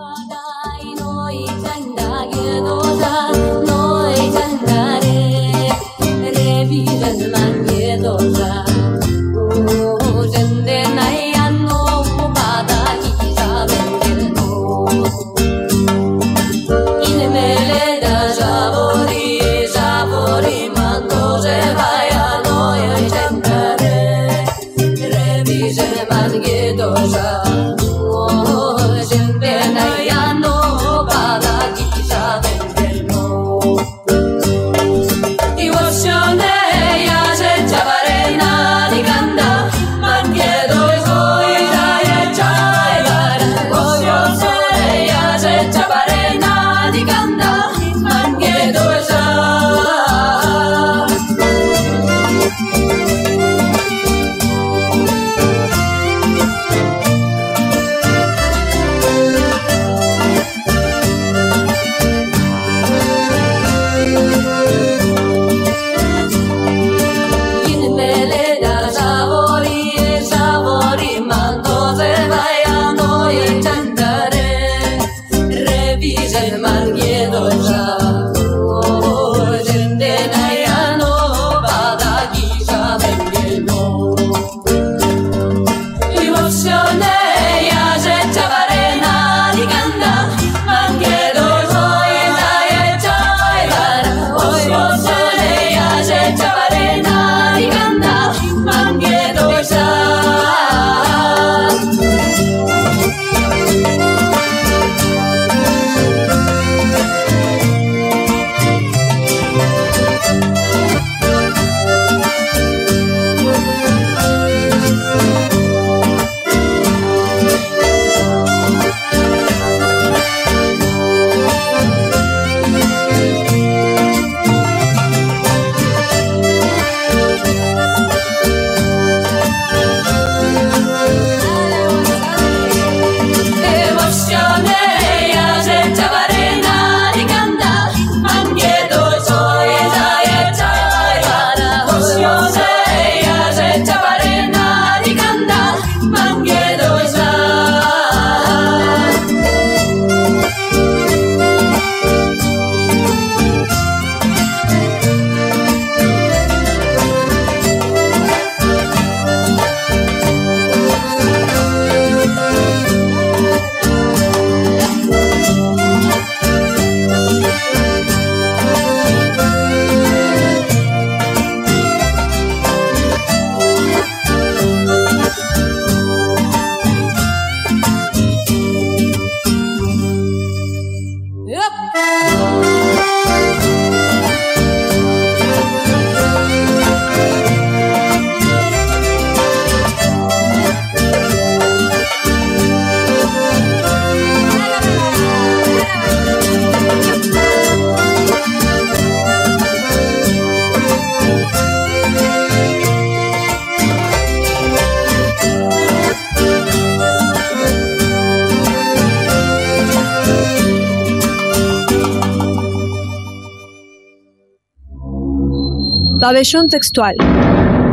Pabellón textual.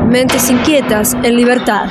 Mentes inquietas en libertad.